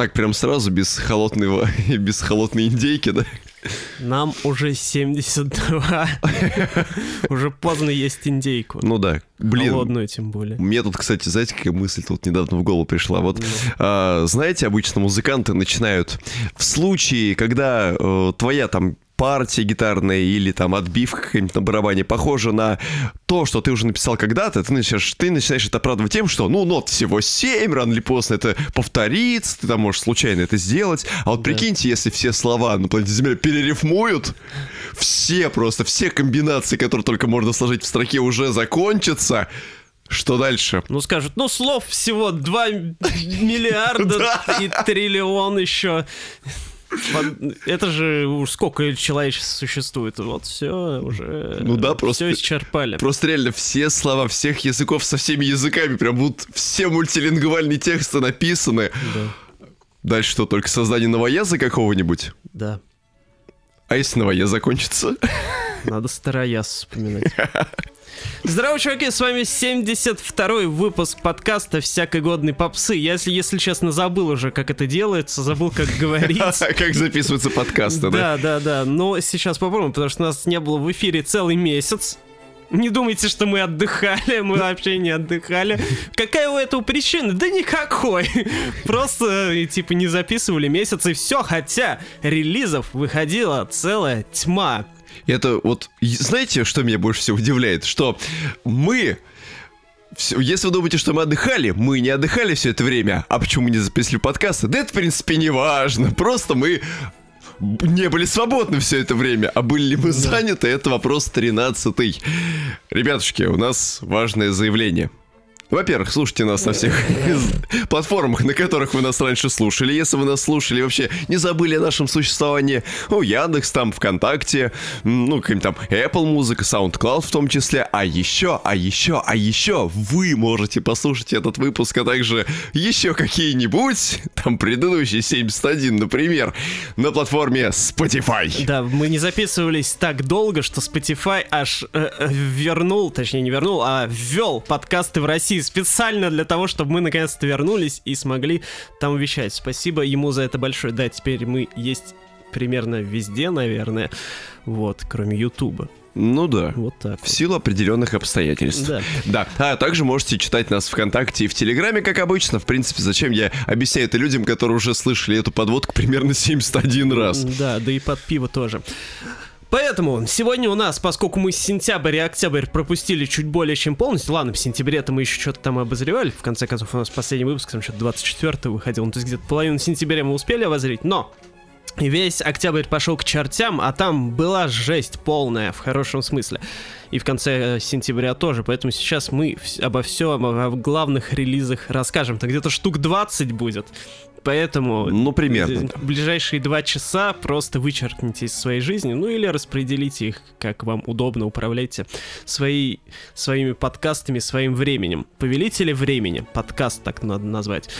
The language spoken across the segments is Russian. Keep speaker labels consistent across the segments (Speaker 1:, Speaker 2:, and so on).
Speaker 1: Так прям сразу, без холодного, без холодной индейки, да?
Speaker 2: Нам уже 72. Уже поздно есть индейку.
Speaker 1: Ну да. Блин.
Speaker 2: Холодную тем более.
Speaker 1: Мне тут, кстати, знаете, какая мысль тут недавно в голову пришла? Вот, а, знаете, обычно музыканты начинают в случае, когда э, твоя там партия гитарная или там отбивка какая-нибудь на барабане похожа на то, что ты уже написал когда-то, ты начинаешь, ты начинаешь это оправдывать тем, что, ну, нот всего 7, рано или поздно это повторится, ты там можешь случайно это сделать. А вот
Speaker 2: Да.
Speaker 1: прикиньте, если все слова на планете Земля перерифмуют, все просто, все комбинации, которые только можно сложить в строке, уже закончатся. Что дальше?
Speaker 2: Ну скажут, ну слов всего 2 миллиарда и триллион еще. Это же уж сколько человечеств существует. Вот все уже.
Speaker 1: Ну да, просто-
Speaker 2: Все исчерпали.
Speaker 1: Просто реально все слова всех языков со всеми языками, прям будут все мультилингвальные тексты написаны.
Speaker 2: Да.
Speaker 1: Дальше что, только создание новояза какого-нибудь?
Speaker 2: Да.
Speaker 1: А если новояз закончится?
Speaker 2: Надо старояз вспоминать. Здорово, чуваки, с вами 72-й выпуск подкаста «Всякой годной попсы». Я, если, если честно, забыл уже, как это делается, забыл, как говорить.
Speaker 1: Как записываются подкасты, да?
Speaker 2: Да, да, да. Но сейчас попробуем, потому что нас не было в эфире целый месяц. Не думайте, что мы отдыхали, мы вообще не отдыхали. Какая у этого причина? Да никакой. Просто, э, типа, не записывали месяц и все, хотя релизов выходила целая тьма.
Speaker 1: Это вот, знаете, что меня больше всего удивляет? Что мы... всё- Если вы думаете, что мы отдыхали, мы не отдыхали все это время. А почему мы не записали подкасты? Да это, в принципе, не важно. Просто мы не были свободны все это время. А были ли мы заняты, это вопрос 13 Ребятушки, у нас важное заявление. Во-первых, слушайте нас на всех платформах, на которых вы нас раньше слушали. Если вы нас слушали, вообще не забыли о нашем существовании. Ну, Яндекс, там, ВКонтакте, ну, каким там Apple музыка, SoundCloud в том числе. А еще, а еще, а еще вы можете послушать этот выпуск, а также еще какие-нибудь, там, предыдущие 71, например, на платформе Spotify.
Speaker 2: Да, мы не записывались так долго, что Spotify аж э, э, вернул, точнее не вернул, а ввел подкасты в России специально для того, чтобы мы наконец-то вернулись и смогли там вещать. Спасибо ему за это большое. Да, теперь мы есть примерно везде, наверное. Вот, кроме Ютуба.
Speaker 1: Ну да.
Speaker 2: Вот так.
Speaker 1: В силу определенных обстоятельств.
Speaker 2: Да.
Speaker 1: Да. А также можете читать нас ВКонтакте и в Телеграме, как обычно. В принципе, зачем я объясняю это людям, которые уже слышали эту подводку примерно 71 раз.
Speaker 2: Да, да и под пиво тоже. Поэтому сегодня у нас, поскольку мы сентябрь и октябрь пропустили чуть более чем полностью, ладно, в сентябре-то мы еще что-то там обозревали, в конце концов у нас последний выпуск там что-то 24 выходил, ну то есть где-то половину сентября мы успели обозреть, но весь октябрь пошел к чертям, а там была жесть полная, в хорошем смысле. И в конце э, сентября тоже, поэтому сейчас мы обо всем, о главных релизах расскажем. Так где-то штук 20 будет. Поэтому
Speaker 1: Ну, примерно.
Speaker 2: в ближайшие два часа просто вычеркните из своей жизни, ну или распределите их, как вам удобно, управляйте свои, своими подкастами, своим временем. Повелители времени, подкаст так надо назвать.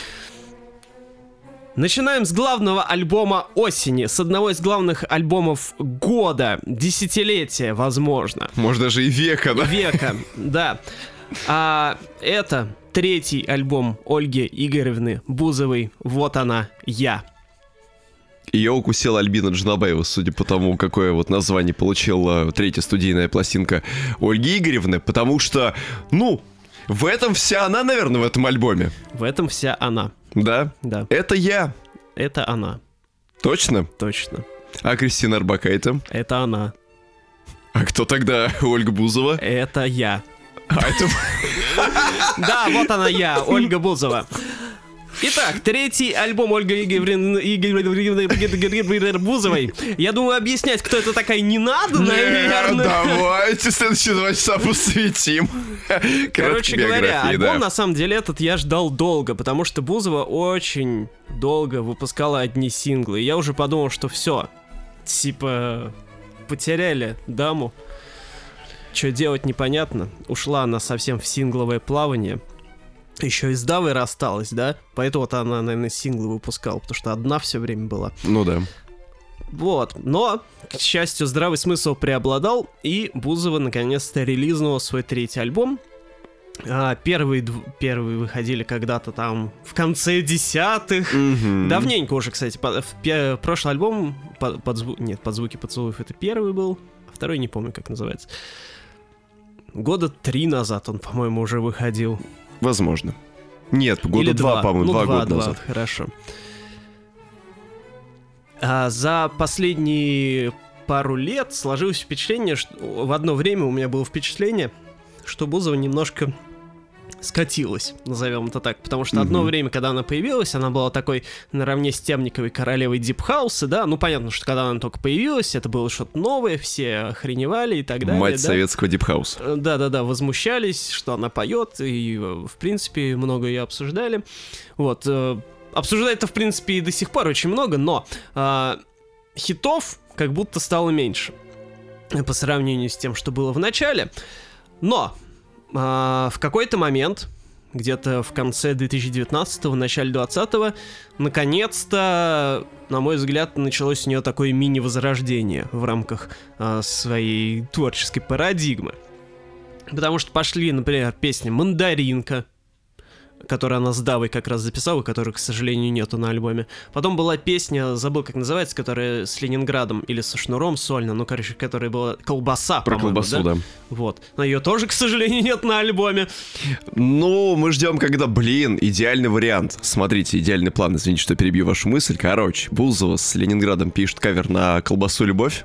Speaker 2: Начинаем с главного альбома осени, с одного из главных альбомов года, десятилетия, возможно
Speaker 1: Может, даже и века, да?
Speaker 2: века, да. А это третий альбом Ольги Игоревны Бузовой «Вот она, я».
Speaker 1: Ее укусила Альбина Джанабаева, судя по тому, какое вот название получила третья студийная пластинка Ольги Игоревны, потому что, ну, в этом вся она, наверное, в этом альбоме.
Speaker 2: В этом вся она.
Speaker 1: Да?
Speaker 2: Да,
Speaker 1: Это я.
Speaker 2: это она,
Speaker 1: Точно?
Speaker 2: точно.
Speaker 1: А Кристина Арбакайте?
Speaker 2: Это она,
Speaker 1: А кто тогда Ольга Бузова?
Speaker 2: это я.
Speaker 1: А это...
Speaker 2: Да, вот она я, Ольга Бузова. Итак, третий альбом Ольги Игоревны Бузовой. Я думаю, объяснять, кто это такая, не надо,
Speaker 1: Не,
Speaker 2: наверное.
Speaker 1: давайте следующие два часа посвятим.
Speaker 2: Короче говоря, альбом
Speaker 1: да.
Speaker 2: на самом деле этот я ждал долго, потому что Бузова очень долго выпускала одни синглы. И я уже подумал, что все, типа, потеряли даму. Что делать непонятно. Ушла она совсем в сингловое плавание. Еще и с Давой рассталась, да? Поэтому вот она, наверное, синглы выпускала, потому что одна все время была.
Speaker 1: Ну да.
Speaker 2: Вот, но, к счастью, здравый смысл преобладал, и Бузова наконец-то релизнула свой третий альбом. А, первые, дв- первые выходили когда-то там в конце десятых.
Speaker 1: Мгм.
Speaker 2: Давненько уже, кстати. по- в пе- прошлый альбом под, под зву- Нет, под звуки поцелуев это первый был, а второй не помню, как называется. Года три назад он, по-моему, уже выходил.
Speaker 1: Возможно. Нет, года
Speaker 2: Или
Speaker 1: два, по-моему,
Speaker 2: Ну,
Speaker 1: два, года
Speaker 2: два,
Speaker 1: назад.
Speaker 2: Хорошо. А за последние пару лет сложилось впечатление, что в одно время у меня было впечатление, что Бузова немножко скатилась, назовем это так, потому что одно
Speaker 1: Мгм.
Speaker 2: время, когда она появилась, она была такой наравне с Темниковой королевой дипхауса, да, ну понятно, что когда она только появилась, это было что-то новое, все охреневали и так далее.
Speaker 1: Мать
Speaker 2: да.
Speaker 1: советского дипхауса.
Speaker 2: Э, Да-да-да, возмущались, что она поет, и, э, в принципе, много ее обсуждали. Вот, э, обсуждать-то, в принципе, и до сих пор очень много, но а, хитов как будто стало меньше э, по сравнению с тем, что было в начале. Но в какой-то момент, где-то в конце 2019-го, начале 20-го, наконец-то, на мой взгляд, началось у нее такое мини-возрождение в рамках а, своей творческой парадигмы. Потому что пошли, например, песня «Мандаринка», которую она с Давой как раз записала, которой, к сожалению, нету на альбоме. Потом была песня, забыл, как называется, которая с Ленинградом или со Шнуром сольно, ну, короче, которая была «Колбаса»,
Speaker 1: Про колбасу, да.
Speaker 2: Вот. Но ее тоже, к сожалению, нет на альбоме.
Speaker 1: Ну, мы ждем, когда, блин, идеальный вариант. Смотрите, идеальный план, извините, что перебью вашу мысль. Короче, Бузова с Ленинградом пишет кавер на колбасу «Любовь»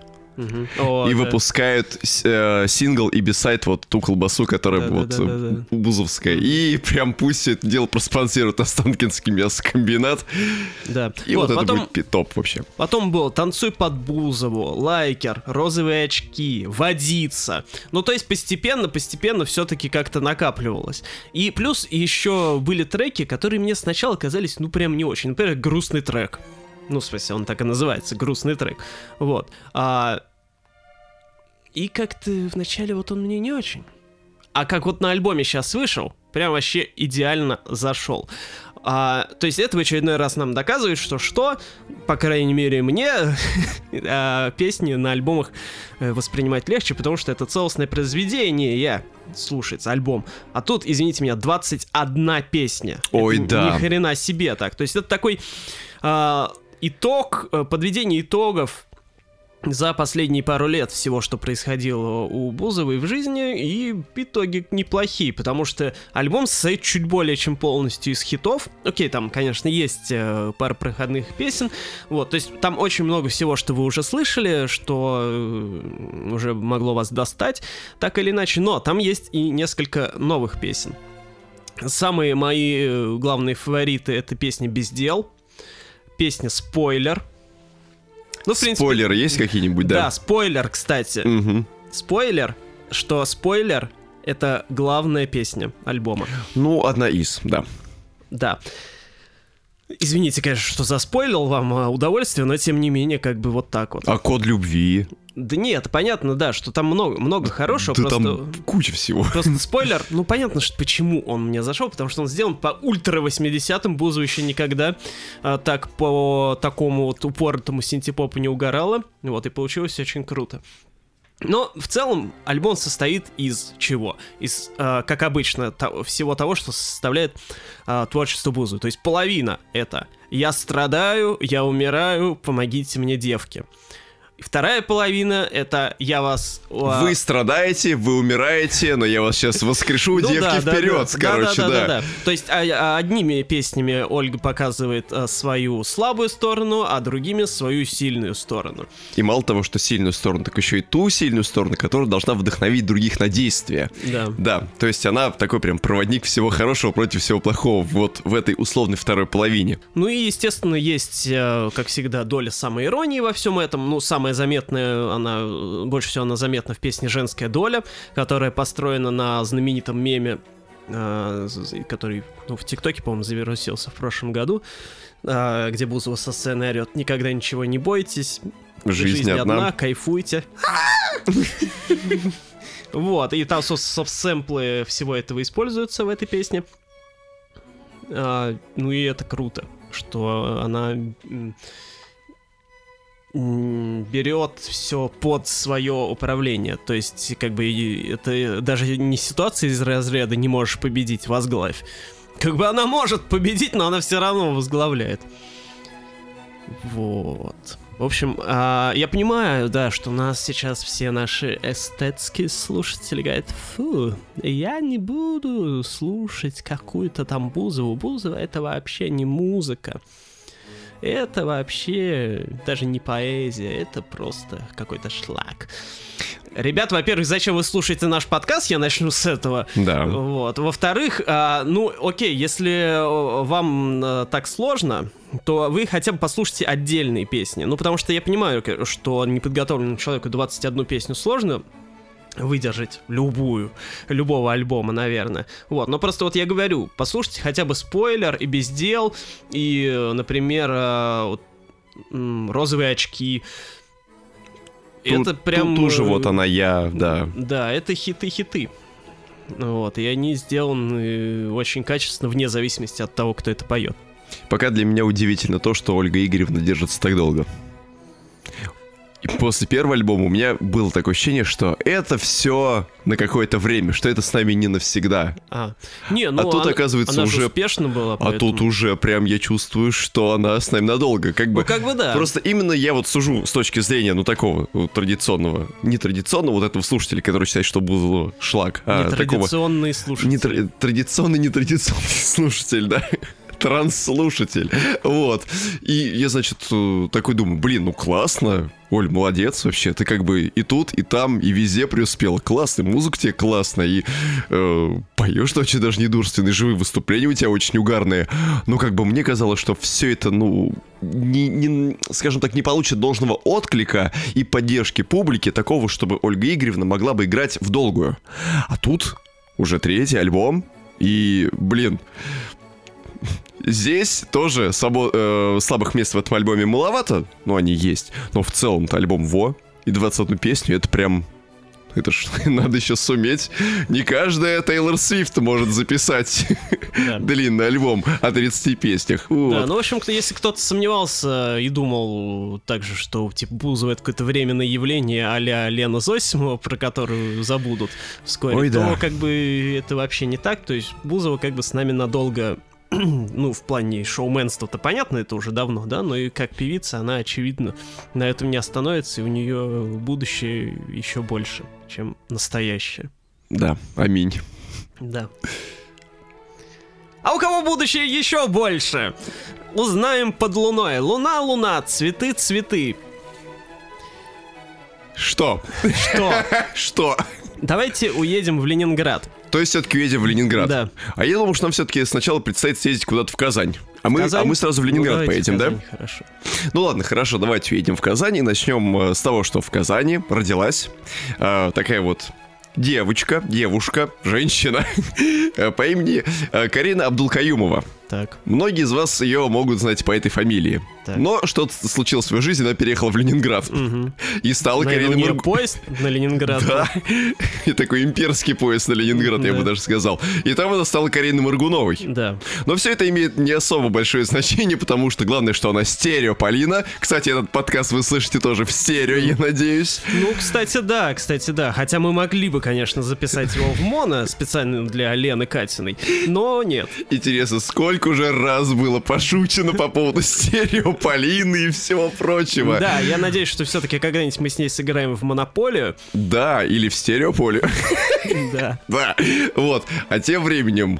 Speaker 2: О,
Speaker 1: и
Speaker 2: да.
Speaker 1: выпускают э, сингл и B-side вот ту колбасу, которая
Speaker 2: Да,
Speaker 1: вот
Speaker 2: да, да, да.
Speaker 1: э, бузовская. И прям пусть все это дело проспонсирует Останкинский мясокомбинат.
Speaker 2: Да.
Speaker 1: И вот, это
Speaker 2: потом,
Speaker 1: будет топ вообще.
Speaker 2: потом был «Танцуй под Бузову», «Лайкер», «Розовые очки», «Водица». Ну, то есть постепенно, постепенно все-таки как-то накапливалось. И плюс еще были треки, которые мне сначала казались, ну, прям не очень. Например, «Грустный трек». Ну, в смысле, он так и называется, «Грустный трек». Вот. А... И как-то вначале вот он мне не очень. А как вот на альбоме сейчас вышел, прям вообще идеально зашел. А, то есть это в очередной раз нам доказывает, что что, по крайней мере мне, а, песни на альбомах э, воспринимать легче, потому что это целостное произведение, я слушается альбом. А тут, извините меня, 21 песня.
Speaker 1: Ой,
Speaker 2: Это
Speaker 1: да.
Speaker 2: Ни хрена себе так. То есть это такой а, итог, э, подведение итогов за последние пару лет всего, что происходило у Бузовой в жизни, и итоги неплохие, потому что альбом состоит чуть более чем полностью из хитов. Окей, там, конечно, есть э, пара проходных песен, вот, то есть там очень много всего, что вы уже слышали, что э, уже могло вас достать, так или иначе, но там есть и несколько новых песен. Самые мои э, главные фавориты это песня «Бездел», песня «Спойлер», ну, в принципе,
Speaker 1: Спойлеры есть какие-нибудь,
Speaker 2: да,
Speaker 1: да?
Speaker 2: спойлер, кстати.
Speaker 1: Мгм.
Speaker 2: Спойлер, что спойлер — это главная песня альбома.
Speaker 1: Ну, одна из, да.
Speaker 2: Да. Извините, конечно, что заспойлил вам а, удовольствие, но тем не менее, как бы вот так вот.
Speaker 1: А код любви?
Speaker 2: Да нет, понятно, да, что там много, много хорошего,
Speaker 1: Да
Speaker 2: просто...
Speaker 1: там куча всего.
Speaker 2: Просто спойлер, ну понятно, что почему он мне зашел, потому что он сделан по ультра 80-м, Бузу еще никогда а, так по такому вот упоротому синтепопу не угорала, вот, и получилось очень круто. Но в целом альбом состоит из чего? Из, а, как обычно, то- всего того, что составляет а, творчество Бузу. То есть половина это «Я страдаю, я умираю, помогите мне, девки». И вторая половина это «Я вас...» а,
Speaker 1: Вы страдаете, вы умираете, но я вас сейчас воскрешу,
Speaker 2: ну
Speaker 1: девки,
Speaker 2: да,
Speaker 1: вперед,
Speaker 2: да,
Speaker 1: короче,
Speaker 2: да,
Speaker 1: да.
Speaker 2: да, да. То есть а- а одними песнями Ольга показывает а, свою слабую сторону, а другими свою сильную сторону.
Speaker 1: И мало того, что сильную сторону, так еще и ту сильную сторону, которая должна вдохновить других на действие.
Speaker 2: Да.
Speaker 1: Да, то есть она такой прям проводник всего хорошего против всего плохого вот в этой условной второй половине.
Speaker 2: Ну и, естественно, есть, э, как всегда, доля самой иронии во всем этом. Ну, самая заметная, она, э, больше всего она заметна в песне «Женская доля», которая построена на знаменитом меме, э, который ну, в ТикТоке, по-моему, завирусился в прошлом году, э, где Бузова со сцены орет «Никогда ничего не бойтесь,
Speaker 1: Жизнь, одна.
Speaker 2: кайфуйте». Вот, и там, со- со- сэмплы всего этого используются в этой песне. А, ну и это круто, что она берет все под свое управление. То есть, как бы, это даже не ситуация из разряда «не можешь победить, возглавь». Как бы она может победить, но она все равно возглавляет. Вот. В общем, а, я понимаю, да, что у нас сейчас все наши эстетские слушатели говорят, фу, я не буду слушать какую-то там Бузову. Бузова это вообще не музыка. Это вообще даже не поэзия, это просто какой-то шлак. Ребят, во-первых, зачем вы слушаете наш подкаст? Я начну с этого.
Speaker 1: Да.
Speaker 2: Вот. Во-вторых, а, ну, окей, если э, вам э, так сложно, то вы хотя бы послушайте отдельные песни. Ну, потому что я понимаю, что неподготовленному человеку 21 песню сложно выдержать любую, любого альбома, наверное. Вот, но просто вот я говорю, послушайте хотя бы спойлер и бездел, и, э, например, э, вот, розовые очки.
Speaker 1: Тут-
Speaker 2: это прям...
Speaker 1: Тут
Speaker 2: э,
Speaker 1: вот она я, да.
Speaker 2: Да, это хиты-хиты. Вот, и они сделаны очень качественно, вне зависимости от того, кто это поет.
Speaker 1: Пока для меня удивительно то, что Ольга Игоревна держится так долго. И после первого альбома у меня было такое ощущение, что это все на какое-то время, что это с нами не навсегда.
Speaker 2: А, не, ну,
Speaker 1: тут,
Speaker 2: она-
Speaker 1: оказывается,
Speaker 2: она же
Speaker 1: уже-
Speaker 2: успешно была,
Speaker 1: А
Speaker 2: поэтому-
Speaker 1: тут уже прям я чувствую, что она с нами надолго. Как бы,
Speaker 2: Ну, как бы да.
Speaker 1: Просто именно я вот сужу с точки зрения, ну, такого ну, традиционного, не традиционного вот этого слушателя, который считает, что Бузова шлак, а такого
Speaker 2: Нетрадиционные слушатели.
Speaker 1: не тра- традиционный, нетрадиционный слушатель, да. Трансслушатель. Вот. И я, значит, э, такой думаю, блин, ну классно. Оль, молодец вообще. Ты как бы и тут, и там, и везде преуспел. Классно, музыка тебе классная. И э, поешь очень даже недурственные живые выступления у тебя очень угарные. Но как бы мне казалось, что все это, ну, не, не, скажем так, не получит должного отклика и поддержки публики такого, чтобы Ольга Игоревна могла бы играть в долгую. А тут уже третий альбом, и, блин, здесь тоже слабо- э, слабых мест в этом альбоме маловато, но они есть. Но в целом-то альбом Во и 21 песню, это прям... Это ж надо еще суметь. Не каждая Тейлор Свифт может записать
Speaker 2: Да.
Speaker 1: длинный альбом о 30 песнях.
Speaker 2: Да,
Speaker 1: Вот.
Speaker 2: ну, в общем, кто- если кто-то сомневался и думал также, что, типа, Бузова это какое-то временное явление а-ля Лена Зосимова, про которую забудут вскоре,
Speaker 1: Ой,
Speaker 2: то,
Speaker 1: да.
Speaker 2: как бы, это вообще не так. То есть Бузова как бы с нами надолго ну, в плане шоуменства-то понятно, это уже давно, да, но и как певица она, очевидно, на этом не остановится, и у нее будущее еще больше, чем настоящее.
Speaker 1: Да, аминь.
Speaker 2: Да. А у кого будущее еще больше? Узнаем под луной. Луна, луна, цветы, цветы.
Speaker 1: Что?
Speaker 2: Что?
Speaker 1: Что?
Speaker 2: Давайте уедем в Ленинград.
Speaker 1: То есть все-таки едем в Ленинград.
Speaker 2: Да.
Speaker 1: А я думал, что нам все-таки сначала предстоит съездить куда-то в Казань. А мы,
Speaker 2: Казань?
Speaker 1: а мы сразу в Ленинград
Speaker 2: Ну,
Speaker 1: поедем,
Speaker 2: в
Speaker 1: да?
Speaker 2: Казань, Хорошо.
Speaker 1: Ну ладно, хорошо, давайте уедем в Казань и начнем э, с того, что в Казани родилась э, такая вот девочка, девушка, женщина э, по имени э, Карина Абдулкаюмова.
Speaker 2: Так.
Speaker 1: Многие из вас ее могут знать по этой фамилии.
Speaker 2: Так.
Speaker 1: Но что-то случилось в ее жизни, она переехала в Ленинград.
Speaker 2: Мгм.
Speaker 1: И стала
Speaker 2: у
Speaker 1: Кариной Марк-
Speaker 2: поезд на Ленинград.
Speaker 1: Да, и такой имперский поезд на Ленинград, я бы даже сказал. И там она стала Кариной Маргуновой.
Speaker 2: Да.
Speaker 1: Но все это имеет не особо большое значение, потому что главное, что она стерео Полина. Кстати, этот подкаст вы слышите тоже в стерео, я надеюсь.
Speaker 2: Ну, кстати, да, кстати, да. Хотя мы могли бы, конечно, записать его в моно специально для Лены Катиной, но нет.
Speaker 1: Интересно, сколько уже раз было пошучено по поводу стерео Полины и всего прочего.
Speaker 2: Да, я надеюсь, что все-таки когда-нибудь мы с ней сыграем в монополию.
Speaker 1: Да, или в стереополе.
Speaker 2: Да.
Speaker 1: Да, вот. А тем временем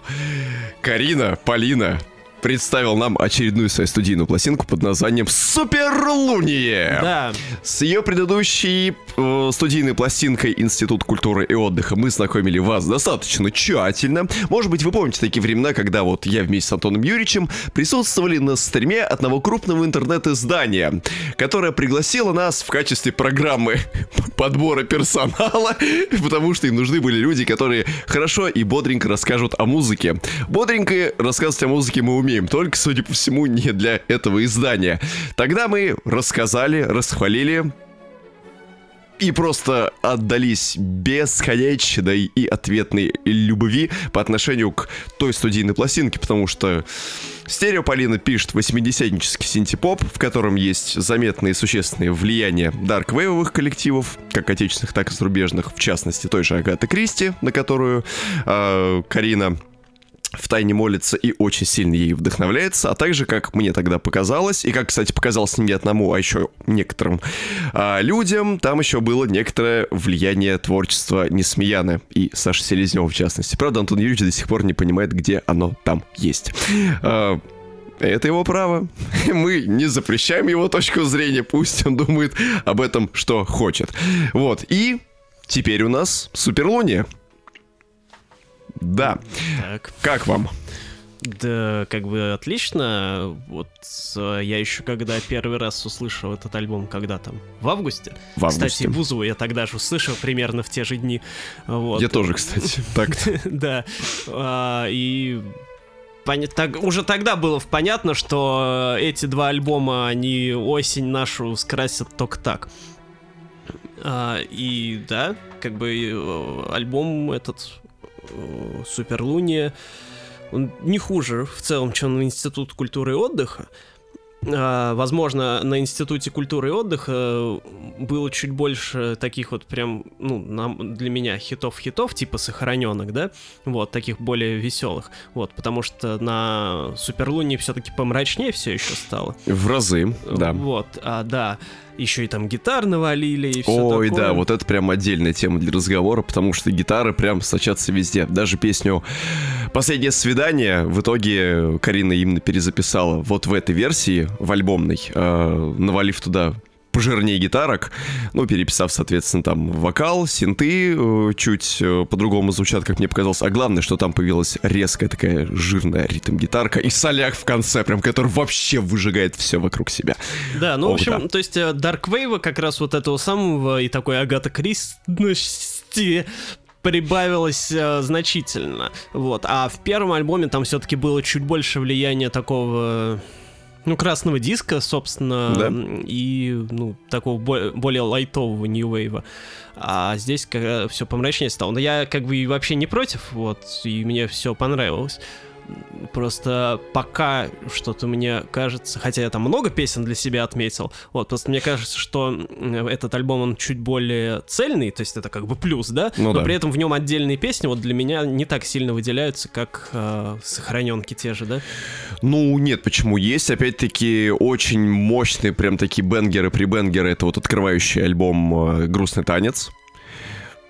Speaker 1: Карина, Полина представил нам очередную свою студийную пластинку под названием «Суперлуния».
Speaker 2: Да.
Speaker 1: С ее предыдущей э, студийной пластинкой «Институт культуры и отдыха» мы знакомили вас достаточно тщательно. Может быть, вы помните такие времена, когда вот я вместе с Антоном Юрьевичем присутствовали на стриме одного крупного интернет-издания, которое пригласило нас в качестве программы подбора персонала, потому что им нужны были люди, которые хорошо и бодренько расскажут о музыке. Бодренько рассказывать о музыке мы умеем, только, судя по всему, не для этого издания. Тогда мы рассказали, расхвалили, и просто отдались бесконечной и ответной любви по отношению к той студийной пластинке, потому что Стереополина пишет 80-нический синтепоп, в котором есть заметные существенные влияния дарквейвовых коллективов, как отечественных, так и зарубежных, в частности той же Агаты Кристи, на которую э, Карина в тайне молится и очень сильно ей вдохновляется, а также, как мне тогда показалось, и как, кстати, показалось не одному, а еще некоторым а, людям, там еще было некоторое влияние творчества Несмеяна и Саши Селезнева, в частности. Правда, Антон Юрьевич до сих пор не понимает, где оно там есть. А, это его право. Мы не запрещаем его точку зрения, пусть он думает об этом, что хочет. Вот, и теперь у нас Суперлуния. Да. Так. Как вам?
Speaker 2: Да, как бы отлично. Вот э, я еще когда первый раз услышал этот альбом, когда там, в августе.
Speaker 1: В августе.
Speaker 2: Кстати, Бузову я тогда же услышал примерно в те же дни. Вот.
Speaker 1: Я тоже, кстати. Так.
Speaker 2: Да. А, и так, уже тогда было понятно, что эти два альбома, они осень нашу скрасят только так. А, и да, как бы э, альбом этот Э, Суперлуния, он не хуже в целом, чем Институт культуры и отдыха. А, возможно, на Институте культуры и отдыха было чуть больше таких вот прям, ну, нам, для меня хитов-хитов, типа сохраненок, да, вот, таких более веселых, вот, потому что на Суперлуне все-таки помрачнее все еще стало.
Speaker 1: В разы, да.
Speaker 2: Вот, а, да еще и там гитар навалили и все
Speaker 1: Ой,
Speaker 2: такое.
Speaker 1: да, вот это прям отдельная тема для разговора, потому что гитары прям сочатся везде. Даже песню «Последнее свидание» в итоге Карина именно перезаписала вот в этой версии, в альбомной, э, навалив туда пожирнее гитарок, ну, переписав, соответственно, там вокал, синты э, чуть э, по-другому звучат, как мне показалось. А главное, что там появилась резкая такая жирная ритм-гитарка и соляк в конце, прям, который вообще выжигает все вокруг себя.
Speaker 2: Да, ну, Ох, в общем, да. то есть э, Dark Wave как раз вот этого самого и такой Агата Кристи прибавилось э, значительно. Вот. А в первом альбоме там все-таки было чуть больше влияния такого ну, красного диска, собственно, да. и, ну, такого более лайтового New Wave. А здесь все помрачнее стало. Но я как бы вообще не против, вот, и мне все понравилось. Просто пока что-то мне кажется, хотя я там много песен для себя отметил, вот, просто мне кажется, что этот альбом, он чуть более цельный, то есть это как бы плюс, да? Ну, Но да. при этом в нем отдельные песни вот для меня не так сильно выделяются, как э, сохраненки те же, да?
Speaker 1: Ну, нет, почему? Есть, опять-таки, очень мощные прям такие бенгеры, прибенгеры, это вот открывающий альбом э, «Грустный танец»,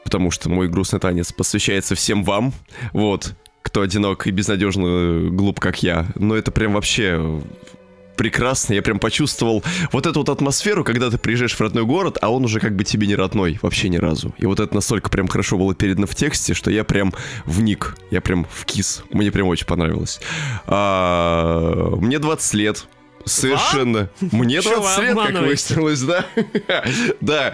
Speaker 1: потому что мой грустный танец посвящается всем вам. Вот кто одинок и безнадежно глуп, как я. Но это прям вообще прекрасно. Я прям почувствовал вот эту вот атмосферу, когда ты приезжаешь в родной город, а он уже как бы тебе не родной вообще ни разу. И вот это настолько прям хорошо было передано в тексте, что я прям вник, я прям в кис. Мне прям очень понравилось. А, мне 20 лет. Совершенно. Мне 20 лет, как выяснилось, да? Да.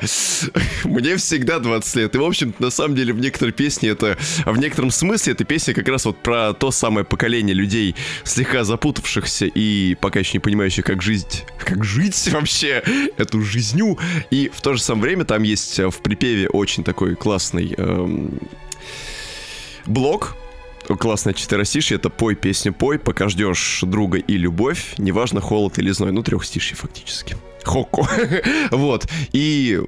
Speaker 1: Мне всегда 20 лет. И, в общем на самом деле, в некоторой песне это... В некотором смысле эта песня как раз вот про то самое поколение людей, слегка запутавшихся и пока еще не понимающих, как жить... Как жить вообще эту жизнью. И в то же самое время там есть в припеве очень такой классный эм, блок, классное четверостишье, это «Пой песню, пой, пока ждешь друга и любовь, неважно, холод или зной». Ну, трехстишье фактически. Хоко. вот. И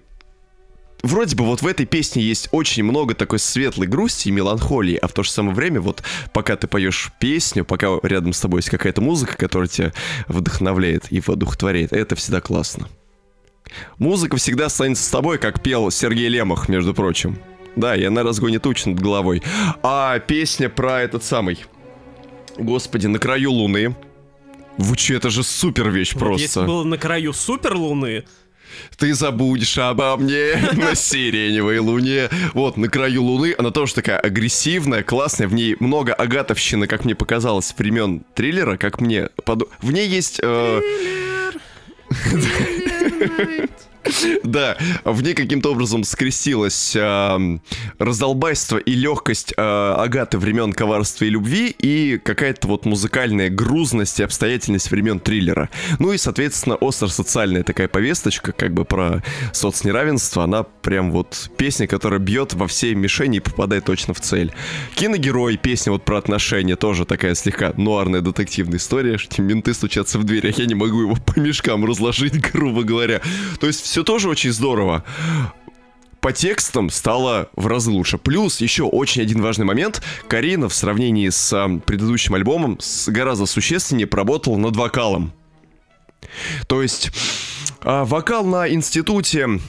Speaker 1: вроде бы вот в этой песне есть очень много такой светлой грусти и меланхолии, а в то же самое время вот пока ты поешь песню, пока рядом с тобой есть какая-то музыка, которая тебя вдохновляет и воодухотворяет, это всегда классно. Музыка всегда останется с тобой, как пел Сергей Лемах, между прочим. Да, и она разгонит туч над головой. А песня про этот самый... Господи, на краю луны. Вы че, это же супер вещь вот просто. Если
Speaker 2: было на краю супер луны,
Speaker 1: ты забудешь обо мне на сиреневой луне. Вот, на краю луны. Она тоже такая агрессивная, классная. В ней много агатовщины, как мне показалось, времен триллера, как мне... Под... В ней есть... Э... Да, в ней каким-то образом скрестилось э, раздолбайство и легкость э, Агаты времен коварства и любви и какая-то вот музыкальная грузность и обстоятельность времен триллера. Ну и, соответственно, остро-социальная такая повесточка, как бы про соцнеравенство, она прям вот песня, которая бьет во все мишени и попадает точно в цель. Киногерой, песня вот про отношения, тоже такая слегка нуарная детективная история, что менты стучатся в дверь, а я не могу его по мешкам разложить, грубо говоря. То есть все тоже очень здорово по текстам стало в разы лучше. Плюс еще очень один важный момент. Карина в сравнении с а, предыдущим альбомом с, гораздо существеннее поработала над вокалом. То есть а, вокал на институте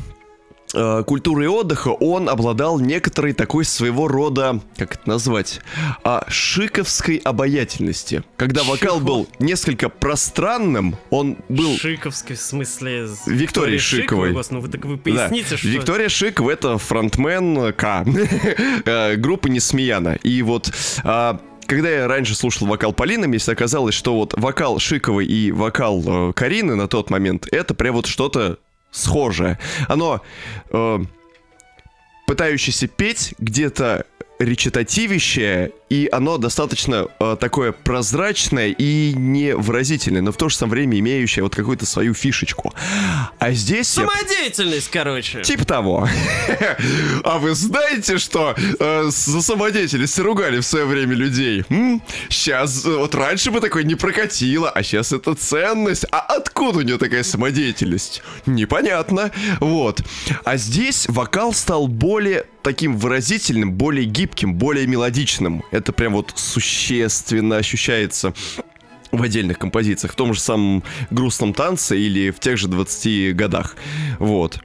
Speaker 1: культуры и отдыха, он обладал некоторой такой своего рода, как это назвать, а, шиковской обаятельности. Когда вокал был несколько пространным, он был...
Speaker 2: Шиковский в смысле...
Speaker 1: Виктории Шиковой.
Speaker 2: Гос, ну вы так вы поясните,
Speaker 1: да.
Speaker 2: что...
Speaker 1: Виктория Шикова это фронтмен К э, группы Несмеяна. И вот а, когда я раньше слушал вокал Полины, мне оказалось, что вот вокал Шиковой и вокал э, Карины на тот момент это прям вот что-то схожее. Оно э, пытающееся петь где-то речитативище, и оно достаточно э, такое прозрачное и невыразительное, но в то же самое время имеющее вот какую-то свою фишечку. А здесь... я-
Speaker 2: Самодеятельность, короче.
Speaker 1: Типа того. А вы знаете, что э, за самодеятельность ругали в свое время людей? Сейчас, вот раньше бы такое не прокатило, а сейчас это ценность. А откуда у нее такая самодеятельность? Непонятно. Вот. А здесь вокал стал более таким выразительным, более гибким, более мелодичным. Это прям вот существенно ощущается в отдельных композициях, в том же самом грустном танце или в тех же 20 годах. Вот.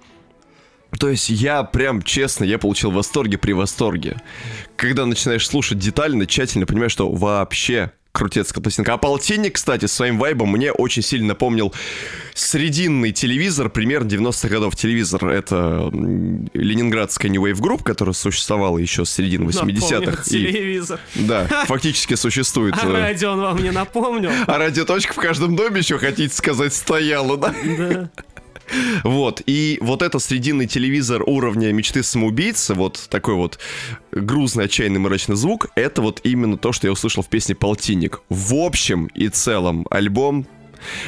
Speaker 1: То есть я прям, честно, я получил восторги при восторге. Когда начинаешь слушать детально, тщательно, понимаешь, что вообще крутецкая пластинка. А полтинник, кстати, своим вайбом мне очень сильно напомнил срединный телевизор, примерно 90-х годов телевизор. Это ленинградская New Wave Group, которая существовала еще с середины
Speaker 2: Напомнил
Speaker 1: 80-х. И,
Speaker 2: телевизор.
Speaker 1: да, фактически существует.
Speaker 2: А
Speaker 1: э,
Speaker 2: радио он вам не напомнил?
Speaker 1: А радиоточка в каждом доме еще, хотите сказать, стояла, да?
Speaker 2: Да.
Speaker 1: Вот, и вот это срединный телевизор уровня мечты самоубийцы, вот такой вот грузный, отчаянный, мрачный звук, это вот именно то, что я услышал в песне «Полтинник». В общем и целом альбом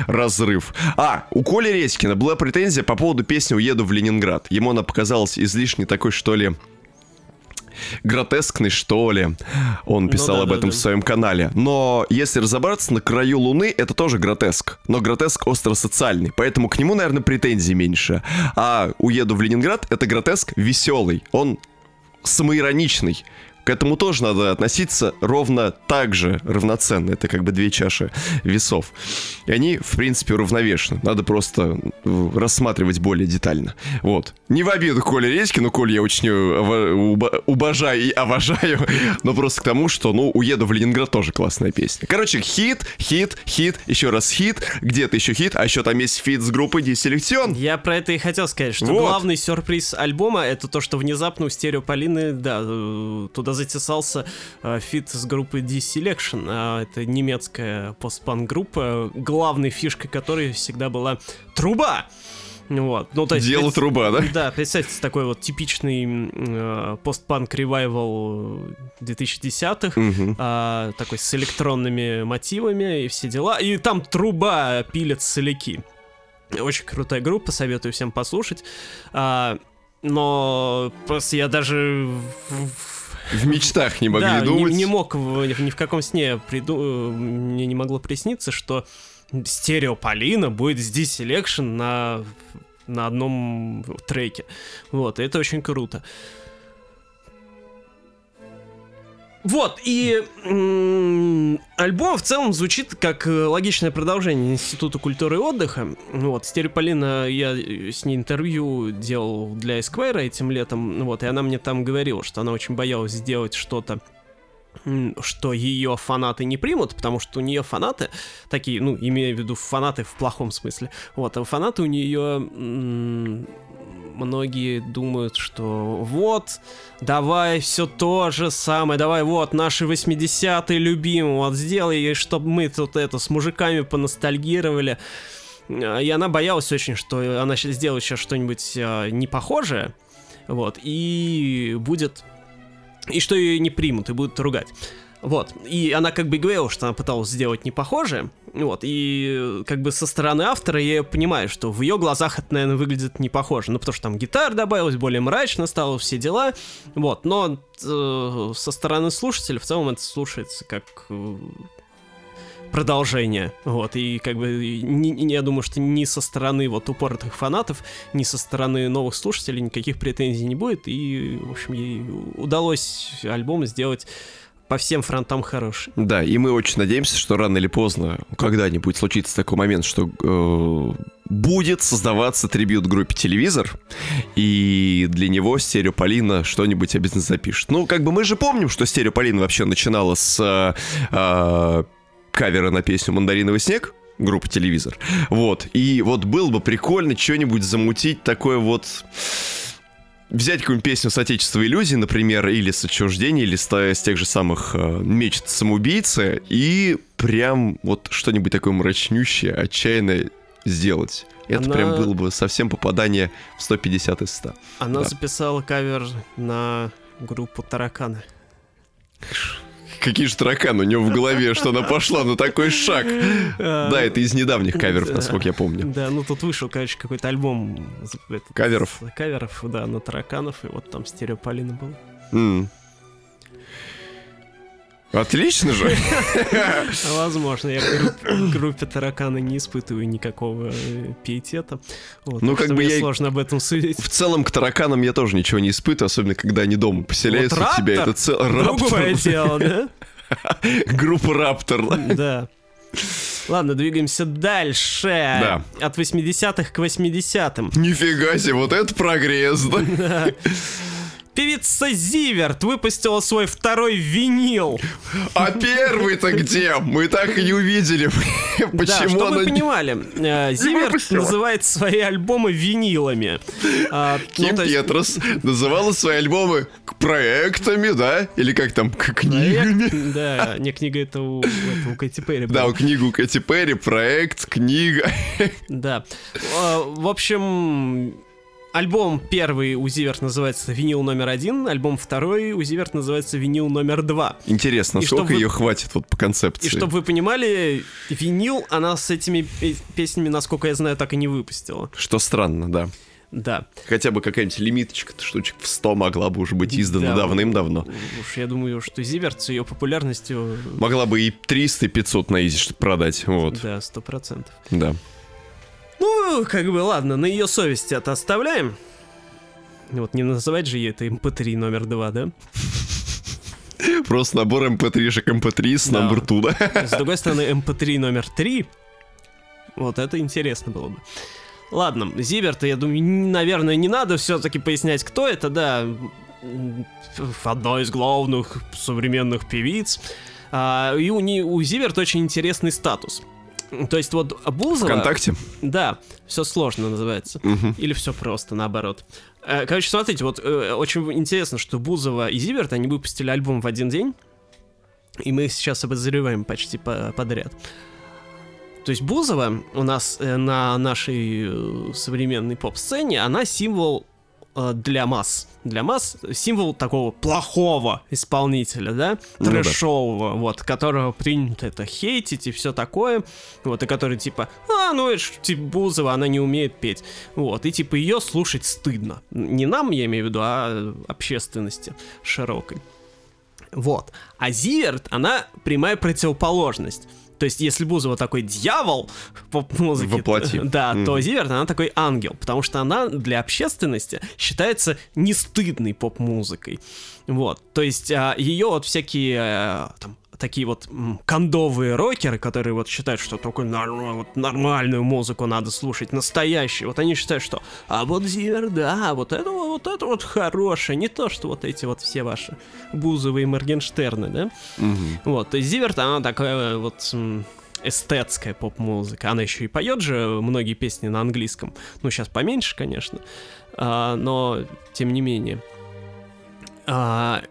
Speaker 1: разрыв. А, у Коли Редькина была претензия по поводу песни «Уеду в Ленинград». Ему она показалась излишне такой, что ли, гротескный, что ли. Он писал
Speaker 2: да,
Speaker 1: об
Speaker 2: да,
Speaker 1: этом
Speaker 2: да.
Speaker 1: в своем канале. Но если разобраться, на краю Луны это тоже гротеск. Но гротеск остро-социальный. Поэтому к нему, наверное, претензий меньше. А «Уеду в Ленинград» — это гротеск веселый. Он самоироничный. К этому тоже надо относиться ровно так же, равноценно. Это как бы две чаши весов. И они, в принципе, уравновешены. Надо просто рассматривать более детально. Вот. Не в обиду Коле Редькину, Коль я очень э, уважаю и обожаю, но просто к тому, что, ну, «Уеду в Ленинград» тоже классная песня. Короче, хит, хит, хит, еще раз хит, где-то еще хит, а еще там есть feat с группой Diselection.
Speaker 2: Я про это и хотел сказать, что
Speaker 1: Вот.
Speaker 2: главный сюрприз альбома это то, что внезапно у Стереополины, да, э, туда затесался э, фит с группы D-Selection. а это немецкая постпанк-группа, главной фишкой которой всегда была труба. Вот. Ну, то есть,
Speaker 1: Дело
Speaker 2: пред-
Speaker 1: труба, да?
Speaker 2: Да, представьте, такой вот типичный э, постпанк ревайвал 2010-х,
Speaker 1: Мгм.
Speaker 2: а, такой с электронными мотивами и все дела. И там труба пилит соляки. Очень крутая группа, советую всем послушать. А, но просто я даже в- в-
Speaker 1: мечтах не могли
Speaker 2: да, не,
Speaker 1: думать.
Speaker 2: не мог в- ни в каком сне приду... мне не могло присниться, что стерео Полина будет с D-Selection на на одном треке. Вот, это очень круто. Вот, и альбом в целом звучит как э, логичное продолжение Института культуры и отдыха. Вот, Стереополина, я э, с ней интервью делал для Esquire этим летом, вот, и она мне там говорила, что она очень боялась сделать что-то что ее фанаты не примут, потому что у нее фанаты такие, ну, имею в виду фанаты в плохом смысле. Вот, а фанаты у нее многие думают, что вот, давай все то же самое, давай вот наши 80-е любимые, вот сделай, чтобы мы тут это с мужиками поностальгировали. И она боялась очень, что она щас сделает сейчас что-нибудь а, непохожее, вот, и будет... И что ее не примут, и будут ругать. Вот. И она как бы говорила, что она пыталась сделать непохожее. Вот. И как бы со стороны автора я понимаю, что в ее глазах это, наверное, выглядит не похоже. Ну, потому что там гитара добавилась, более мрачно стало, все дела. Вот. Но э, со стороны слушателя в целом это слушается как э, продолжение. Вот. И как бы ни- ни- я думаю, что ни со стороны вот упоротых фанатов, ни со стороны новых слушателей никаких претензий не будет. И, в общем, ей удалось альбом сделать по всем фронтам хороший.
Speaker 1: Да, и мы очень надеемся, что рано или поздно, когда-нибудь случится такой момент, что э, будет создаваться трибют группе «Телевизор», и для него Стереополина что-нибудь обязательно запишет. Ну, как бы мы же помним, что Стереополина вообще начинала с э, э, кавера на песню «Мандариновый снег», группа «Телевизор». Вот, и вот было бы прикольно что-нибудь замутить такое вот взять какую-нибудь песню с Отечества иллюзий, например, или с отчуждения, или с, с тех же самых э, мечт самоубийцы, и прям вот что-нибудь такое мрачнющее, отчаянное сделать. Это
Speaker 2: Она-
Speaker 1: прям было бы совсем попадание в 150 из 100.
Speaker 2: Она
Speaker 1: Да.
Speaker 2: записала кавер на группу Тараканы.
Speaker 1: Какие же тараканы у него в голове, что она пошла на такой шаг. Да, это из недавних каверов, насколько я помню.
Speaker 2: Да, ну тут вышел, короче, какой-то альбом
Speaker 1: Каверов?
Speaker 2: Каверов, да, на тараканов, и вот там стереополина был.
Speaker 1: Отлично же.
Speaker 2: Возможно, я к групп- группе тараканы не испытываю никакого э, пиетета. Вот,
Speaker 1: Ну, как бы я
Speaker 2: сложно об этом судить.
Speaker 1: В целом к тараканам я тоже ничего не испытываю, особенно когда они дома поселяются
Speaker 2: Вот
Speaker 1: у тебя. Это цел...
Speaker 2: Другое
Speaker 1: Раптор.
Speaker 2: дело, да?
Speaker 1: Группа Раптор.
Speaker 2: Да. Ладно, двигаемся дальше.
Speaker 1: Да.
Speaker 2: От 80-х к 80-м.
Speaker 1: Нифига себе, вот это прогресс, да?
Speaker 2: Да. Певица Зиверт выпустила свой второй винил.
Speaker 1: А первый-то где? Мы так и не увидели.
Speaker 2: да,
Speaker 1: Почему
Speaker 2: чтобы
Speaker 1: она...
Speaker 2: вы понимали, э, Зиверт называет свои альбомы винилами. А, ну,
Speaker 1: Ким
Speaker 2: есть
Speaker 1: Петрос называла свои альбомы проектами, да? Или как там, книгами?
Speaker 2: проект- Да, не книга, это у, это у Кэти Перри
Speaker 1: Да, у книгу Кэти Перри, проект, книга.
Speaker 2: Да. А, В общем, альбом первый у Зиверт называется «Винил номер один», альбом второй у Зиверт называется «Винил номер два».
Speaker 1: Интересно,
Speaker 2: И
Speaker 1: сколько
Speaker 2: вы-
Speaker 1: ее хватит вот по концепции?
Speaker 2: И чтобы вы понимали, винил она с этими пе- песнями, насколько я знаю, так и не выпустила.
Speaker 1: Что странно, да.
Speaker 2: Да.
Speaker 1: Хотя бы какая-нибудь лимиточка, штучек в 100 могла бы уже быть издана
Speaker 2: Да.
Speaker 1: давным-давно.
Speaker 2: Уж я думаю, что Зиверт с ее популярностью...
Speaker 1: Могла бы и 300, и 500 на изи продать, вот,
Speaker 2: Да, сто процентов.
Speaker 1: да.
Speaker 2: Ну, как бы, ладно, на ее совести это оставляем. Вот не называть же ей это MP3 номер два, да?
Speaker 1: Просто набор mp3-шек mp3 с
Speaker 2: Да.
Speaker 1: number two, да?
Speaker 2: С другой стороны, MP3 номер 3. Вот это интересно было бы. Ладно, Зиверта, я думаю, наверное, не надо все-таки пояснять, кто это, да. Одна из главных современных певиц. А, и у, не- у Зиверт очень интересный статус. То есть вот Бузова...
Speaker 1: Вконтакте?
Speaker 2: Да, все сложно называется.
Speaker 1: Мгм.
Speaker 2: Или все просто, наоборот. Э, Короче, смотрите, вот э, очень интересно, что Бузова и Зиверт, они выпустили альбом в один день, и мы их сейчас обозреваем почти по- подряд. То есть Бузова у нас э, на нашей современной поп-сцене, она символ для масс. Для масс символ такого плохого исполнителя, да,
Speaker 1: Ну да.
Speaker 2: вот, которого принято это хейтить и все такое, вот, и который типа, а, ну это ж, типа Бузова, она не умеет петь, вот, и типа ее слушать стыдно. Не нам, я имею в виду, а общественности широкой. Вот. А Зиверт, она прямая противоположность. То есть, если Бузова такой дьявол поп-музыки,
Speaker 1: Воплоти.
Speaker 2: да, то
Speaker 1: Мгм.
Speaker 2: Зиверт, она такой ангел, потому что она для общественности считается не стыдной поп-музыкой. Вот. То есть, ее вот всякие э, там, такие вот кондовые рокеры, которые вот считают, что только норм- вот нормальную музыку надо слушать, настоящую. Вот они считают, что а вот Зиверт, да, вот это вот это вот хорошее, не то, что вот эти вот все ваши Бузовы и Моргенштерны, да?
Speaker 1: Мгм.
Speaker 2: Вот, есть Зиверт, она такая вот эстетская поп-музыка. Она еще и поет же многие песни на английском. Ну, сейчас поменьше, конечно, а, но тем не менее. А,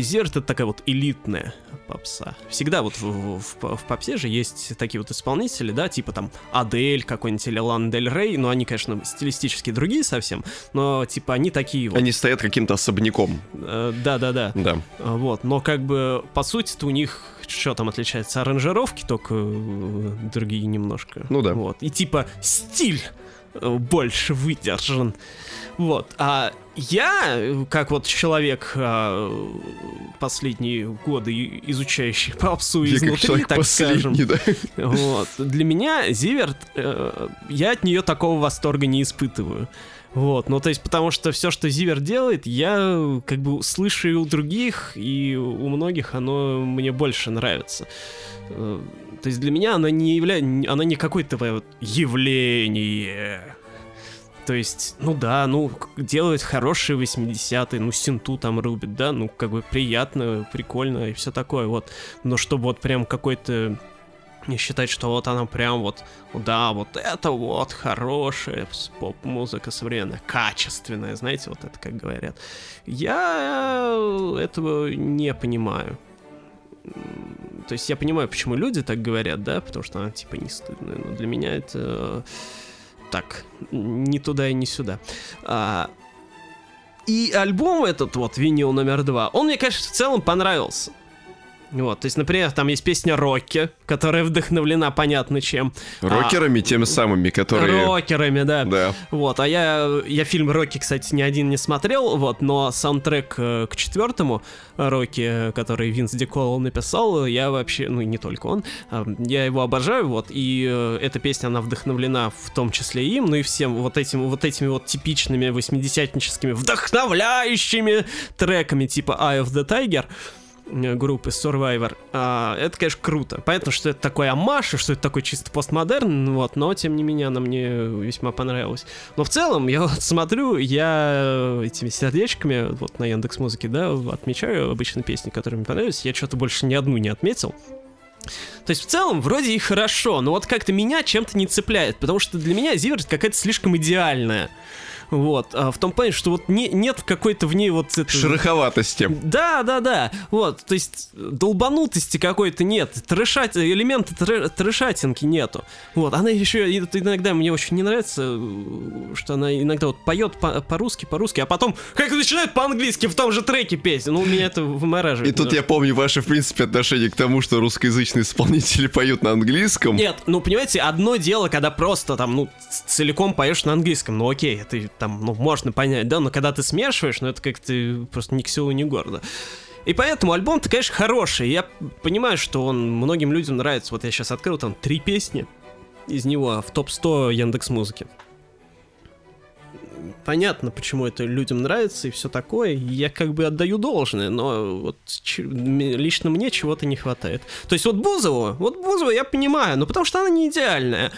Speaker 2: Зиверт это такая вот элитная попса. Всегда вот в, в, в попсе же есть такие вот исполнители, да, типа там Адель какой-нибудь или Лан Дель Рей, но они, конечно, стилистически другие совсем, но типа они такие вот.
Speaker 1: Они стоят каким-то особняком.
Speaker 2: Э, Да-да-да.
Speaker 1: Да.
Speaker 2: Вот, но как бы по сути-то у них что там отличается? Аранжировки только э, другие немножко.
Speaker 1: Ну да.
Speaker 2: Вот. И типа стиль э, больше выдержан. Вот. А я, как вот человек э, последние годы изучающий попсу
Speaker 1: Я
Speaker 2: изнутри, так скажем,
Speaker 1: да.
Speaker 2: вот. Для меня Зиверт, э, я от нее такого восторга не испытываю. Вот, ну то есть потому что все, что Зивер делает, я как бы слышу и у других, и у многих оно мне больше нравится. Э, То есть для меня она не является, она не какое-то вот явление. То есть, ну да, ну, делает хорошие 80-е, ну, синту там рубит, да, ну, как бы приятно, прикольно и все такое, вот. Но чтобы вот прям какой-то не считать, что вот она прям вот, да, вот это вот хорошая поп-музыка современная, качественная, знаете, вот это как говорят. Я э, этого не понимаю. То есть я понимаю, почему люди так говорят, да, потому что она типа не стыдная, но для меня это так, не туда и не сюда. А, и альбом этот вот, винил номер два, он мне, конечно, в целом понравился. Вот, то есть, например, там есть песня «Рокки», которая вдохновлена понятно чем.
Speaker 1: Рокерами теми самыми, которые...
Speaker 2: Рокерами, да.
Speaker 1: Да.
Speaker 2: Вот, а я, я фильм «Рокки», кстати, ни один не смотрел, вот, но саундтрек э, к четвертому «Рокки», который Винс Диколл написал, я вообще, ну, и не только он, а, я его обожаю, вот, и э, эта песня, она вдохновлена в том числе им, ну и всем вот, этим, вот этими вот типичными восьмидесятническими вдохновляющими треками типа «Eye of the Tiger», группы Survivor. А, это, конечно, круто. Понятно, что это такой амаш, и что это такой чисто постмодерн, вот, но, тем не менее, она мне весьма понравилась. Но в целом, я вот смотрю, я этими сердечками, вот на Яндекс Музыке, да, отмечаю обычно песни, которые мне понравились. Я что-то больше ни одну не отметил. То есть в целом вроде и хорошо, но вот как-то меня чем-то не цепляет, потому что для меня Зиверт какая-то слишком идеальная. Вот, а в том плане, что вот не, нет какой-то в ней вот... это-
Speaker 1: Шероховатости.
Speaker 2: да, да, да. Вот, то есть долбанутости какой-то нет, трэшать, элемента трэ- трэшатинки нету. Вот, она еще иногда мне очень не нравится, э, что она иногда вот поет по- по-русски, по-русски, а потом как начинает по-английски в том же треке петь. Ну, меня это вымораживает.
Speaker 1: И тут я помню ваше, в принципе, отношение к тому, что русскоязычные исполнители поют на английском.
Speaker 2: Нет, ну понимаете, одно дело, когда просто там, ну, целиком поешь на английском, ну окей, это там, ну, можно понять, да, но когда ты смешиваешь, ну это как-то просто ни к селу, ни к городу. И поэтому альбом-то, конечно, хороший. Я понимаю, что он многим людям нравится. Вот я сейчас открыл там три песни из него в топ-100 Яндекс Музыки. Понятно, почему это людям нравится и все такое. Я как бы отдаю должное, но вот ч- лично мне чего-то не хватает. То есть вот Бузову, вот Бузову я понимаю, но потому что она не идеальная.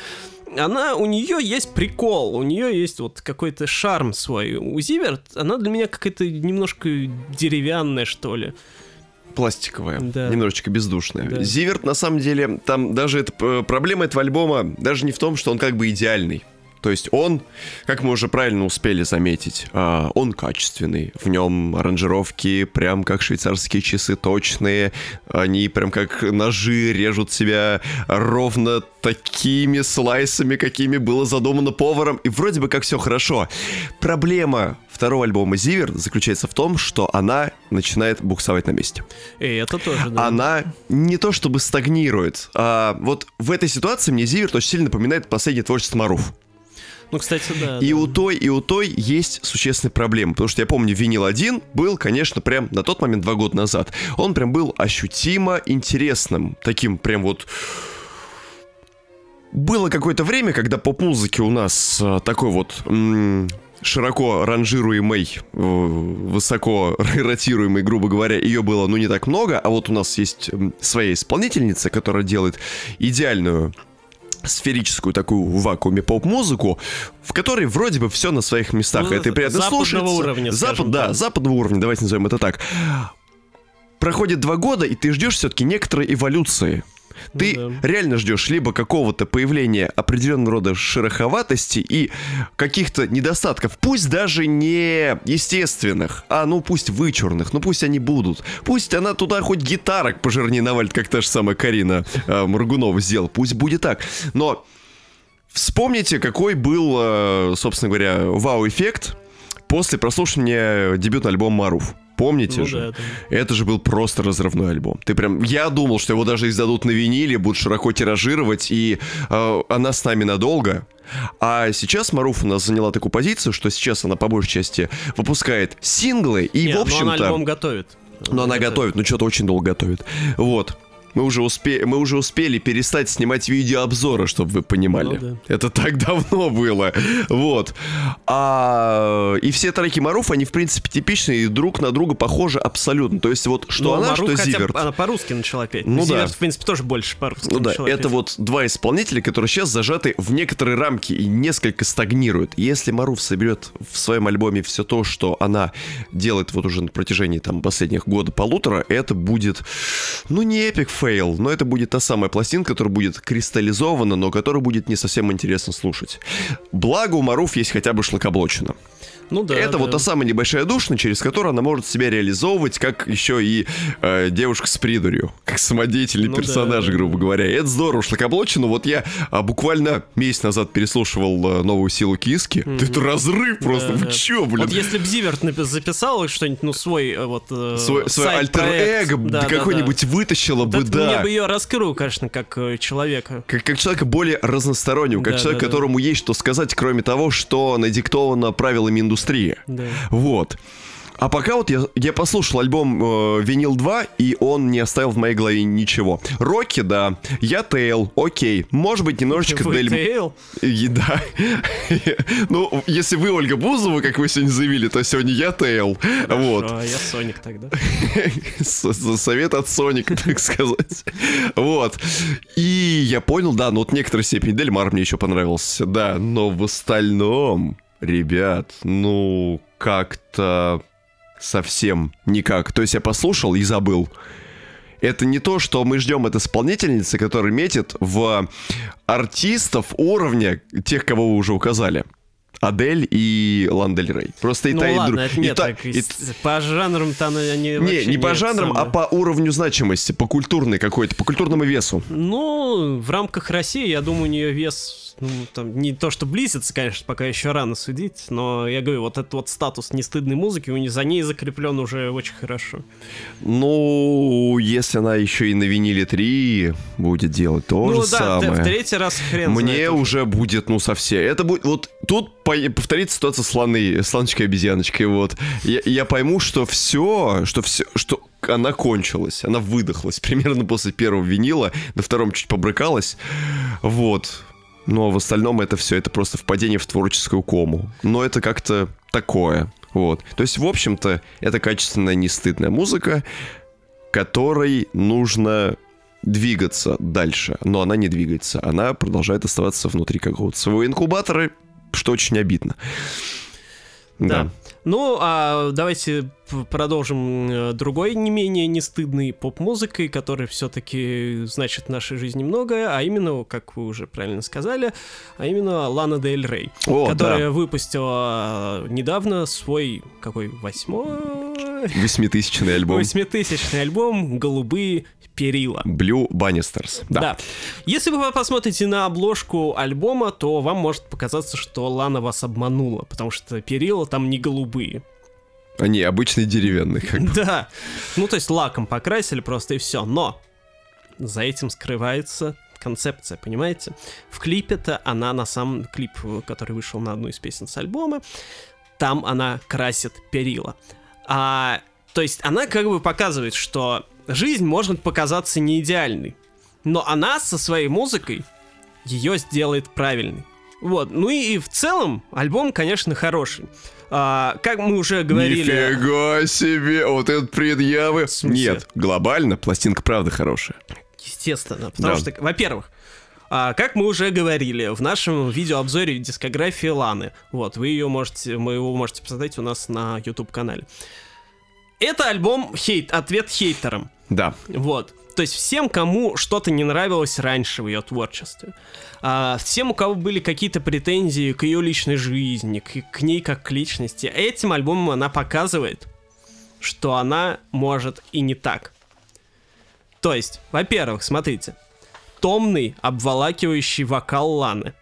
Speaker 2: Она, у нее есть прикол, у нее есть вот какой-то шарм свой. У Зиверт, она для меня какая-то немножко деревянная, что ли.
Speaker 1: Пластиковая,
Speaker 2: Да.
Speaker 1: немножечко бездушная.
Speaker 2: Да.
Speaker 1: Зиверт, на самом деле, там даже это, э, проблема этого альбома даже не в том, что он как бы идеальный. То есть он, как мы уже правильно успели заметить, а, он качественный. В нем аранжировки прям как швейцарские часы точные. Они прям как ножи режут себя ровно такими слайсами, какими было задумано поваром. И вроде бы как все хорошо. Проблема второго альбома Зивер заключается в том, что она начинает буксовать на месте
Speaker 2: И это тоже, да.
Speaker 1: она не то чтобы стагнирует. А вот в этой ситуации мне Зиверт очень сильно напоминает последнее творчество Маруф.
Speaker 2: Ну, кстати, да.
Speaker 1: И
Speaker 2: да.
Speaker 1: у той, и у той есть существенные проблемы. Потому что я помню, винил 1 был, конечно, прям на тот момент, два года назад. Он прям был ощутимо интересным. Таким прям вот... Было какое-то время, когда поп-музыки у нас а, такой вот м, широко ранжируемой, высоко ротируемой, грубо говоря, ее было, ну, не так много, а вот у нас есть своя исполнительница, которая делает идеальную сферическую такую в вакууме поп-музыку, в которой вроде бы все на своих местах.
Speaker 2: Ну,
Speaker 1: это приятно
Speaker 2: западного
Speaker 1: слушается.
Speaker 2: уровня,
Speaker 1: Запад, да,
Speaker 2: так.
Speaker 1: западного уровня, давайте назовем это так. Проходит два года, и ты ждешь все-таки некоторой эволюции. Ты
Speaker 2: Ну да.
Speaker 1: реально ждешь либо какого-то появления определенного рода шероховатости и каких-то недостатков, пусть даже не естественных, а ну пусть вычурных, ну пусть они будут. Пусть она туда хоть гитарок пожирнее навалит, как та же самая Карина э, Моргунова сделала. Пусть будет так. Но вспомните, какой был, э, собственно говоря, вау-эффект после прослушивания дебютного альбома Маруф. Помните
Speaker 2: Ну
Speaker 1: же?
Speaker 2: да, это-
Speaker 1: Это же был просто разрывной альбом. Ты прям, я думал, что его даже издадут на виниле, будут широко тиражировать, и э, она с нами надолго. А сейчас Маруф у нас заняла такую позицию, что сейчас она по большей части выпускает синглы, и,
Speaker 2: Не,
Speaker 1: в
Speaker 2: ну она
Speaker 1: общем-то...
Speaker 2: альбом готовит.
Speaker 1: Но она готовит, ну что-то очень долго готовит. Вот. Мы уже, успе... мы уже успели перестать снимать видеообзоры, чтобы вы понимали.
Speaker 2: Ну
Speaker 1: Это так давно было. Вот. А... И все треки Маруф, они, в принципе, типичные и друг на друга похожи абсолютно. То есть вот что
Speaker 2: Но
Speaker 1: она,
Speaker 2: Маруф
Speaker 1: что
Speaker 2: хотя
Speaker 1: Зиверт.
Speaker 2: Она по-русски начала петь.
Speaker 1: Ну да.
Speaker 2: Zivert, в принципе, тоже больше по-русски
Speaker 1: Ну да,
Speaker 2: начала
Speaker 1: это
Speaker 2: петь.
Speaker 1: вот два исполнителя, которые сейчас зажаты в некоторые рамки и несколько стагнируют. Если MARUV соберет в своем альбоме все то, что она делает вот уже на протяжении там последних года полутора, это будет, ну не epic fail, но это будет та самая пластинка, которая будет кристаллизована, но которая будет не совсем интересно слушать. Благо у MARUV есть хотя бы шлакоблочина.
Speaker 2: Ну да,
Speaker 1: это
Speaker 2: да.
Speaker 1: вот та самая небольшая отдушина, через которую она может себя реализовывать, как еще и э, девушка с придурью, как самодеятельный
Speaker 2: Ну да,
Speaker 1: персонаж,
Speaker 2: да,
Speaker 1: грубо говоря. И это здорово, шлакоблочину. Вот я а, буквально месяц назад переслушивал э, новую силу киски. Да Это разрыв просто.
Speaker 2: Да,
Speaker 1: Вы
Speaker 2: да.
Speaker 1: чё, блин?
Speaker 2: Вот если бы Зиверт записал что-нибудь, ну, свой э, вот э,
Speaker 1: Свой, альтер-эго
Speaker 2: да, да, да.
Speaker 1: какой-нибудь вытащила бы,
Speaker 2: Вот это Мне
Speaker 1: да.
Speaker 2: бы ее раскрыл, конечно, как э, человека.
Speaker 1: Как, как человека более разностороннего, как
Speaker 2: Да,
Speaker 1: человек,
Speaker 2: да, да.
Speaker 1: которому есть что сказать, кроме того, что надиктовано правилами индустрии.
Speaker 2: Да.
Speaker 1: Вот. А пока вот я, я послушал альбом э, Винил 2, и он не оставил в моей голове ничего. Рокки, да. Я Тейл, окей. Может быть, немножечко
Speaker 2: Вы
Speaker 1: Дель...
Speaker 2: Тейл?
Speaker 1: И Да. ну, если вы Ольга Бузова, как вы сегодня заявили, то сегодня я Тейл. Вот.
Speaker 2: А я Соник тогда.
Speaker 1: Совет от Соника, так сказать. Вот. И я понял, да, ну вот некоторой степени Дельмар мне еще понравился, да, но в остальном, ребят, ну, как-то совсем никак. То есть я послушал и забыл. Это не то, что мы ждем от исполнительницы, которая метит в артистов уровня тех, кого вы уже указали. Адель и Ландель Рей. Просто и
Speaker 2: Ну
Speaker 1: та, и
Speaker 2: ладно,
Speaker 1: друг-
Speaker 2: это
Speaker 1: и
Speaker 2: не
Speaker 1: та-
Speaker 2: так.
Speaker 1: и
Speaker 2: и По жанрам-то они
Speaker 1: не,
Speaker 2: вообще
Speaker 1: не по
Speaker 2: нет
Speaker 1: жанрам, а
Speaker 2: самое.
Speaker 1: по уровню значимости, по культурной какой-то, по культурному весу.
Speaker 2: Ну, в рамках России, я думаю, у нее вес, ну, там, не то, что близится, конечно, пока еще рано судить, но я говорю, вот этот вот статус нестыдной музыки, у нее за ней закреплен уже очень хорошо.
Speaker 1: Ну, если она еще и на виниле 3 будет делать то
Speaker 2: ну
Speaker 1: же
Speaker 2: да,
Speaker 1: самое.
Speaker 2: в третий раз хрен
Speaker 1: Мне
Speaker 2: знает
Speaker 1: уже будет, ну, совсем. Это будет, вот тут по- повторится ситуация слоны, слоночкой обезьяночкой, вот. Я, я пойму, что все, что все, что она кончилась, она выдохлась примерно после первого винила, на втором чуть побрыкалась, вот. Но в остальном это все, это просто впадение в творческую кому. Но это как-то такое, вот. То есть, в общем-то, это качественная, не стыдная музыка, которой нужно двигаться дальше, но она не двигается, она продолжает оставаться внутри какого-то своего инкубатора, что очень обидно.
Speaker 2: Да. Ну, а давайте продолжим э, другой не менее нестыдной поп-музыкой, которая все-таки значит в нашей жизни многое, а именно, как вы уже правильно сказали, а именно Лана Дель Рей,
Speaker 1: О,
Speaker 2: которая выпустила э, недавно свой какой восьмой
Speaker 1: Восьмитысячный альбом.
Speaker 2: восьмитысячный альбом "Голубые перила".
Speaker 1: Blue Bannisters. Да.
Speaker 2: Да. Если вы посмотрите на обложку альбома, то вам может показаться, что Лана вас обманула, потому что перила там не голубые.
Speaker 1: Они обычные деревянные, как бы.
Speaker 2: Да. Ну, то есть лаком покрасили просто и все. Но за этим скрывается концепция, понимаете? В клипе-то она на самом... Клип, который вышел на одну из песен с альбома, там она красит перила. А, то есть она как бы показывает, что жизнь может показаться не идеальной, но она со своей музыкой ее сделает правильной. Вот. Ну и в целом альбом, конечно, хороший. А, как мы уже говорили...
Speaker 1: Нифига себе! Вот этот предъявы. Нет, глобально пластинка правда хорошая.
Speaker 2: Естественно, потому
Speaker 1: Да.
Speaker 2: что, во-первых, а, как мы уже говорили в нашем видеообзоре дискографии Ланы, вот, вы ее можете, вы его можете посмотреть у нас на YouTube канале. Это альбом хейт, ответ хейтерам.
Speaker 1: Да.
Speaker 2: Вот. То есть всем, кому что-то не нравилось раньше в ее творчестве, а, всем, у кого были какие-то претензии к ее личной жизни, к, к ней как к личности, этим альбомом она показывает, что она может и не так. То есть, во-первых, смотрите, томный, обволакивающий вокал Ланы.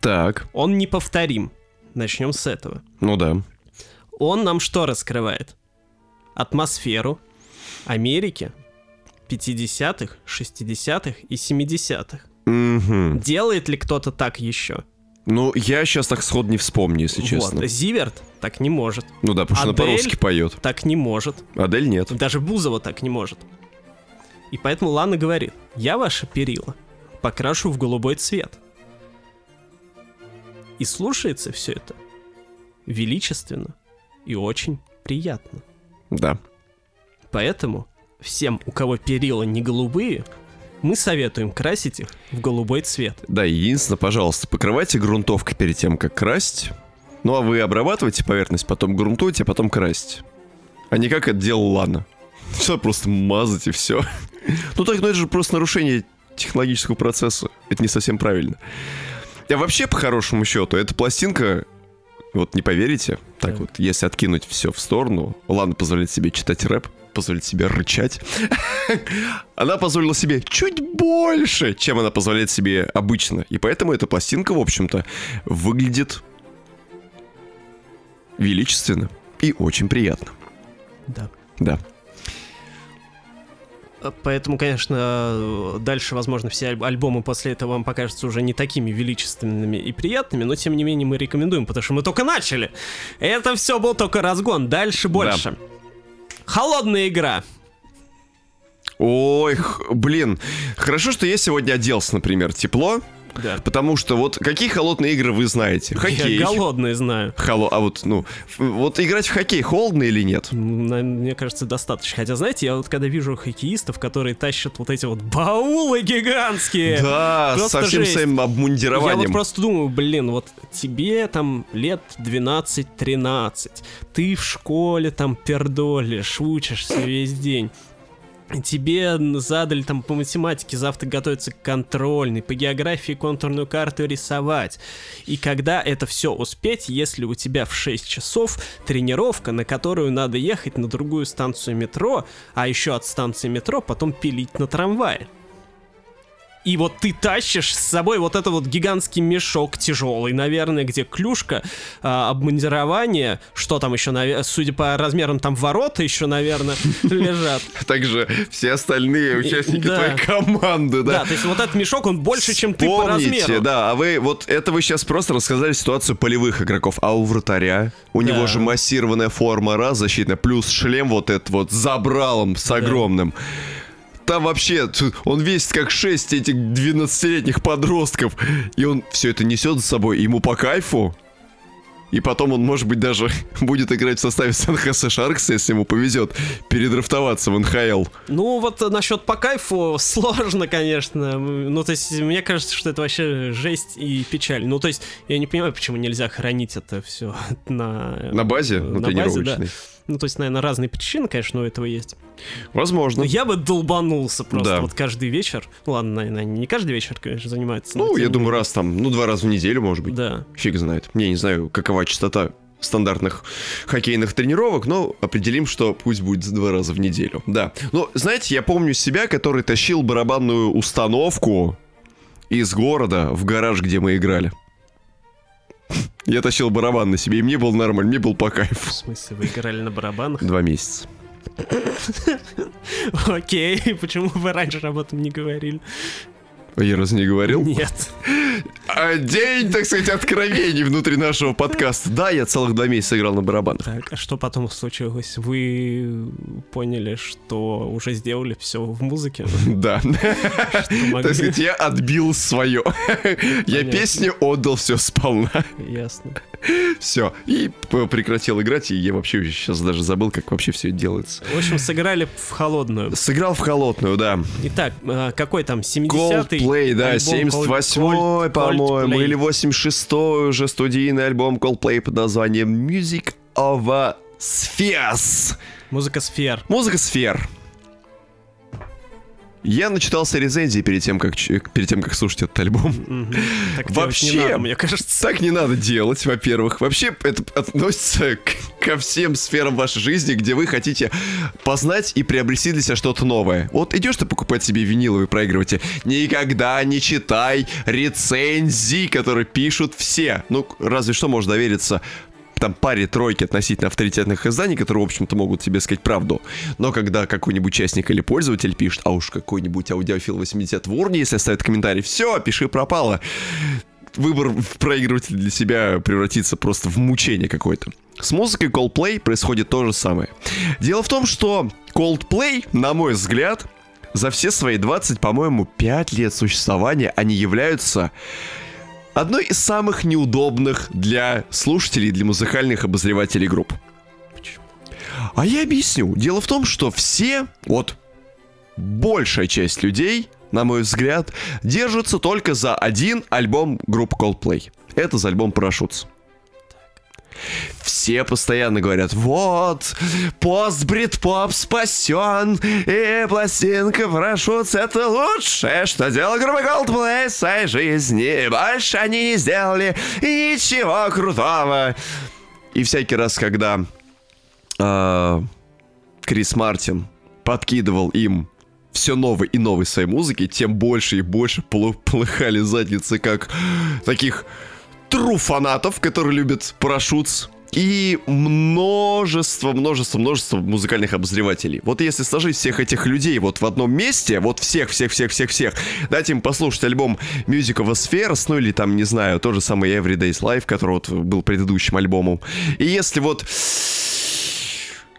Speaker 1: Так,
Speaker 2: Он неповторим. Начнем с этого.
Speaker 1: ну да.
Speaker 2: Он нам что раскрывает? Атмосферу Америки 50-х, 60-х и 70-х.
Speaker 1: Мгм.
Speaker 2: Делает ли кто-то так еще?
Speaker 1: Ну, я сейчас так сходу не вспомню, если честно.
Speaker 2: Вот. Зиверт так не может.
Speaker 1: Ну да, потому что она
Speaker 2: Адель?
Speaker 1: по-русски поет.
Speaker 2: Так не может.
Speaker 1: Адель нет.
Speaker 2: Даже Бузова так не может. И поэтому Лана говорит, я ваше перила покрашу в голубой цвет. И слушается все это величественно и очень приятно.
Speaker 1: Да.
Speaker 2: Поэтому всем, у кого перила не голубые, мы советуем красить их в голубой цвет.
Speaker 1: Да, единственное, пожалуйста, покрывайте грунтовкой перед тем, как красить. Ну, а вы обрабатываете поверхность, потом грунтуете, а потом красите. А не как это делала Лана. Все просто мазать и все. Ну так, ну это же просто нарушение технологического процесса. Это не совсем правильно. А вообще, по хорошему счету, эта пластинка, вот не поверите, так
Speaker 2: Так.
Speaker 1: вот, если откинуть все в сторону, Лана позволяет себе читать рэп, позволяет себе рычать. Она позволила себе чуть больше, чем она позволяет себе обычно. И поэтому эта пластинка, в общем-то, выглядит величественно и очень приятно.
Speaker 2: Да.
Speaker 1: Да.
Speaker 2: А Поэтому, конечно, э, дальше, возможно, все аль- альбомы после этого вам покажутся уже не такими величественными и приятными, но тем не менее мы рекомендуем, потому что мы только начали. Это все был только разгон, дальше больше. Холодная игра.
Speaker 1: Ой, блин, хорошо, что я сегодня оделся, например, тепло,
Speaker 2: Да.
Speaker 1: потому что вот какие холодные игры вы знаете? Хоккей.
Speaker 2: Я голодный знаю.
Speaker 1: Холо... А вот, ну, вот играть в хоккей холодно или нет?
Speaker 2: Мне кажется, достаточно. Хотя, знаете, я вот когда вижу хоккеистов, которые тащат вот эти вот баулы гигантские.
Speaker 1: Да,
Speaker 2: просто
Speaker 1: со всем
Speaker 2: жесть.
Speaker 1: своим
Speaker 2: Я
Speaker 1: обмундированием.
Speaker 2: вот просто думаю, блин, вот тебе там лет 12-13, ты в школе там пердолишь, учишься весь день. Тебе задали там по математике завтра готовиться к контрольной, по географии контурную карту рисовать. И когда это все успеть, если у тебя в 6 часов тренировка, на которую надо ехать на другую станцию метро, а еще от станции метро потом пилить на трамвае. И вот ты тащишь с собой вот этот вот гигантский мешок тяжелый, наверное, где клюшка, а, обмундирование, что там еще, наве- судя по размерам, там ворота еще, наверное, лежат.
Speaker 1: Также все остальные участники
Speaker 2: да.
Speaker 1: твоей команды,
Speaker 2: Да,
Speaker 1: да.
Speaker 2: то есть вот этот мешок, он больше, чем ты по размеру.
Speaker 1: да, а вы вот это вы сейчас просто рассказали ситуацию полевых игроков, а у вратаря у
Speaker 2: Да.
Speaker 1: него же массированная форма раз защитная, плюс шлем вот этот вот забралом, с огромным. Там вообще, он весит как 6 этих 12-летних подростков, и он все это несет с собой, ему по кайфу. И потом он, может быть, даже будет играть в составе Сан-Хосе Шаркса, если ему повезет, передрафтоваться в НХЛ.
Speaker 2: Ну вот э, насчет по кайфу сложно, конечно. Ну то есть мне кажется, что это вообще жесть и печаль. Ну то есть я не понимаю, почему нельзя хранить это все на...
Speaker 1: На базе,
Speaker 2: э,
Speaker 1: на,
Speaker 2: базе, да. Ну то есть, наверное, разные причины, конечно, у этого есть.
Speaker 1: Возможно.
Speaker 2: Но я бы долбанулся просто
Speaker 1: Да.
Speaker 2: вот каждый вечер. Ну ладно, наверное, не каждый вечер, конечно, занимается.
Speaker 1: Ну, я думаю, раз там, ну, два раза в неделю, может быть.
Speaker 2: Да.
Speaker 1: Фиг знает. Я не знаю, какова частота стандартных хоккейных тренировок, но определим, что пусть будет два раза в неделю. Да. Но, знаете, я помню себя, который тащил барабанную установку из города в гараж, где мы играли. Я тащил барабан на себе, и мне было нормально, мне был по кайфу.
Speaker 2: В смысле, вы играли на барабанах?
Speaker 1: Два месяца.
Speaker 2: Окей, почему вы раньше об этом не говорили?
Speaker 1: Я разве не говорил?
Speaker 2: Нет.
Speaker 1: А день, так сказать, откровений внутри нашего подкаста. Да, я целых два месяца играл на барабанах.
Speaker 2: Так, а что потом случилось? Вы поняли, что уже сделали все в музыке?
Speaker 1: Да. Так сказать, я отбил свое. Я песню отдал все сполна.
Speaker 2: Ясно.
Speaker 1: Все. И прекратил играть, и я вообще сейчас даже забыл, как вообще все делается.
Speaker 2: В общем, сыграли в холодную.
Speaker 1: Сыграл в холодную, да.
Speaker 2: Итак, а, какой там, 70-й?
Speaker 1: Coldplay, да,
Speaker 2: альбом
Speaker 1: 78-й,
Speaker 2: Cold-
Speaker 1: по-моему, или 86-й уже студийный альбом Coldplay под названием Music of a Spheres.
Speaker 2: Музыка сфер.
Speaker 1: Музыка сфер. Я начитался рецензии перед тем, как, перед тем, как слушать этот альбом.
Speaker 2: Так
Speaker 1: Вообще,
Speaker 2: не надо, мне кажется.
Speaker 1: Так не надо делать, во-первых. Вообще, это относится к- ко всем сферам вашей жизни, где вы хотите познать и приобрести для себя что-то новое. Вот идешь ты покупать себе виниловый проигрыватель, никогда не читай рецензий, которые пишут все. Ну, разве что можно довериться там паре тройки относительно авторитетных изданий, которые, в общем-то, могут тебе сказать правду. Но когда какой-нибудь участник или пользователь пишет, а уж какой-нибудь аудиофил 80 в урне, если оставит комментарий, все, пиши пропало. Выбор в проигрыватель для себя превратится просто в мучение какое-то. С музыкой Coldplay происходит то же самое. Дело в том, что Coldplay, на мой взгляд, за все свои 20, по-моему, 5 лет существования они являются одной из самых неудобных для слушателей, для музыкальных обозревателей групп.
Speaker 2: Почему?
Speaker 1: А я объясню. Дело в том, что все, вот большая часть людей, на мой взгляд, держатся только за один альбом группы Coldplay. Это за альбом Parachutes. Все постоянно говорят, вот, пост-брит-поп спасен, и пластинка Parachutes это лучшее, что делал группа Coldplay в своей жизни. Больше они не сделали ничего крутого. И всякий раз, когда а, Крис Мартин подкидывал им все новой и новой своей музыки, тем больше и больше полыхали задницы, как таких тру фанатов, которые любят парашют. И множество, множество, множество музыкальных обозревателей. Вот если сложить всех этих людей вот в одном месте, вот всех, всех, всех, всех, всех, дать им послушать альбом Music of a Spheres, ну или там, не знаю, то же самое Everyday's Life, который вот был предыдущим альбомом. И если вот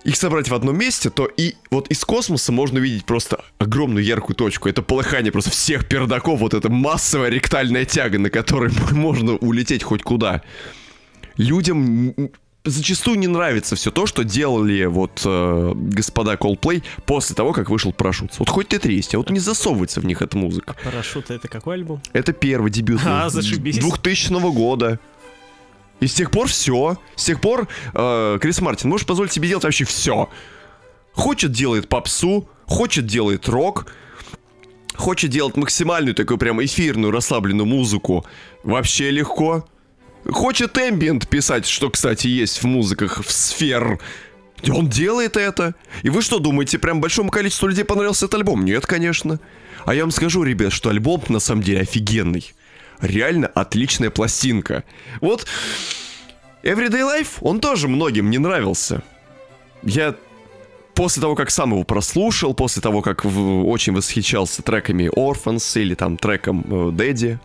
Speaker 1: их собрать в одном месте, то и вот из космоса можно увидеть просто огромную яркую точку. Это полыхание просто всех пердаков, вот эта массовая ректальная тяга, на которой можно улететь хоть куда. Людям зачастую не нравится все то, что делали вот э, господа Coldplay после того, как вышел парашют. Вот хоть ты тресни, а вот не засовывается в них эта музыка.
Speaker 2: Парашюты это какой альбом?
Speaker 1: Это первый дебютный.
Speaker 2: А, зашибись.
Speaker 1: 2000 года. И с тех пор все. С тех пор э, Крис Мартин может позволить себе делать вообще все. Хочет делает попсу, хочет делает рок, хочет делать максимальную такую прям эфирную расслабленную музыку. Вообще легко. Хочет эмбиент писать, что, кстати, есть в музыках в сфер. И он делает это. И вы что думаете, прям большому количеству людей понравился этот альбом? Нет, конечно. А я вам скажу, ребят, что альбом на самом деле офигенный. Реально отличная пластинка. Вот Everyday Life, он тоже многим не нравился. Я после того, как сам его прослушал, после того, как в- очень восхищался треками Orphans или там треком э, Daddy,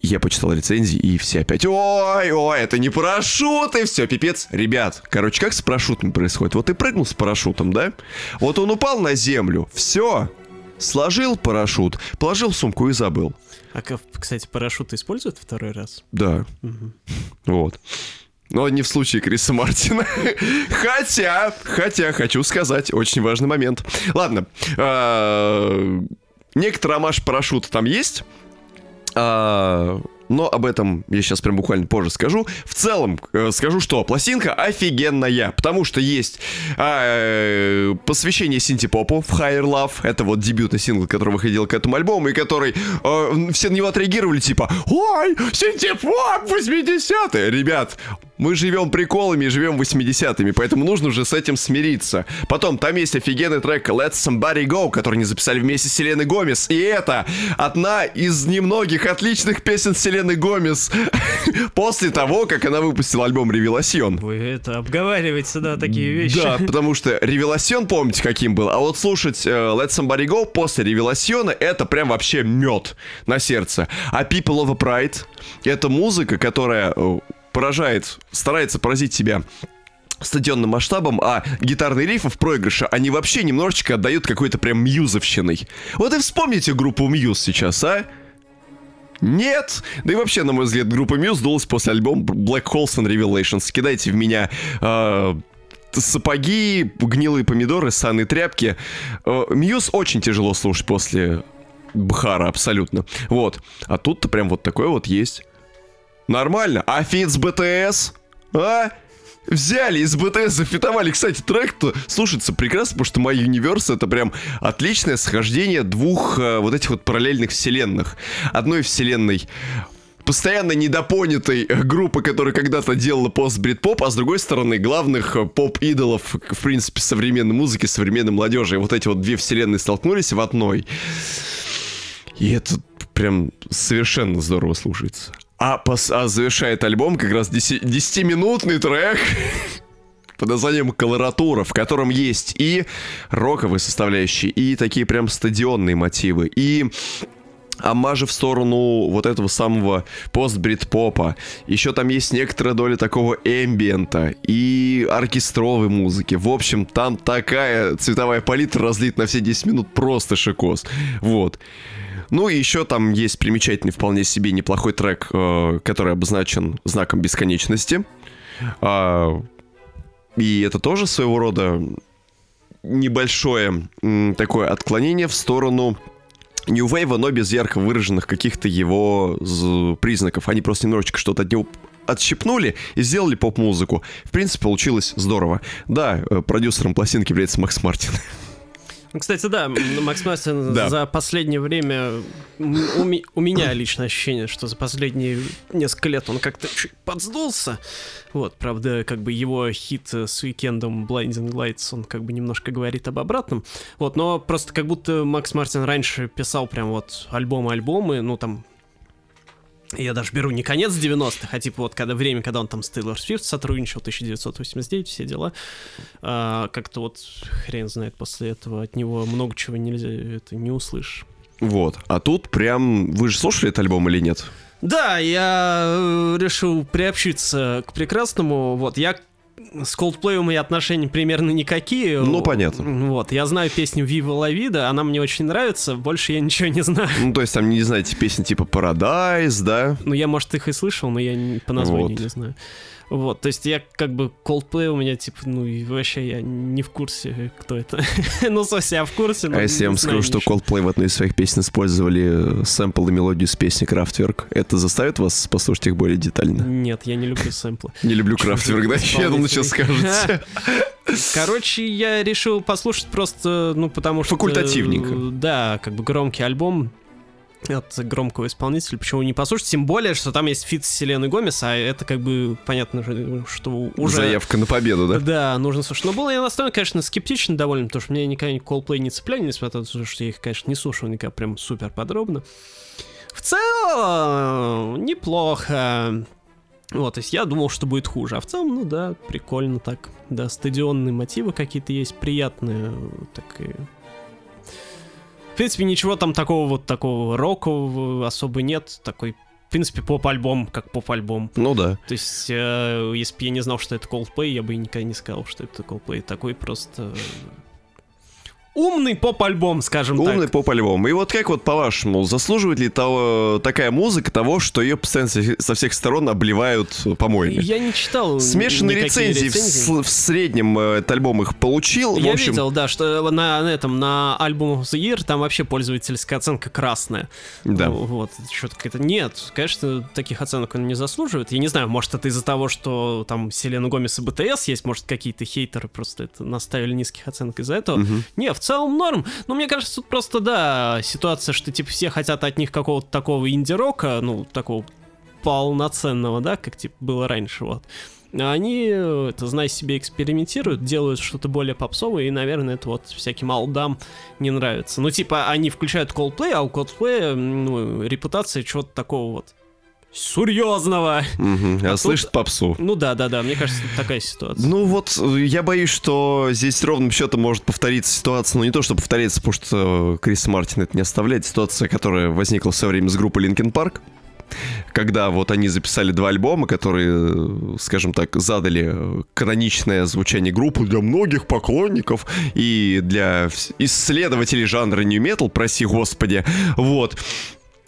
Speaker 1: я почитал рецензии, и все опять, ой, ой, это не парашют, и все, пипец. Ребят, короче, как с парашютом происходит? Вот ты прыгнул с парашютом, да? Вот он упал на землю, все, сложил парашют, положил в сумку и забыл.
Speaker 2: А, кстати, парашюты используют второй раз?
Speaker 1: Да. Вот. Но не в случае Криса Мартина. Хотя, хотя, хочу сказать, очень важный момент. Ладно. а, Некоторый амаш парашюта там есть. Но об этом я сейчас прям буквально позже скажу. В целом э, скажу, что пластинка офигенная, потому что есть а, э, посвящение синтепопу в Higher Love. Это вот дебютный сингл, который выходил к этому альбому, и который э, все на него отреагировали типа «Ой, синтепоп 80-е!» Ребят, мы живем приколами и живем 80-ми, поэтому нужно уже с этим смириться. Потом, там есть офигенный трек Let Somebody Go, который они записали вместе с Селеной Гомес. И это одна из немногих отличных песен Селены Гомес после того, как она выпустила альбом Ревеласьон.
Speaker 2: Вы это обговариваете, да, такие вещи.
Speaker 1: Да, потому что Ревеласьон, помните, каким был? А вот слушать э, Let Somebody Go после Ревеласьона это прям вообще мед на сердце. А People of a Pride это музыка, которая э, поражает, старается поразить тебя стадионным масштабом, а гитарные рифы в проигрыше, они вообще немножечко отдают какой-то прям мьюзовщиной. Вот и вспомните группу Мьюз сейчас, а? Нет! Да и вообще, на мой взгляд, группа Muse сдулась после альбома Black Holes and Revelations. Кидайте в меня э, сапоги, гнилые помидоры, ссаные тряпки. Э, Muse очень тяжело слушать после BHaR, абсолютно. Вот. А тут-то прям вот такое вот есть. Нормально. А feat с BTS? А? взяли из BTS, зафитовали. Кстати, трек-то слушается прекрасно, потому что My Universe это прям отличное схождение двух э, вот этих вот параллельных вселенных. Одной вселенной постоянно недопонятой группы, которая когда-то делала пост-брит-поп, а с другой стороны главных э, поп-идолов, в принципе, современной музыки, современной молодежи. И вот эти вот две вселенные столкнулись в одной. И это прям совершенно здорово слушается. А, пос, а завершает альбом как раз 10-минутный трек под названием «Колоратура», в котором есть и роковые составляющие, и такие прям стадионные мотивы, и амажи в сторону вот этого самого пост-брит-попа. Еще там есть некоторая доля такого эмбиента и оркестровой музыки. В общем, там такая цветовая палитра разлит на все 10 минут просто шикос. Вот. Ну и еще там есть примечательный вполне себе неплохой трек, э, который обозначен знаком бесконечности. А, и это тоже своего рода небольшое такое отклонение в сторону New Wave, но без ярко выраженных каких-то его признаков. Они просто немножечко что-то от него отщипнули и сделали поп-музыку. В принципе, получилось здорово. Да, э, продюсером пластинки является Макс Мартин.
Speaker 2: Кстати, да, Макс Мастер да. за последнее время у, у меня личное ощущение, что за последние несколько лет он как-то чуть подсдулся. Вот, правда, как бы его хит с уикендом Blinding Lights, он как бы немножко говорит об обратном. Вот, но просто как будто Макс Мартин раньше писал прям вот альбомы-альбомы, ну там я даже беру не конец 90-х, а типа вот когда время, когда он там с Тейлор Свифт сотрудничал, 1989, все дела. А, как-то вот хрен знает после этого от него много чего нельзя, это не услышишь.
Speaker 1: Вот, а тут прям... Вы же слушали этот альбом или нет?
Speaker 2: Да, я э, решил приобщиться к прекрасному. Вот, я с Coldplay у меня отношения примерно никакие.
Speaker 1: Ну, понятно.
Speaker 2: Вот, я знаю песню Viva La Vida, она мне очень нравится, больше я ничего не знаю.
Speaker 1: Ну, то есть там не знаете песни типа Paradise, да?
Speaker 2: Ну, я, может, их и слышал, но я по названию вот. не знаю. Вот, то есть я как бы Coldplay у меня, типа, ну и вообще я не в курсе, кто это. ну, совсем я в курсе,
Speaker 1: но А если я вам скажу, что Coldplay в одной из своих песен использовали сэмпл и мелодию с песни Kraftwerk, это заставит вас послушать их более детально?
Speaker 2: Нет, я не люблю сэмплы.
Speaker 1: Не люблю Kraftwerk, да? Я думал, сейчас скажете.
Speaker 2: Короче, я решил послушать просто, ну, потому что...
Speaker 1: Факультативненько.
Speaker 2: Да, как бы громкий альбом от громкого исполнителя, почему не послушать, тем более, что там есть feat с Селеной Гомес, а это как бы понятно, что уже...
Speaker 1: Заявка на победу, да?
Speaker 2: Да, нужно слушать. Но было я настроен, конечно, скептично довольно, потому что мне никогда Coldplay не цепляли, несмотря на то, что я их, конечно, не слушал никогда прям супер подробно. В целом, неплохо. Вот, то есть я думал, что будет хуже. А в целом, ну да, прикольно так. Да, стадионные мотивы какие-то есть, приятные. Так и принципе, ничего там такого вот такого рокового особо нет. Такой в принципе, поп-альбом, как поп-альбом.
Speaker 1: Ну да.
Speaker 2: То есть, э, если бы я не знал, что это Coldplay, я бы никогда не сказал, что это Coldplay. Такой просто умный поп-альбом, скажем
Speaker 1: умный так.
Speaker 2: Умный
Speaker 1: поп-альбом. И вот как вот по-вашему, заслуживает ли того, такая музыка того, что ее постоянно со всех сторон обливают помойными?
Speaker 2: Я не читал
Speaker 1: Смешанные рецензии, рецензии. В, в среднем э, этот альбом их получил.
Speaker 2: Я
Speaker 1: в общем...
Speaker 2: видел, да, что на, на этом, на альбом the Year там вообще пользовательская оценка красная.
Speaker 1: Да.
Speaker 2: Вот, что-то какое-то... Нет, конечно, таких оценок он не заслуживает. Я не знаю, может это из-за того, что там Селена Гомес и БТС есть, может какие-то хейтеры просто это наставили низких оценок из-за этого. Угу. Не, в целом норм. Но мне кажется, тут просто, да, ситуация, что, типа, все хотят от них какого-то такого инди-рока, ну, такого полноценного, да, как, типа, было раньше, вот. Они, это, знай себе, экспериментируют, делают что-то более попсовое, и, наверное, это вот всяким алдам не нравится. Ну, типа, они включают Coldplay, а у Coldplay, ну, репутация чего-то такого вот серьезного.
Speaker 1: Угу, а, а слышит тут... попсу.
Speaker 2: Ну да, да, да, мне кажется, такая ситуация.
Speaker 1: Ну вот, я боюсь, что здесь ровным счетом может повториться ситуация, ну не то, что повторится, потому что Крис Мартин это не оставляет, ситуация, которая возникла в свое время с группой Linkin Park, когда вот они записали два альбома, которые, скажем так, задали каноничное звучание группы для многих поклонников и для исследователей жанра New Metal, проси господи, вот.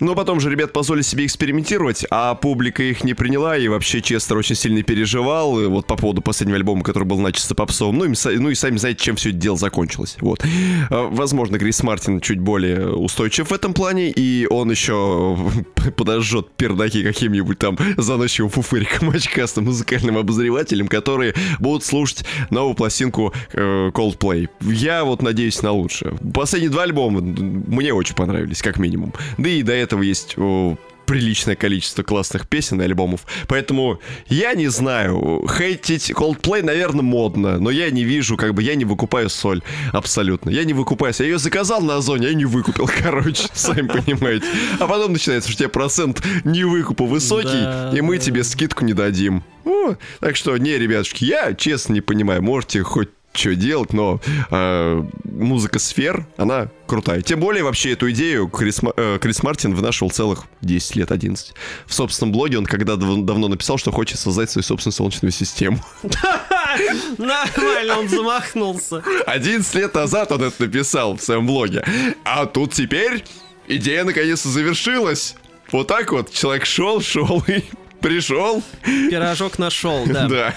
Speaker 1: Но потом же ребят позволили себе экспериментировать, а публика их не приняла, и вообще Честер очень сильно переживал, и вот по поводу последнего альбома, который был начисто попсовым. Ну, и, ну и сами знаете, чем все это дело закончилось. Вот. А, возможно, Крис Мартин чуть более устойчив в этом плане, и он еще подожжет пердаки каким-нибудь там заносчивым фуфыриком очкастым музыкальным обозревателем, которые будут слушать новую пластинку э, Coldplay. Я вот надеюсь на лучшее. Последние два альбома мне очень понравились, как минимум. Да и до этого есть о, приличное количество классных песен и альбомов. Поэтому я не знаю, хейтить Coldplay, наверное, модно, но я не вижу, как бы я не выкупаю соль абсолютно. Я не выкупаюсь. Я ее заказал на Озоне, я не выкупил, короче, сами понимаете. А потом начинается, что у тебя процент не выкупа высокий, да, и мы да. тебе скидку не дадим. Ну, так что, не, ребятушки, я честно не понимаю, можете хоть что делать, но э, музыка сфер, она крутая. Тем более, вообще, эту идею Крис, э, Крис Мартин вынашивал целых 10 лет, 11. В собственном блоге он когда дав давно написал, что хочет создать свою собственную солнечную систему.
Speaker 2: Нормально, он замахнулся.
Speaker 1: 11 лет назад он это написал в своем блоге. А тут теперь идея наконец-то завершилась. Вот так вот человек шел, шел и пришел.
Speaker 2: Пирожок нашел, да.
Speaker 1: Да.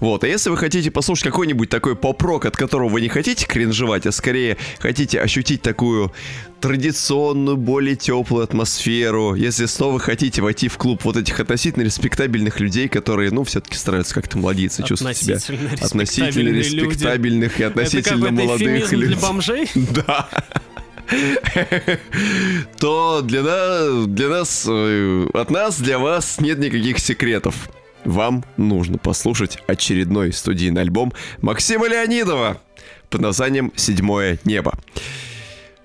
Speaker 1: Вот, а если вы хотите послушать какой-нибудь такой поп-рок, от которого вы не хотите кринжевать, а скорее хотите ощутить такую традиционную, более теплую атмосферу, если снова хотите войти в клуб вот этих относительно респектабельных людей, которые, ну, все-таки стараются как-то молодиться, чувствовать себя относительно респектабельных и относительно молодых
Speaker 2: людей. для бомжей?
Speaker 1: Да то для нас, для нас, э, от нас, для вас нет никаких секретов вам нужно послушать очередной студийный альбом Максима Леонидова под названием «Седьмое небо».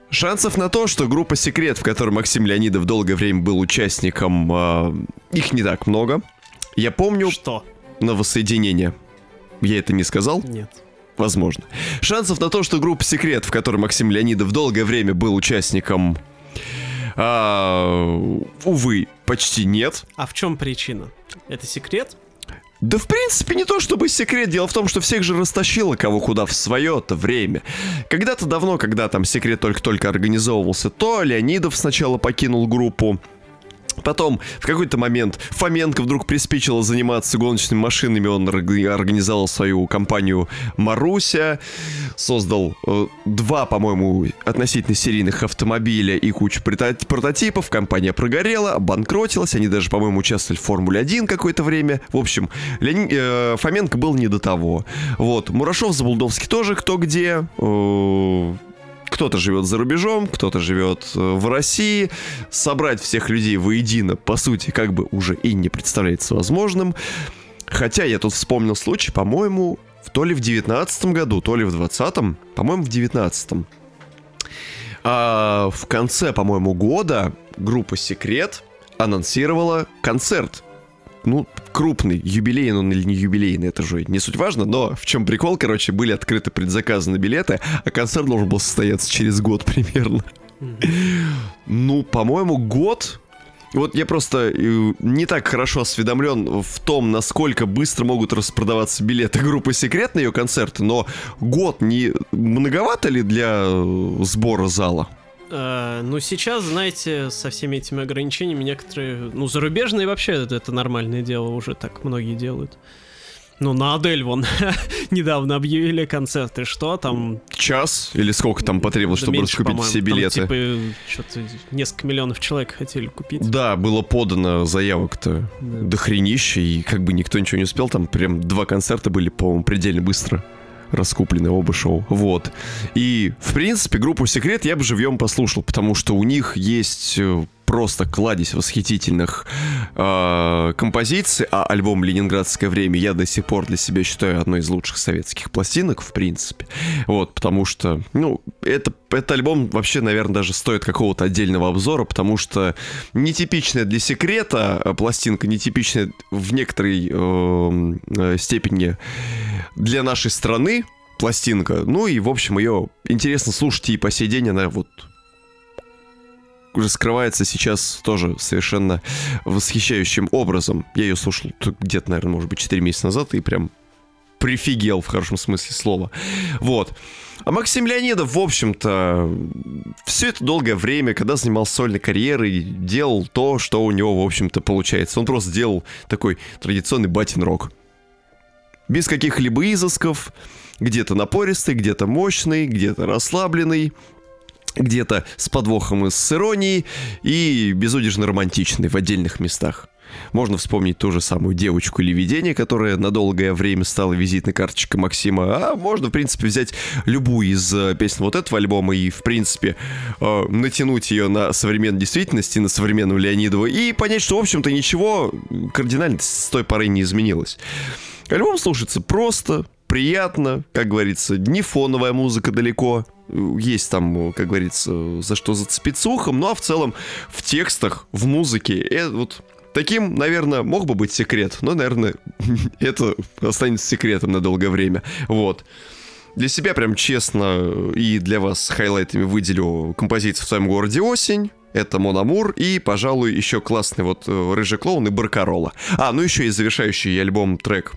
Speaker 1: Шансов на то, что группа «Секрет», в которой Максим Леонидов долгое время был участником, э, их не так много. Я помню...
Speaker 2: Что?
Speaker 1: На воссоединение. Я это не сказал?
Speaker 2: Нет.
Speaker 1: Возможно. Шансов на то, что группа «Секрет», в которой Максим Леонидов долгое время был участником, а, увы, почти нет.
Speaker 2: А в чем причина? Это секрет?
Speaker 1: Да, в принципе, не то чтобы секрет. Дело в том, что всех же растащило кого куда в свое-то время. Когда-то давно, когда там секрет только-только организовывался, то Леонидов сначала покинул группу, Потом в какой-то момент Фоменко вдруг приспичило заниматься гоночными машинами, он организовал свою компанию Маруся, создал э, два, по-моему, относительно серийных автомобиля и кучу прототипов, компания прогорела, обанкротилась, они даже, по-моему, участвовали в Формуле 1 какое-то время. В общем, Леони... э, Фоменко был не до того. Вот, Мурашов, Забулдовский тоже кто где, э, кто-то живет за рубежом, кто-то живет э, в России. Собрать всех людей воедино, по сути, как бы уже и не представляется возможным. Хотя я тут вспомнил случай, по-моему, то ли в девятнадцатом году, то ли в двадцатом, по-моему, в девятнадцатом. А в конце, по-моему, года группа «Секрет» анонсировала концерт ну, крупный, юбилейный он или не юбилейный, это же не суть важно, но в чем прикол, короче, были открыты предзаказы на билеты, а концерт должен был состояться через год примерно. Ну, по-моему, год вот я просто э, не так хорошо осведомлен в том, насколько быстро могут распродаваться билеты группы «Секрет» на ее концерты, но год не многовато ли для э, сбора зала?
Speaker 2: Э, ну, сейчас, знаете, со всеми этими ограничениями некоторые, ну, зарубежные вообще это, это нормальное дело, уже так многие делают. Ну, на Адель вон недавно объявили концерты, что там...
Speaker 1: Час? Или сколько там потребовалось, да чтобы меньше, раскупить все билеты? Там,
Speaker 2: типа, что-то несколько миллионов человек хотели купить.
Speaker 1: Да, было подано заявок-то да. до хренища, и как бы никто ничего не успел, там прям два концерта были, по-моему, предельно быстро раскуплены оба шоу. Вот. И, в принципе, группу «Секрет» я бы живьем послушал, потому что у них есть э, просто кладезь восхитительных э, композиций, а альбом «Ленинградское время» я до сих пор для себя считаю одной из лучших советских пластинок, в принципе. Вот, потому что, ну, это, этот альбом вообще, наверное, даже стоит какого-то отдельного обзора, потому что нетипичная для секрета а пластинка, нетипичная в некоторой э, э, степени для нашей страны пластинка. Ну и, в общем, ее интересно слушать и по сей день она вот раскрывается сейчас тоже совершенно восхищающим образом. Я ее слушал где-то, наверное, может быть, 4 месяца назад и прям прифигел в хорошем смысле слова. Вот. А Максим Леонидов, в общем-то, все это долгое время, когда занимался сольной карьерой, делал то, что у него, в общем-то, получается. Он просто делал такой традиционный батин рок. Без каких-либо изысков, где-то напористый, где-то мощный, где-то расслабленный, где-то с подвохом и с иронией и безудержно романтичный в отдельных местах. Можно вспомнить ту же самую девочку или видение, которая на долгое время стала визитной карточкой Максима. А можно, в принципе, взять любую из э, песен вот этого альбома и, в принципе, э, натянуть ее на современную действительность и на современную Леонидова и понять, что, в общем-то, ничего кардинально с той поры не изменилось. Альбом слушается просто, приятно, как говорится, не фоновая музыка далеко. Есть там, как говорится, за что зацепиться ухом, ну а в целом в текстах, в музыке, это вот Таким, наверное, мог бы быть секрет, но, наверное, это останется секретом на долгое время. Вот. Для себя прям честно и для вас хайлайтами выделю композицию в своем городе осень. Это Мономур и, пожалуй, еще классный вот э, Рыжий клоун и Баркарола. А, ну еще и завершающий альбом трек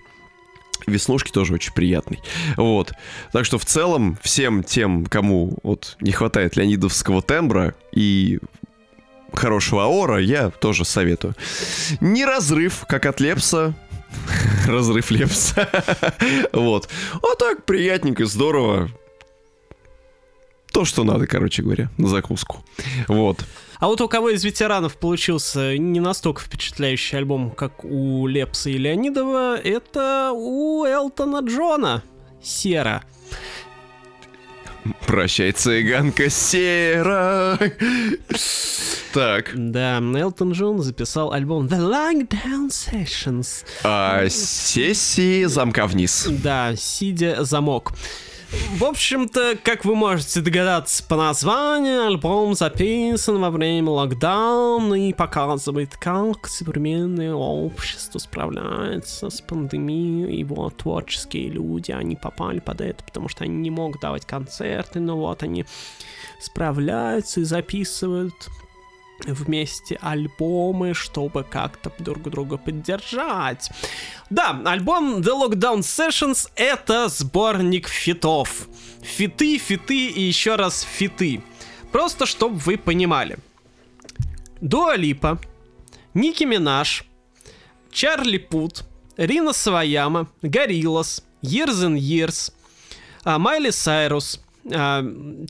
Speaker 1: Веснушки тоже очень приятный. Вот. Так что в целом всем тем, кому вот не хватает леонидовского тембра и хорошего аора, я тоже советую. Не разрыв, как от Лепса, разрыв Лепса. вот. А так, приятненько, здорово. То, что надо, короче говоря, на закуску. Вот.
Speaker 2: А вот у кого из ветеранов получился не настолько впечатляющий альбом, как у Лепса и Леонидова, это у Элтона Джона. Сера.
Speaker 1: Прощай, цыганка сера. Так.
Speaker 2: Да, Элтон Джон записал альбом The Lockdown Sessions.
Speaker 1: А, сессии замка вниз.
Speaker 2: Да, сидя замок. В общем-то, как вы можете догадаться по названию, альбом записан во время локдауна и показывает, как современное общество справляется с пандемией. И вот творческие люди, они попали под это, потому что они не могут давать концерты, но вот они справляются и записывают вместе альбомы, чтобы как-то друг друга поддержать. Да, альбом The Lockdown Sessions — это сборник фитов. Фиты, фиты и еще раз фиты. Просто чтобы вы понимали. Дуа Липа, Ники Минаж, Чарли Пут, Рина Саваяма, Гориллас, Years and Years, а, Майли Сайрус,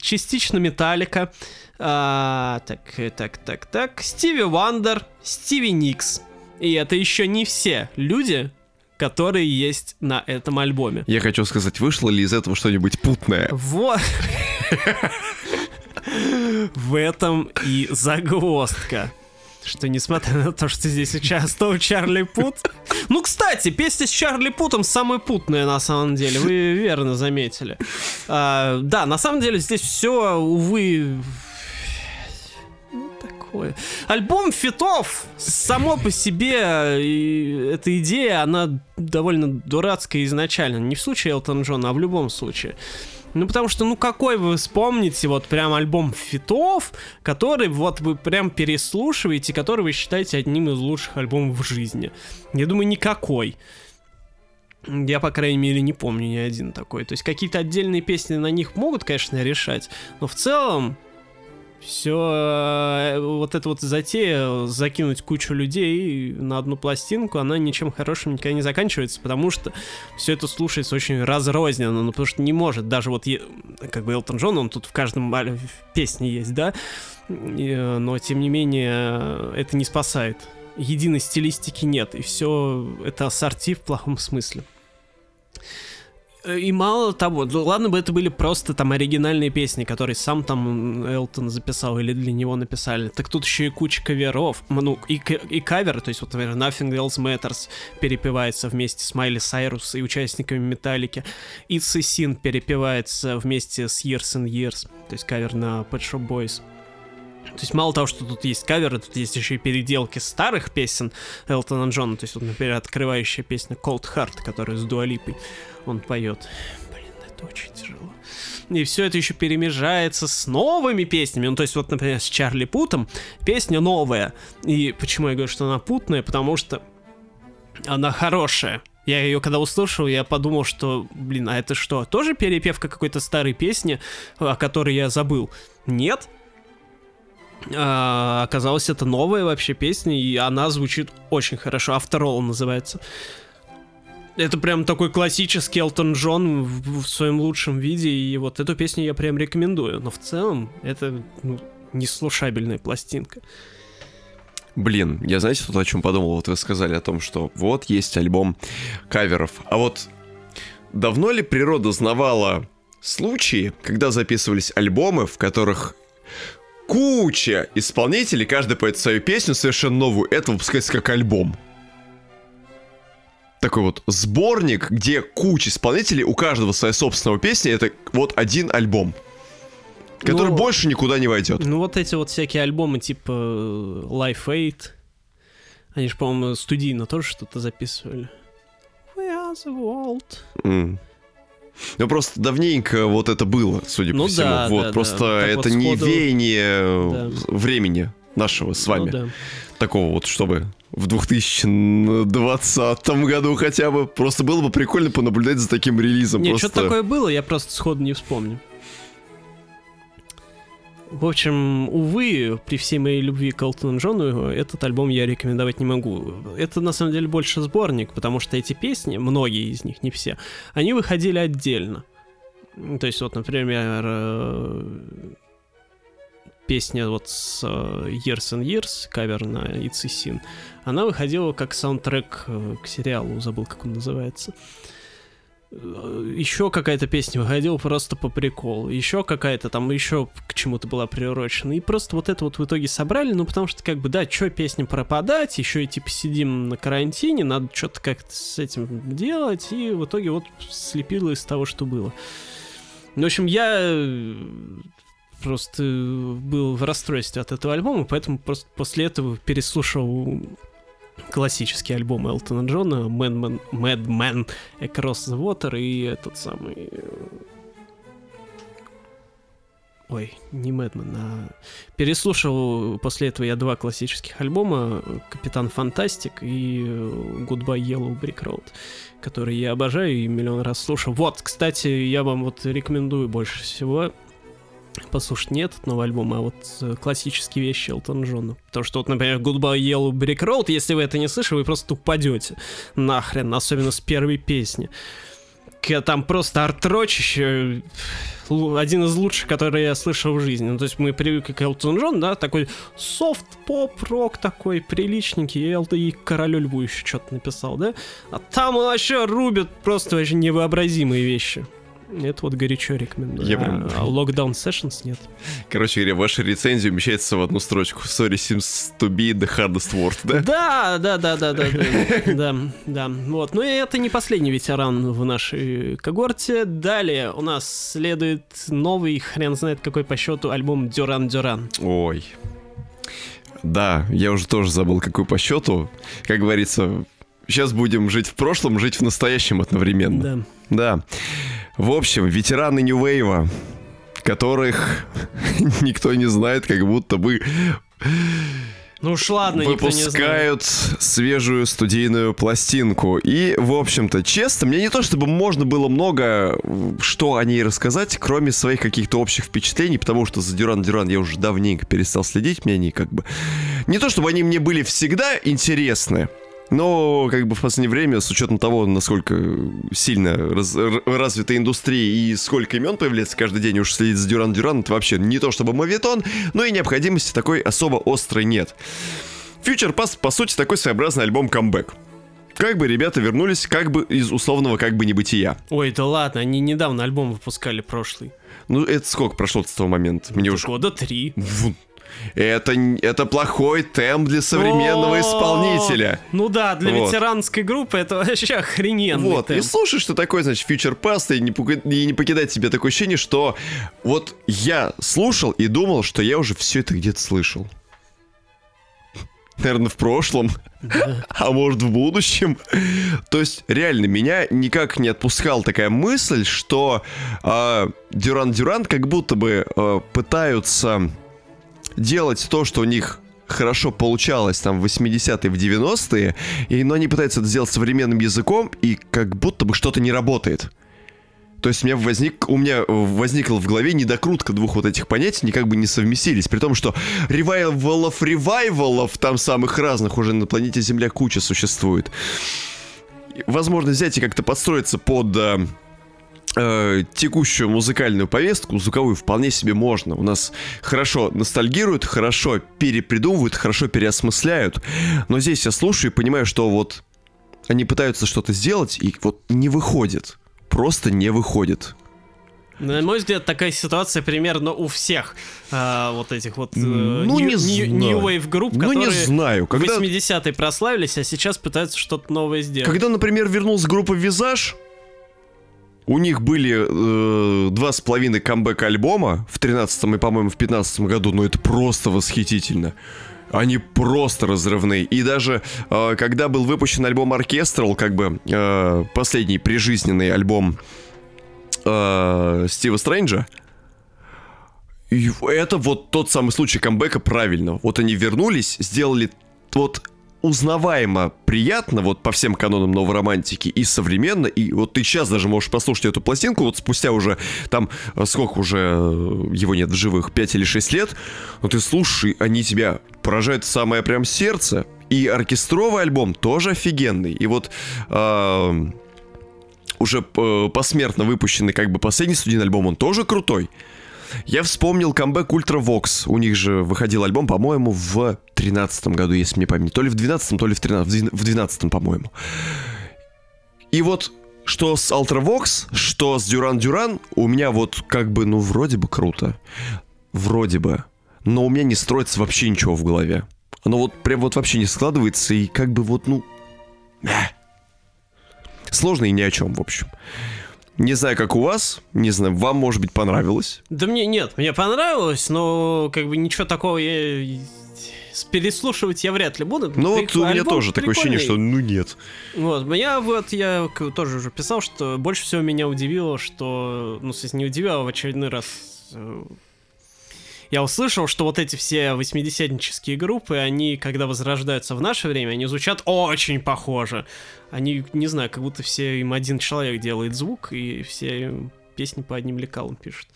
Speaker 2: частично Металлика, а, так, так, так, так. Стиви Вандер, Стиви Никс. И это еще не все люди, которые есть на этом альбоме.
Speaker 1: Я хочу сказать, вышло ли из этого что-нибудь путное?
Speaker 2: Вот. В этом и загвоздка что несмотря на то, что здесь участвовал Чарли Пут... Ну, кстати, песня с Чарли Путом самая путная на самом деле, вы верно заметили. А, да, на самом деле здесь все, увы, такое. Альбом фитов само по себе, эта идея, она довольно дурацкая изначально. Не в случае Элтон Джона, а в любом случае. Ну, потому что, ну, какой вы вспомните вот прям альбом фитов, который вот вы прям переслушиваете, который вы считаете одним из лучших альбомов в жизни? Я думаю, никакой. Я, по крайней мере, не помню ни один такой. То есть какие-то отдельные песни на них могут, конечно, решать, но в целом все э, вот это вот затея закинуть кучу людей на одну пластинку, она ничем хорошим никогда не заканчивается, потому что все это слушается очень разрозненно, ну потому что не может, даже вот как бы Элтон Джон, он тут в каждом песне есть, да, э, но тем не менее это не спасает. Единой стилистики нет, и все это ассорти в плохом смысле. И мало того, ну, ладно бы это были просто там оригинальные песни, которые сам там Элтон записал или для него написали. Так тут еще и куча каверов, ну и, и каверы, то есть вот, например, Nothing Else Matters перепевается вместе с Майли Сайрус и участниками Металлики. It's a Sin перепевается вместе с Years and Years, то есть кавер на Pet Shop Boys. То есть мало того, что тут есть каверы, тут есть еще и переделки старых песен Элтона Джона. То есть вот, например, открывающая песня Cold Heart, которая с Дуалипой он поет. Блин, это очень тяжело. И все это еще перемежается с новыми песнями. Ну, то есть, вот, например, с Чарли Путом песня новая. И почему я говорю, что она путная? Потому что она хорошая. Я ее когда услышал, я подумал, что, блин, а это что, тоже перепевка какой-то старой песни, о которой я забыл? Нет. А, оказалось, это новая вообще песня, и она звучит очень хорошо. After называется. Это прям такой классический Элтон Джон в, в своем лучшем виде, и вот эту песню я прям рекомендую. Но в целом это ну, неслушабельная пластинка.
Speaker 1: Блин, я знаете, тут о чем подумал? Вот вы сказали о том, что вот есть альбом каверов. А вот давно ли природа знавала случаи, когда записывались альбомы, в которых куча исполнителей, каждый поет свою песню совершенно новую, это выпускается как альбом? такой вот сборник, где куча исполнителей, у каждого своя собственная песня, это вот один альбом. Который ну, больше никуда не войдет.
Speaker 2: Ну, вот эти вот всякие альбомы типа э, Life 8, они же, по-моему, студийно тоже что-то записывали. We are the world.
Speaker 1: Mm. Ну, просто давненько вот это было, судя ну, по всему. Да, вот, да, просто да. это вот не сходу... веяние да. времени нашего с вами. Ну, да. Такого вот, чтобы в 2020 году хотя бы. Просто было бы прикольно понаблюдать за таким релизом.
Speaker 2: Нет, просто... что такое было, я просто сходу не вспомню. В общем, увы, при всей моей любви к Элтону Джону, этот альбом я рекомендовать не могу. Это на самом деле больше сборник, потому что эти песни, многие из них, не все, они выходили отдельно. То есть, вот, например, э, песня вот с э, Years and Years, кавер на It's a Sin, она выходила как саундтрек э, к сериалу, забыл, как он называется. Еще какая-то песня выходила просто по приколу. Еще какая-то там еще к чему-то была приурочена. И просто вот это вот в итоге собрали, ну потому что как бы, да, что песня пропадать, еще и типа сидим на карантине, надо что-то как-то с этим делать. И в итоге вот слепило из того, что было. В общем, я просто был в расстройстве от этого альбома, поэтому просто после этого переслушал классический альбом Элтона Джона Man, Man, Mad Man Across the Water и этот самый... Э, ой, не Мэдман, а... Переслушал после этого я два классических альбома Капитан Фантастик и Goodbye Yellow Brick Road, которые я обожаю и миллион раз слушал. Вот, кстати, я вам вот рекомендую больше всего послушать не этот новый альбом, а вот э, классические вещи Элтона Джона. Потому что вот, например, Goodbye Yellow Brick Road, если вы это не слышали, вы просто упадете нахрен, особенно с первой песни. Там просто артрочище, один из лучших, который я слышал в жизни. Ну, то есть мы привыкли к Элтон Джон, да, такой софт-поп-рок такой приличненький, и, и Королю Льву еще что-то написал, да? А там вообще рубят просто вообще невообразимые вещи. Это вот горячо рекомендую. Я прям... А Lockdown Sessions нет.
Speaker 1: Короче говоря, ваша рецензия умещается в одну строчку. Sorry seems to be the hardest word, да?
Speaker 2: Да, да, да, да, да, да, да, да. Вот. Но это не последний ветеран в нашей когорте. Далее у нас следует новый, хрен знает какой по счету, альбом Дюран Дюран.
Speaker 1: Ой. Да, я уже тоже забыл, какой по счету. Как говорится, сейчас будем жить в прошлом, жить в настоящем одновременно. Да. Да. В общем, ветераны Wave, которых никто не знает, как будто бы
Speaker 2: ну уж ладно,
Speaker 1: выпускают свежую студийную пластинку. И, в общем-то, честно, мне не то чтобы можно было много что о ней рассказать, кроме своих каких-то общих впечатлений, потому что за Дюран Дюран я уже давненько перестал следить, мне они как бы... Не то чтобы они мне были всегда интересны, но, как бы в последнее время, с учетом того, насколько сильно раз, развита индустрия и сколько имен появляется каждый день, уж следить за Дюран Дюран, это вообще не то чтобы мавитон, но и необходимости такой особо острой нет. Future Pass, по сути, такой своеобразный альбом камбэк. Как бы ребята вернулись как бы из условного как бы небытия.
Speaker 2: Ой, да ладно, они недавно альбом выпускали прошлый.
Speaker 1: Ну, это сколько прошло с того момента?
Speaker 2: Мне уже... Года три.
Speaker 1: Это, это плохой темп для современного исполнителя.
Speaker 2: Ну да, для вот. ветеранской группы это вообще охрененный
Speaker 1: Вот, темп. и слушай, что такое, значит, фьючер паста, и не, и не покидать себе такое ощущение, что вот я слушал и думал, что я уже все это где-то слышал. Наверное, в прошлом, да. а может в будущем. То есть, реально, меня никак не отпускала такая мысль, что Дюран-Дюран как будто бы э, пытаются делать то, что у них хорошо получалось там в 80-е, в 90-е, и, но они пытаются это сделать современным языком, и как будто бы что-то не работает. То есть у меня, возник, у меня возникла в голове недокрутка двух вот этих понятий, они как бы не совместились. При том, что ревайвалов, ревайвалов там самых разных уже на планете Земля куча существует. Возможно, взять и как-то подстроиться под э, э, текущую музыкальную повестку, звуковую, вполне себе можно. У нас хорошо ностальгируют, хорошо перепридумывают, хорошо переосмысляют. Но здесь я слушаю и понимаю, что вот они пытаются что-то сделать, и вот не выходит просто не выходит.
Speaker 2: На мой взгляд, такая ситуация примерно у всех а, вот этих вот э,
Speaker 1: ну, new,
Speaker 2: не new, new Wave групп,
Speaker 1: ну,
Speaker 2: которые
Speaker 1: не знаю.
Speaker 2: Когда... в 80-е прославились, а сейчас пытаются что-то новое сделать.
Speaker 1: Когда, например, вернулась группа Визаж, у них были э, два с половиной камбэк альбома в 13 и, по-моему, в 15 году, но это просто восхитительно. Они просто разрывные. И даже э, когда был выпущен альбом Оркестрал, как бы э, последний прижизненный альбом э, Стива Стрэнджа, и это вот тот самый случай камбэка правильно. Вот они вернулись, сделали вот узнаваемо приятно, вот по всем канонам новой романтики, и современно, и вот ты сейчас даже можешь послушать эту пластинку, вот спустя уже там, э, сколько уже э, его нет в живых, 5 или 6 лет, но ты слушай, они тебя поражают самое прям сердце, и оркестровый альбом тоже офигенный, и вот... Э, уже посмертно выпущенный как бы последний студийный альбом, он тоже крутой. Я вспомнил камбэк Ультра Вокс. У них же выходил альбом, по-моему, в 13 году, если мне память. То ли в 12 то ли в 13 В 12 по-моему. И вот что с Ultravox, что с Дюран Дюран, у меня вот как бы, ну, вроде бы круто. Вроде бы. Но у меня не строится вообще ничего в голове. Оно вот прям вот вообще не складывается, и как бы вот, ну... Сложно и ни о чем, в общем. Не знаю, как у вас, не знаю, вам, может быть, понравилось?
Speaker 2: Да мне нет, мне понравилось, но как бы ничего такого я переслушивать я вряд ли буду.
Speaker 1: Ну вот у меня тоже такое ощущение, что ну нет.
Speaker 2: Вот, меня вот, я тоже уже писал, что больше всего меня удивило, что, ну, то не удивило, а в очередной раз э, я услышал, что вот эти все восьмидесятнические группы, они, когда возрождаются в наше время, они звучат очень похоже. Они, не знаю, как будто все им один человек делает звук, и все песни по одним лекалам пишут.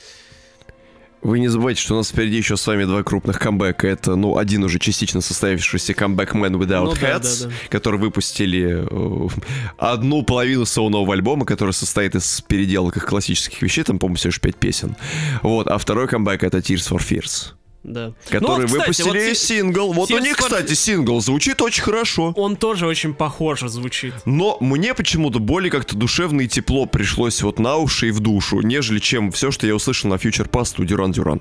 Speaker 1: Вы не забывайте, что у нас впереди еще с вами два крупных камбэка. Это, ну, один уже частично состоявшийся камбэк Man Without ну, Hats, да, да, да. который выпустили э, одну половину своего нового альбома, который состоит из переделок их классических вещей, там, по-моему, всего лишь пять песен. Вот, а второй камбэк это Tears for Fears.
Speaker 2: Да.
Speaker 1: Которые ну, вот, кстати, выпустили вот сингл. Вот у них, кстати, сингл звучит очень хорошо.
Speaker 2: Он тоже очень похоже звучит.
Speaker 1: Но мне почему-то более как-то душевно и тепло пришлось вот на уши и в душу, нежели чем все, что я услышал на Future Past у Дюран Дюран.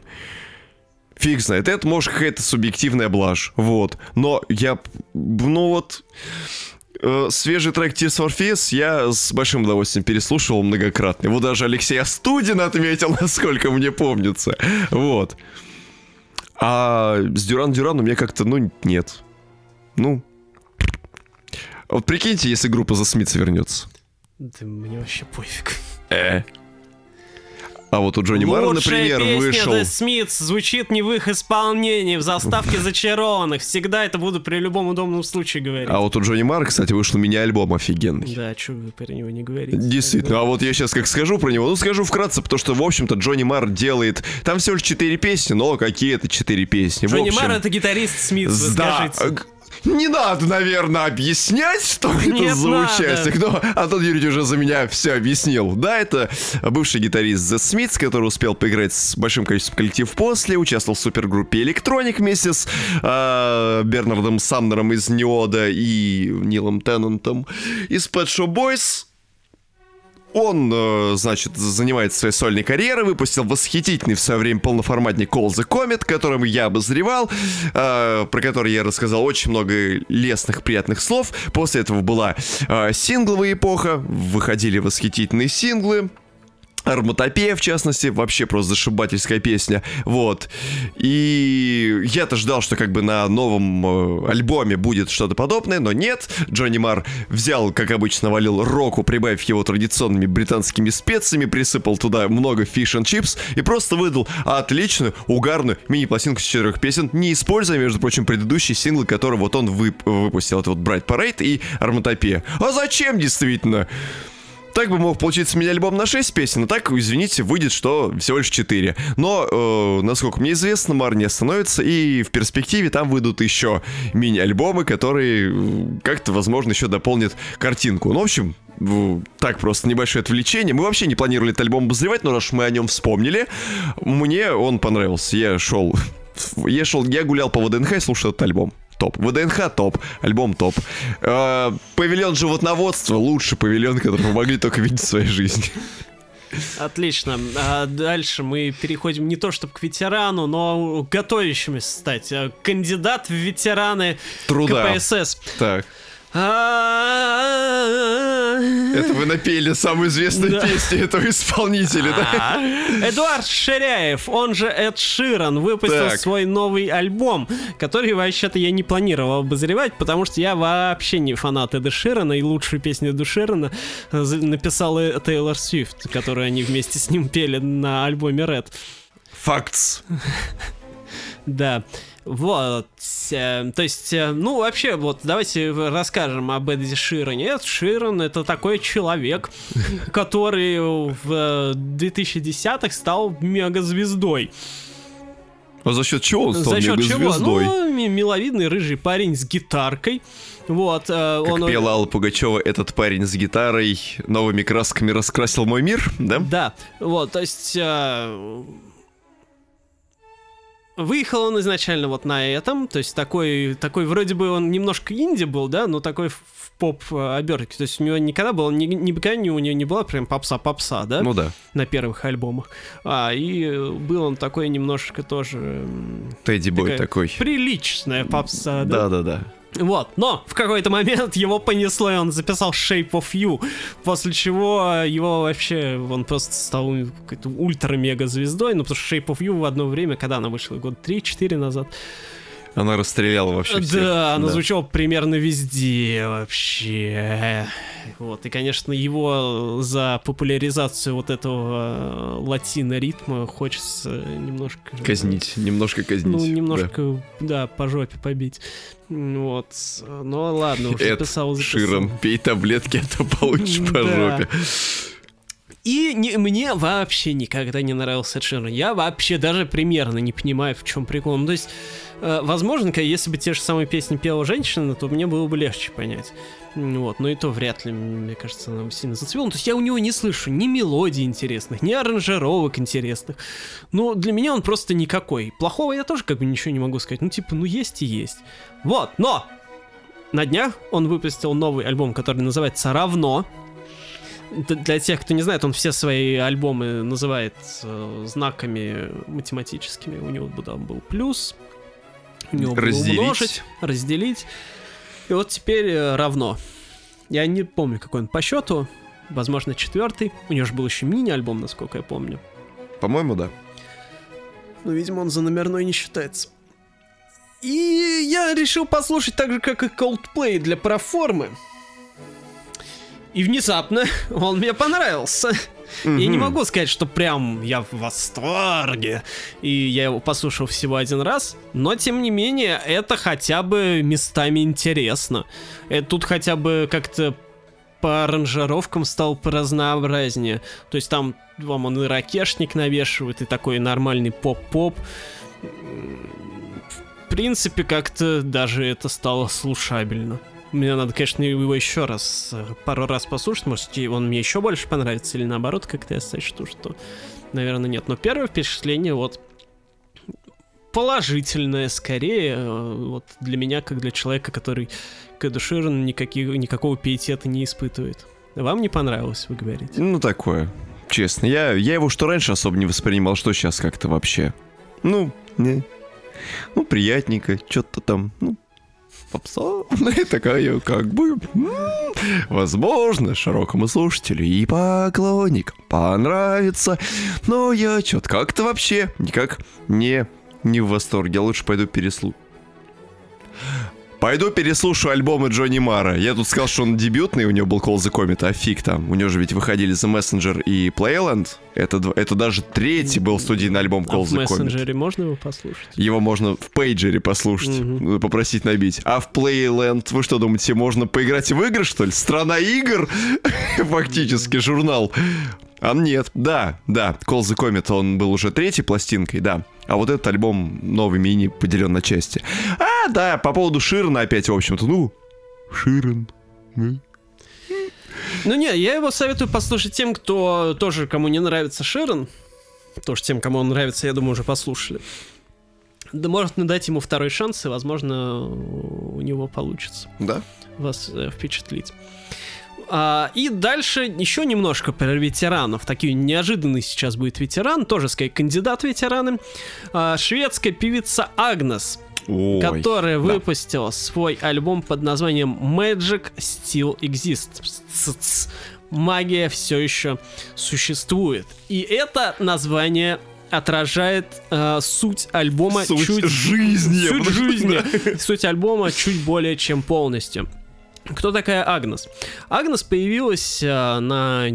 Speaker 1: Фиг знает, это может какая-то субъективная блажь, вот. Но я, ну вот, э, свежий трек Tears for Fears я с большим удовольствием переслушивал многократно. Его даже Алексей Астудин отметил, насколько мне помнится. Вот. А с Дюран Дюраном мне как-то, ну, нет. Ну. Вот прикиньте, если группа за Смитса вернется.
Speaker 2: Да мне вообще пофиг.
Speaker 1: Э. А вот у Джонни Марра, например, песня вышел...
Speaker 2: The Smiths звучит не в их исполнении, в заставке зачарованных. Всегда это буду при любом удобном случае говорить.
Speaker 1: А вот у Джонни Марра, кстати, вышел мини-альбом офигенный.
Speaker 2: Да, что вы про него не говорите?
Speaker 1: Действительно, а вот я сейчас как скажу про него, ну скажу вкратце, потому что, в общем-то, Джонни Марр делает... Там всего лишь четыре песни, но какие это четыре песни?
Speaker 2: Джонни
Speaker 1: общем...
Speaker 2: Марр это гитарист Смитс, да, скажите.
Speaker 1: Не надо, наверное, объяснять, что Нет, это за надо. участник. Но Антон Юрьевич уже за меня все объяснил. Да, это бывший гитарист The Smiths, который успел поиграть с большим количеством коллективов после, участвовал в супергруппе Electronic вместе с э, Бернардом Самнером из Неода и Нилом Теннантом из Pet Shop Boys. Он, э, значит, занимается своей сольной карьерой, выпустил восхитительный в свое время полноформатник Call the Comet, которым я обозревал, э, про который я рассказал очень много лестных, приятных слов. После этого была э, сингловая эпоха, выходили восхитительные синглы. Арматопея, в частности, вообще просто зашибательская песня, вот. И я-то ждал, что как бы на новом э, альбоме будет что-то подобное, но нет. Джонни Мар взял, как обычно, валил року, прибавив его традиционными британскими специями, присыпал туда много фиш and чипс и просто выдал отличную, угарную мини-пластинку с четырех песен, не используя, между прочим, предыдущие синглы, которые вот он вып- выпустил. Это вот Bright Parade и Арматопея. А зачем, действительно? Так бы мог получиться мини-альбом на 6 песен, а так, извините, выйдет, что всего лишь 4. Но, э, насколько мне известно, Мар не остановится, и в перспективе там выйдут еще мини-альбомы, которые как-то, возможно, еще дополнят картинку. Ну, в общем, так просто небольшое отвлечение. Мы вообще не планировали этот альбом обозревать, но раз мы о нем вспомнили, мне он понравился. Я шел, я шел, я гулял по ВДНХ и слушал этот альбом. Топ. ВДНХ топ. Альбом топ. Э, павильон животноводства лучший павильон, который вы могли только видеть в своей жизни.
Speaker 2: Отлично. А дальше мы переходим не то чтобы к ветерану, но к готовящимся стать. А, Кандидат в ветераны
Speaker 1: Труда.
Speaker 2: КПСС.
Speaker 1: Так. Это вы напели самую известную
Speaker 2: Да.
Speaker 1: песню этого исполнителя, да?
Speaker 2: Эдуард Ширяев, он же Эд Ширан, выпустил
Speaker 1: Так.
Speaker 2: свой новый альбом, который вообще-то я не планировал обозревать, потому что я вообще не фанат Эда Ширана, и лучшую песню Эда Ширана э, за- написал э, Тейлор Свифт, которую они вместе с ним пели на альбоме Red.
Speaker 1: Фактс.
Speaker 2: Да. Вот. э, То есть, э, ну, вообще, вот, давайте расскажем об Эдди Ширане. Эд Ширан — это такой человек, который в 2010-х стал мегазвездой.
Speaker 1: А за счет чего он стал
Speaker 2: За счет чего? Ну, ми- миловидный рыжий парень с гитаркой. Вот. э,
Speaker 1: Как
Speaker 2: он...
Speaker 1: пела Алла Пугачева, этот парень с гитарой новыми красками раскрасил мой мир, да?
Speaker 2: Да, вот, то есть... э, Выехал он изначально вот на этом, то есть такой, такой вроде бы он немножко инди был, да, но такой в поп э, обертке, то есть у него никогда было, ни- никогда не- у него не была прям попса-попса, да,
Speaker 1: Ну да.
Speaker 2: на первых альбомах, а, и был он такой немножко тоже
Speaker 1: Тедди Бой такой.
Speaker 2: приличная попса, да,
Speaker 1: Да-да-да.
Speaker 2: Вот, но в какой-то момент его понесло, и он записал Shape of You, после чего его вообще, он просто стал какой-то ультра-мега звездой, ну потому что Shape of You в одно время, когда она вышла, год 3-4 назад,
Speaker 1: Она расстреляла вообще всех.
Speaker 2: да, она звучала примерно везде вообще. Вот, и, конечно, его за популяризацию вот этого э, латино-ритма хочется немножко...
Speaker 1: Казнить, немножко казнить.
Speaker 2: Ну,
Speaker 1: да.
Speaker 2: немножко, да. по жопе побить. Вот. Ну, ладно, уже записал, записал.
Speaker 1: Широм, пей таблетки, а то получишь по
Speaker 2: Да.
Speaker 1: жопе.
Speaker 2: И не- мне вообще никогда не нравился Эд Ширан. Я вообще даже примерно не понимаю, в чем прикол. Ну, то есть, возможно, ка- если бы те же самые песни пела женщина, то мне было бы легче понять. Вот, но и то вряд ли, мне кажется, нам сильно зацепило. Ну, То есть я у него не слышу ни мелодий интересных, ни аранжировок интересных. Ну, для меня он просто никакой. Плохого я тоже как бы ничего не могу сказать. Ну, типа, ну есть и есть. Вот, но на днях он выпустил новый альбом, который называется «Равно». Для тех, кто не знает, он все свои альбомы называет э, знаками математическими. У него там был плюс, у него было
Speaker 1: Разделить.
Speaker 2: умножить, разделить. И вот теперь э, равно. Я не помню, какой он по счету. Возможно, четвертый. У него же был еще мини-альбом, насколько я помню.
Speaker 1: По-моему, да.
Speaker 2: Но, видимо, он за номерной не считается. И я решил послушать так же, как и Coldplay для проформы. И внезапно он мне понравился. Я не могу сказать, что прям я в восторге. И я его послушал всего один раз. Но, тем не менее, это хотя бы местами интересно. Э, Тут хотя бы как-то по аранжировкам стал поразнообразнее. То есть там вам он и ракешник навешивает, и такой нормальный поп-поп. В принципе, как-то даже это стало слушабельно. Мне надо, конечно, его еще раз, э, пару раз послушать, может, он мне еще больше понравится, или наоборот, как-то я сочту, что, наверное, нет. Но первое впечатление, вот, положительное скорее, э, вот для меня, как для человека, который к Эду Ширану никаких, никакого пиетета не испытывает. Вам не понравилось, вы говорите?
Speaker 1: Ну, такое. Честно, я, я его что раньше особо не воспринимал, что сейчас как-то вообще. Ну, не. Ну, приятненько, что-то там. Ну, попсовная такая, как бы, возможно, широкому слушателю и поклонникам понравится, но я что-то как-то вообще никак не, не в восторге. Я лучше пойду переслушаю. Пойду переслушаю альбомы Джонни Мара. Я тут сказал, что он дебютный, у него был Call the Comet, а фиг там. У него же ведь выходили The Messenger и Playland. Это, это даже третий был студийный альбом Call
Speaker 2: а
Speaker 1: the Comet.
Speaker 2: в мессенджере можно его послушать?
Speaker 1: Его можно в пейджере послушать, mm-hmm. попросить набить. А в Playland, вы что думаете, можно поиграть в игры, что ли? Страна игр? Фактически, журнал. А нет, да, да, Call the Comet, он был уже третьей пластинкой, да. А вот этот альбом новый мини поделен на части. А, да, по поводу Ширна опять, в общем-то, ну, Ширен.
Speaker 2: Ну не, я его советую послушать тем, кто тоже, кому не нравится Ширен. Тоже тем, кому он нравится, я думаю, уже послушали. Да может дать ему второй шанс, и, возможно, у него получится.
Speaker 1: Да.
Speaker 2: Вас э, впечатлить. А, и дальше еще немножко про ветеранов. Такой неожиданный сейчас будет ветеран, тоже, скорее, кандидат ветераны. А, шведская певица Агнес. Ой, которая да. выпустила свой альбом под названием Magic Still Exists. Магия все еще существует. И это название отражает э, суть альбома
Speaker 1: суть
Speaker 2: чуть
Speaker 1: жизни,
Speaker 2: суть жизни, суть альбома чуть более чем полностью. Кто такая Агнес? Агнес появилась а, на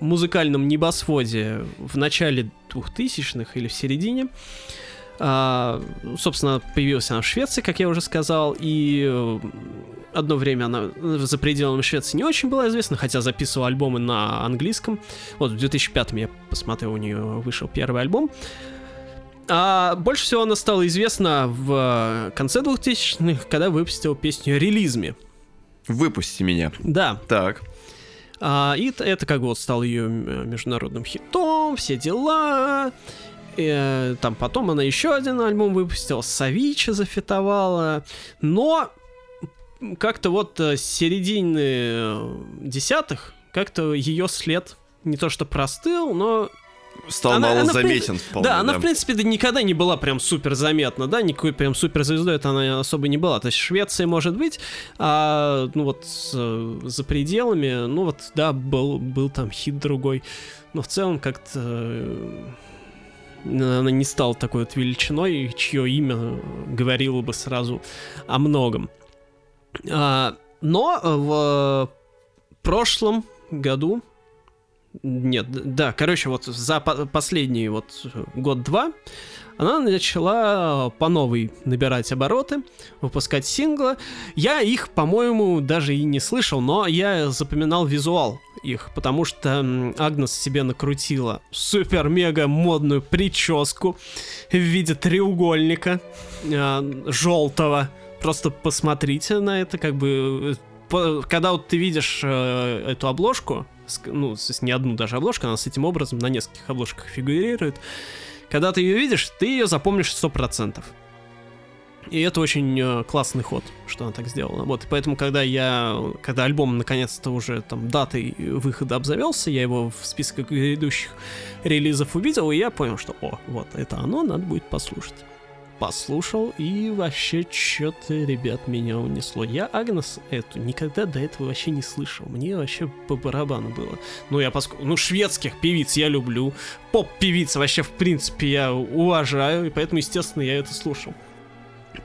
Speaker 2: музыкальном небосводе в начале 2000-х или в середине. А, собственно, появилась она в Швеции, как я уже сказал, и э, одно время она за пределами Швеции не очень была известна, хотя записывала альбомы на английском. Вот в 2005 я посмотрел, у нее вышел первый альбом. А больше всего она стала известна в конце 2000-х, когда выпустила песню «Релизме».
Speaker 1: Выпусти меня.
Speaker 2: Да.
Speaker 1: Так.
Speaker 2: А, и это как бы вот стал ее международным хитом, все дела. И, э, там потом она еще один альбом выпустила, Савича зафитовала. Но как-то вот э, с середины э, десятых как-то ее след не то что простыл, но
Speaker 1: стал она, мало она, заметен.
Speaker 2: Вполне, да, да, она, в принципе, никогда не была прям супер заметна, да, никакой прям супер звездой это она особо не была. То есть Швеция может быть, а ну вот за пределами, ну вот, да, был, был там хит другой, но в целом как-то э, она не стала такой вот величиной, чье имя говорило бы сразу о многом. А, но в прошлом году нет, да, короче, вот за последний вот год-два она начала по новой набирать обороты, выпускать синглы. Я их, по-моему, даже и не слышал, но я запоминал визуал их, потому что Агнес себе накрутила супер-мега модную прическу в виде треугольника э, желтого. Просто посмотрите на это, как бы... Э, когда вот ты видишь э, эту обложку, ну, не одну даже обложку, она с этим образом на нескольких обложках фигурирует. Когда ты ее видишь, ты ее запомнишь 100%. И это очень э, классный ход, что она так сделала. Вот, поэтому, когда я, когда альбом наконец-то уже там датой выхода обзавелся, я его в списках грядущих релизов увидел, и я понял, что, о, вот, это оно, надо будет послушать послушал, и вообще что-то, ребят, меня унесло. Я Агнес эту никогда до этого вообще не слышал. Мне вообще по барабану было. Ну, я поскольку... Ну, шведских певиц я люблю. Поп-певиц вообще, в принципе, я уважаю, и поэтому, естественно, я это слушал.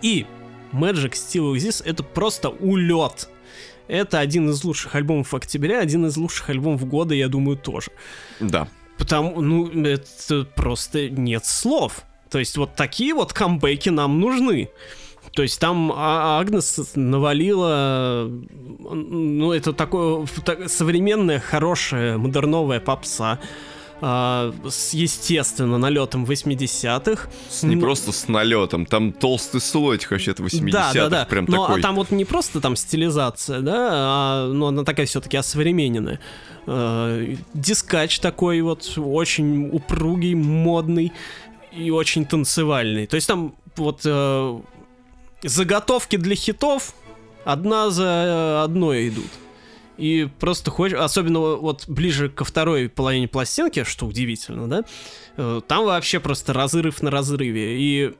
Speaker 2: И Magic Still Exists — это просто улет. Это один из лучших альбомов октября, один из лучших альбомов года, я думаю, тоже.
Speaker 1: Да.
Speaker 2: Потому, ну, это просто нет слов. То есть вот такие вот камбэки нам нужны. То есть там а, Агнес навалила, ну это такое так, современная, хорошая, модерновая попса. А, с, естественно, налетом 80-х.
Speaker 1: Не просто с налетом, там толстый слой вообще-то 80-х, да, да, да. прям
Speaker 2: Но,
Speaker 1: такой.
Speaker 2: А там вот не просто там стилизация, да, а, но она такая все-таки осовремененная. А, дискач такой вот, очень упругий, модный и очень танцевальный. То есть там вот э, заготовки для хитов одна за одной идут. И просто хочешь, особенно вот ближе ко второй половине пластинки, что удивительно, да, э, там вообще просто разрыв на разрыве. И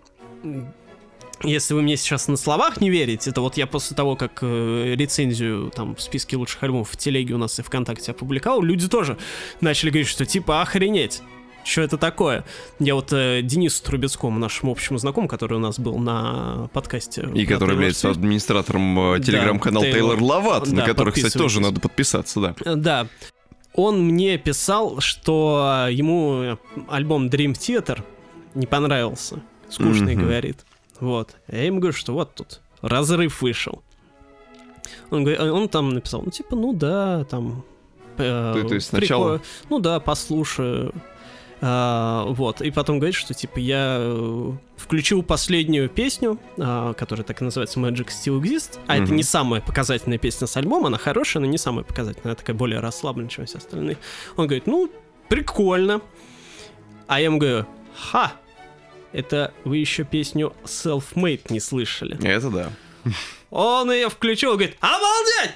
Speaker 2: если вы мне сейчас на словах не верите, то вот я после того, как э, рецензию там в списке лучших альбомов в телеге у нас и ВКонтакте опубликовал, люди тоже начали говорить, что типа охренеть. Что это такое? Я вот э, Денису Трубецкому, нашему общему знакомому, который у нас был на подкасте.
Speaker 1: И
Speaker 2: про
Speaker 1: который является администратором э,
Speaker 2: Да,
Speaker 1: телеграм-канала
Speaker 2: Тейлор.
Speaker 1: Тейлор Лават, на
Speaker 2: Да,
Speaker 1: который, кстати, тоже надо подписаться, да.
Speaker 2: Э, Да. Он мне писал, что ему альбом Dream Theater не понравился. Скучный,
Speaker 1: Мгм.
Speaker 2: говорит. Вот. Я ему говорю, что вот тут разрыв вышел. Он, говорит- он там написал, ну типа, ну да, там... э,
Speaker 1: То- то есть сначала-
Speaker 2: прикольно. Ну да, послушаю. А, вот, и потом говорит, что типа я э, включил последнюю песню, а, которая так и называется Magic Still Exists, а это
Speaker 1: Мгм.
Speaker 2: не самая показательная песня с альбома, она хорошая, но не самая показательная, она такая более расслабленная, чем все остальные. Он говорит, ну, прикольно. А я ему говорю, ха, это вы еще песню Self-Made не слышали.
Speaker 1: Это да.
Speaker 2: Он ее включил, говорит, обалдеть!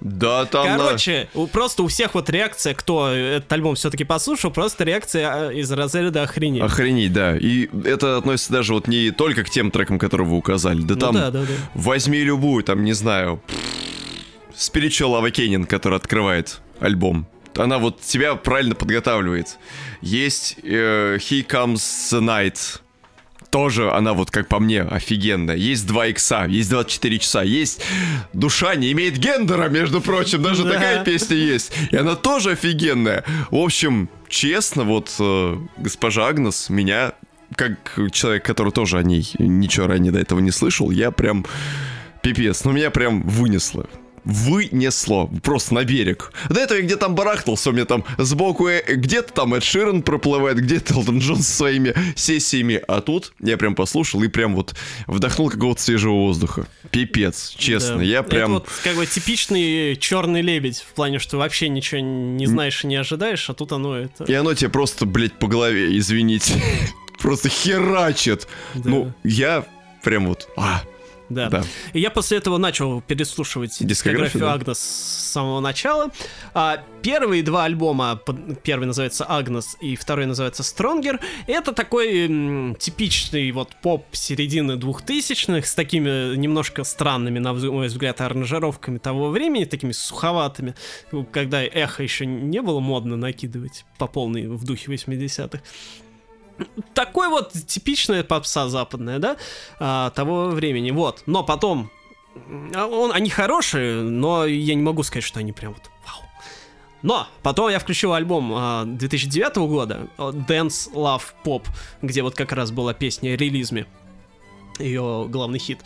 Speaker 1: Да, там... на-
Speaker 2: Короче, у- просто у всех вот реакция, кто этот альбом все-таки послушал, просто реакция а, из разряда охренеть.
Speaker 1: Охренеть, да. И это относится даже вот не только к тем трекам, которые вы указали. Да
Speaker 2: Ну
Speaker 1: там
Speaker 2: да, да, да.
Speaker 1: возьми любую, там, не знаю, Spiritual Awakening, который открывает альбом. Она вот тебя правильно подготавливает. Есть э, He Comes the Night. Тоже она вот, как по мне, офигенная. Есть 2 икса, есть 24 часа, есть Душа не имеет гендера, между прочим, даже
Speaker 2: Да.
Speaker 1: такая песня есть. И она тоже офигенная. В общем, честно, вот э, госпожа Агнес меня, как человек, который тоже о ней ничего ранее до этого не слышал, я прям пипец, ну меня прям вынесло. Вынесло, просто на берег. До этого я где там барахтался, у меня там сбоку э, где-то там Эд Ширен проплывает, где-то Элтон Джон со своими сессиями, а тут я прям послушал и прям вот вдохнул какого-то свежего воздуха. Пипец, честно,
Speaker 2: Да.
Speaker 1: я
Speaker 2: Это
Speaker 1: прям...
Speaker 2: вот как бы типичный черный лебедь, в плане, что вообще ничего не знаешь и не ожидаешь, а тут оно это...
Speaker 1: И оно тебе просто, блядь, по голове, извините, просто херачит.
Speaker 2: Да.
Speaker 1: Ну, я прям вот... А,
Speaker 2: Да.
Speaker 1: да.
Speaker 2: И я после этого начал переслушивать
Speaker 1: Дискографию, да?
Speaker 2: Агнес с самого начала. А первые два альбома, первый называется Агнес и второй называется Stronger, это такой м, типичный вот поп середины двухтысячных с такими немножко странными, на мой взгляд, аранжировками того времени, такими суховатыми, когда эхо еще не было модно накидывать по полной в духе 80-х такой вот типичная попса западная, да, а, того времени, вот. Но потом, а, он, они хорошие, но я не могу сказать, что они прям вот вау. Но потом я включил альбом а, 2009 года а, Dance Love Pop, где вот как раз была песня «Релизме», ее главный хит.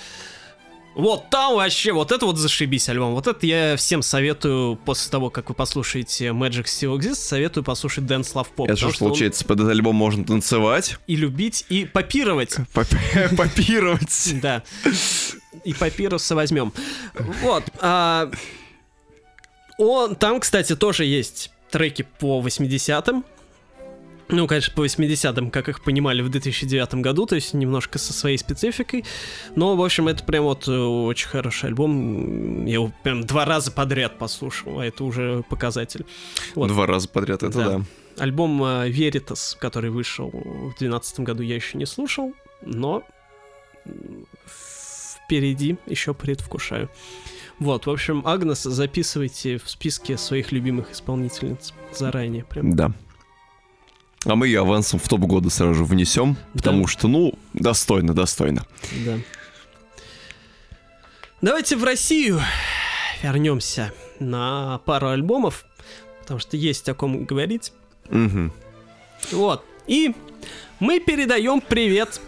Speaker 2: Вот там вообще, вот это вот зашибись альбом. Вот это я всем советую, после того, как вы послушаете Magic Still Exists, советую послушать Dance Love Pop.
Speaker 1: Это что,
Speaker 2: что он
Speaker 1: получается, под этот альбом можно танцевать,
Speaker 2: и любить, и попировать.
Speaker 1: поп- попировать.
Speaker 2: Да. И папируса возьмем. Вот. а, он, там, кстати, тоже есть треки по 80-м. Ну, конечно, по 80-м, как их понимали в 2009 году, то есть немножко со своей спецификой. Но, в общем, это прям вот э, очень хороший альбом. Я его прям два раза подряд послушал, а это уже показатель. Вот.
Speaker 1: Два раза подряд, это
Speaker 2: Да.
Speaker 1: да.
Speaker 2: Альбом э, Veritas, который вышел в 2012 году, я еще не слушал, но впереди еще предвкушаю. Вот, в общем, Агнес записывайте в списке своих любимых исполнительниц заранее. Прям.
Speaker 1: Да. А мы ее авансом в топ года сразу же внесем, потому
Speaker 2: Да.
Speaker 1: что, ну, достойно, достойно.
Speaker 2: Да. Давайте в Россию вернемся на пару альбомов, потому что есть о ком говорить.
Speaker 1: Мгм.
Speaker 2: Вот. И мы передаем привет.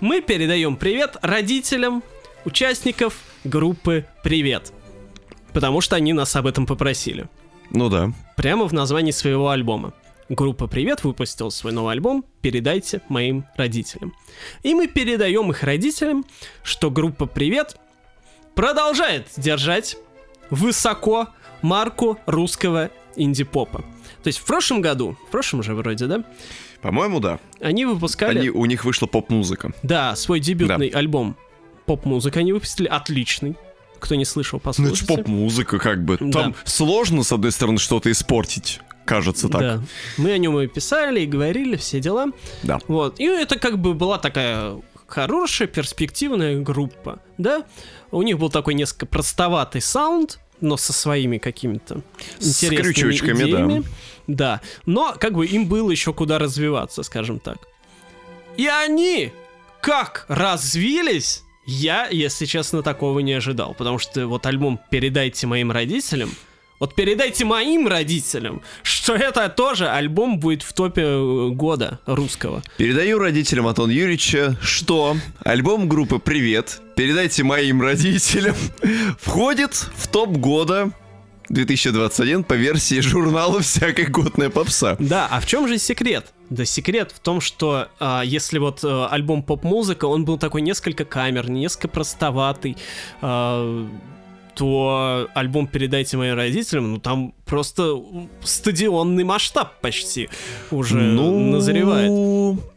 Speaker 2: Мы передаем привет родителям участников группы «Привет». Потому что они нас об этом попросили.
Speaker 1: Ну да.
Speaker 2: Прямо в названии своего альбома. Группа «Привет» выпустила свой новый альбом «Передайте моим родителям». И мы передаем их родителям, что группа «Привет» продолжает держать высоко марку русского инди-попа. То есть в прошлом году, в прошлом же вроде, да,
Speaker 1: По-моему, да.
Speaker 2: они выпускали,
Speaker 1: Они, у них вышла поп-музыка.
Speaker 2: да, свой дебютный альбом поп-музыка они выпустили, отличный. Кто не слышал,
Speaker 1: Ну, это
Speaker 2: послушайте.
Speaker 1: поп-музыка, как бы.
Speaker 2: Да.
Speaker 1: Там сложно, с одной стороны, что-то испортить. Кажется так.
Speaker 2: Да. Мы о нем и писали, и говорили, все дела.
Speaker 1: Да.
Speaker 2: Вот. И это как бы была такая хорошая, перспективная группа, да? У них был такой несколько простоватый саунд, но со своими какими-то
Speaker 1: С
Speaker 2: интересными
Speaker 1: крючочками, да.
Speaker 2: идеями. Да. Но как бы им было еще куда развиваться, скажем так. И они как развились, я, если честно, такого не ожидал. Потому что вот альбом «Передайте моим родителям», вот передайте моим родителям, что это тоже альбом будет в топе э, года русского.
Speaker 1: Передаю родителям Антона Юрьевича, что альбом группы «Привет», передайте моим родителям, входит в топ года 2021 по версии журнала «Всякая годная попса».
Speaker 2: Да, а в чем же секрет? Да секрет в том, что а, если вот а, альбом поп-музыка, он был такой несколько камерный, несколько простоватый, а, то альбом «Передайте моим родителям», ну там просто стадионный масштаб почти уже назревает.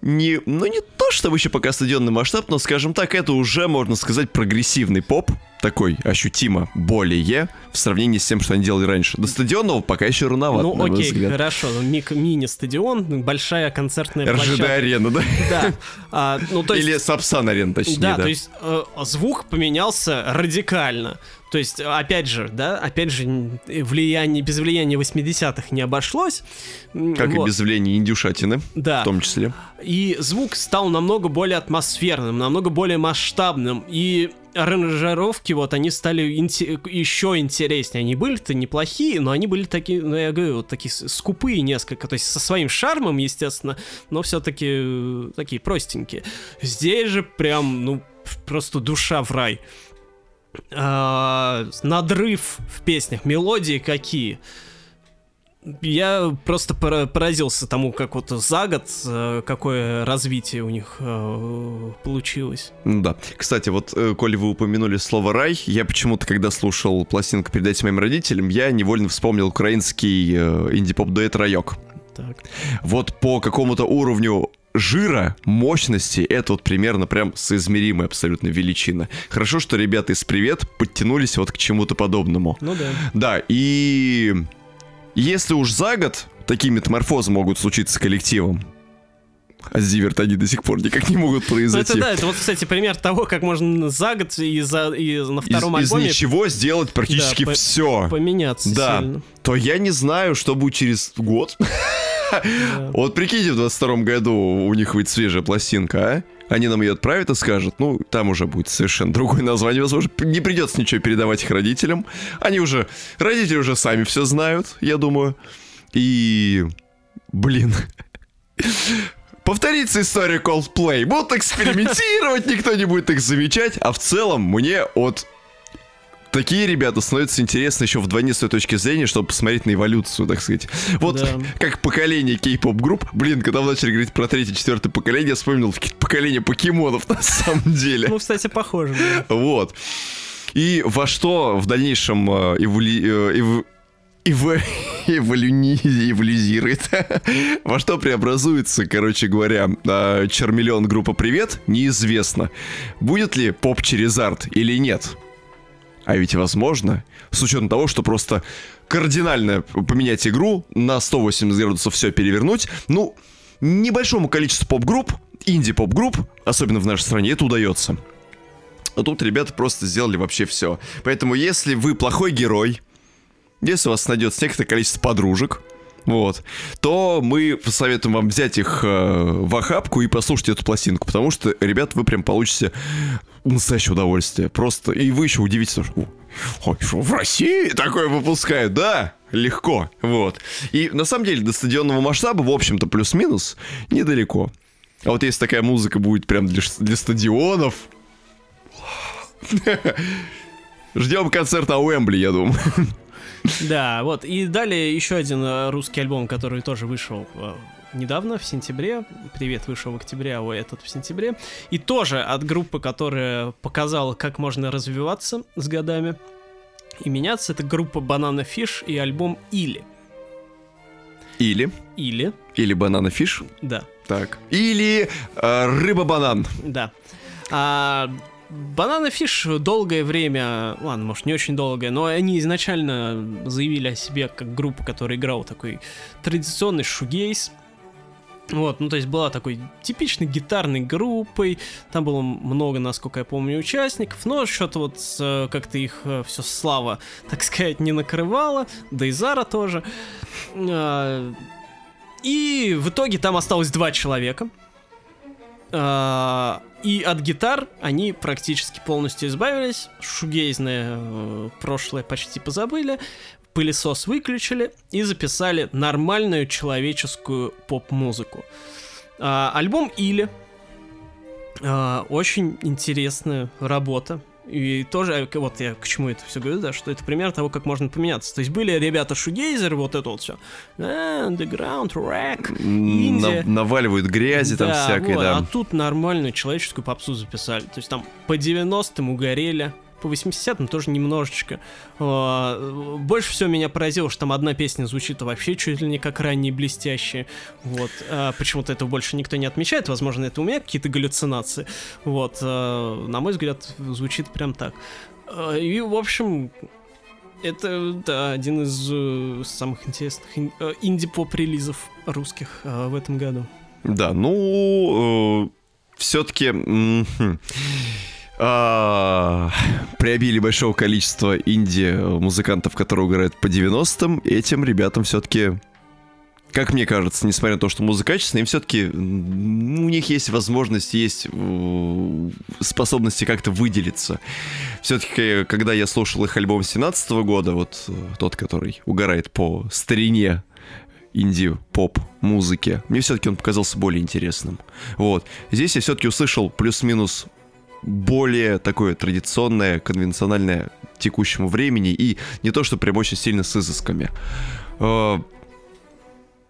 Speaker 1: Не, ну не то, чтобы еще пока стадионный масштаб, но, скажем так, это уже, можно сказать, прогрессивный поп, такой ощутимо более в сравнении с тем, что они делали раньше. До стадионного пока еще рановато,
Speaker 2: Ну
Speaker 1: на мой
Speaker 2: окей,
Speaker 1: взгляд.
Speaker 2: хорошо, ну, мик- мини-стадион, большая концертная
Speaker 1: РЖД
Speaker 2: площадка.
Speaker 1: арена, да?
Speaker 2: Да, а, ну то есть...
Speaker 1: Или Сапсан арена, точнее,
Speaker 2: Да,
Speaker 1: да.
Speaker 2: то есть э, звук поменялся радикально. То есть, опять же, да, опять же, влияние, без влияния 80-х не обошлось.
Speaker 1: Как и
Speaker 2: вот,
Speaker 1: без влияния индюшатины,
Speaker 2: Да.
Speaker 1: в том числе.
Speaker 2: И звук стал намного более атмосферным, намного более масштабным. И аранжировки вот они стали инте- еще интереснее. Они были-то неплохие, но они были такие, ну я говорю, вот такие скупые несколько. То есть со своим шармом, естественно, но все-таки такие простенькие. Здесь же прям, ну, просто душа в рай. А, надрыв в песнях, мелодии какие. Я просто пора- поразился тому, как вот за год э, какое развитие у них э, получилось.
Speaker 1: Ну да. Кстати, вот, э, коли вы упомянули слово «рай», я почему-то, когда слушал пластинку «Передайте моим родителям», я невольно вспомнил украинский э, инди-поп-дуэт «Райок».
Speaker 2: Так.
Speaker 1: Вот по какому-то уровню жира, мощности, это вот примерно прям соизмеримая абсолютно величина. Хорошо, что ребята из «Привет» подтянулись вот к чему-то подобному.
Speaker 2: Ну да.
Speaker 1: Да, и если уж за год такие метаморфозы могут случиться с коллективом, а Зиверт они до сих пор никак не могут
Speaker 2: Ну,
Speaker 1: произойти.
Speaker 2: это да, это вот, кстати, пример того, как можно за год и, за, и на
Speaker 1: из,
Speaker 2: втором
Speaker 1: из
Speaker 2: альбоме
Speaker 1: ничего сделать практически
Speaker 2: Да,
Speaker 1: все.
Speaker 2: поменяться
Speaker 1: Да.
Speaker 2: сильно.
Speaker 1: То я не знаю, что будет через год. Вот прикиньте, в 22 году у них выйдет свежая пластинка, а? Они нам ее отправят и скажут, ну, там уже будет совершенно другое название, возможно, не придется ничего передавать их родителям. Они уже, родители уже сами все знают, я думаю. И, блин, повторится история Coldplay. Будут экспериментировать, никто не будет их замечать. А в целом мне от такие ребята становятся интересны еще вдвойне с той точки зрения, чтобы посмотреть на эволюцию, так сказать. Вот
Speaker 2: Да.
Speaker 1: как поколение кей-поп групп. Блин, когда вы начали говорить про третье, четвертое поколение, я вспомнил поколение покемонов на самом деле.
Speaker 2: Ну, кстати, похоже. да.
Speaker 1: Вот. И во что в дальнейшем э, эволи- э, эв- эв- эволюни- эволюзирует, во что преобразуется, короче говоря, э, Чармиллион группа «Привет», неизвестно. Будет ли поп через арт или нет? А ведь возможно, с учетом того, что просто кардинально поменять игру, на 180 градусов все перевернуть, ну, небольшому количеству поп-групп, инди-поп-групп, особенно в нашей стране, это удается. А тут ребята просто сделали вообще все. Поэтому, если вы плохой герой, если у вас найдется некоторое количество подружек, вот, то мы советуем вам взять их э, в охапку и послушать эту пластинку, потому что, ребят, вы прям получите настоящее удовольствие. Просто, и вы еще удивитесь, что «Ой, в России такое выпускают, да? Легко, вот. И на самом деле до стадионного масштаба, в общем-то, плюс-минус, недалеко. А вот если такая музыка будет прям для, для стадионов, ждем концерта Уэмбли, я думаю.
Speaker 2: Да, вот. И далее еще один э, русский альбом, который тоже вышел э, недавно, в сентябре. Привет, вышел в октябре, а ой, этот в сентябре. И тоже от группы, которая показала, как можно развиваться с годами и меняться. Это группа Banana Fish и альбом Или.
Speaker 1: Или,
Speaker 2: Или,
Speaker 1: или банана фиш,
Speaker 2: да,
Speaker 1: так. Или э, рыба-банан.
Speaker 2: да. А Банана Фиш долгое время, ладно, может не очень долгое, но они изначально заявили о себе как группа, которая играла такой традиционный шугейс. Вот, ну то есть была такой типичной гитарной группой, там было много, насколько я помню, участников, но что-то вот как-то их э, все слава, так сказать, не накрывала, да и Зара тоже. А, и в итоге там осталось два человека. А, и от гитар они практически полностью избавились. Шугейзное э, прошлое почти позабыли пылесос выключили и записали нормальную человеческую поп-музыку. А, альбом Или. А, очень интересная работа. И тоже, э, вот я к чему это все говорю, да, что это пример того, как можно поменяться. То есть были ребята шугейзеры, вот это вот все. А, underground, рэк,
Speaker 1: На, наваливают грязи да, там всякой, вот, да.
Speaker 2: А тут нормальную человеческую попсу записали. То есть там по 90-м угорели, по 80-м тоже немножечко. А, больше всего меня поразило, что там одна песня звучит вообще чуть ли не как ранние блестящие. Вот. А, почему-то этого больше никто не отмечает. Возможно, это у меня какие-то галлюцинации. Вот. А, на мой взгляд, звучит прям так. И, в общем, это, да, один из э, самых интересных э, инди-поп-релизов русских в этом году.
Speaker 1: Да, ну, э, все-таки приобили большого количества инди-музыкантов, которые играют по 90-м, этим ребятам все-таки как мне кажется, несмотря на то, что музыка качественная, им все-таки у них есть возможность, есть э, способности как-то выделиться. Все-таки, когда я слушал их альбом 17 года, вот э, тот, который угорает по старине инди-поп музыки, мне все-таки он показался более интересным. Вот. Здесь я все-таки услышал плюс-минус более такое традиционное, конвенциональное текущему времени и не то, что прям очень сильно с изысками.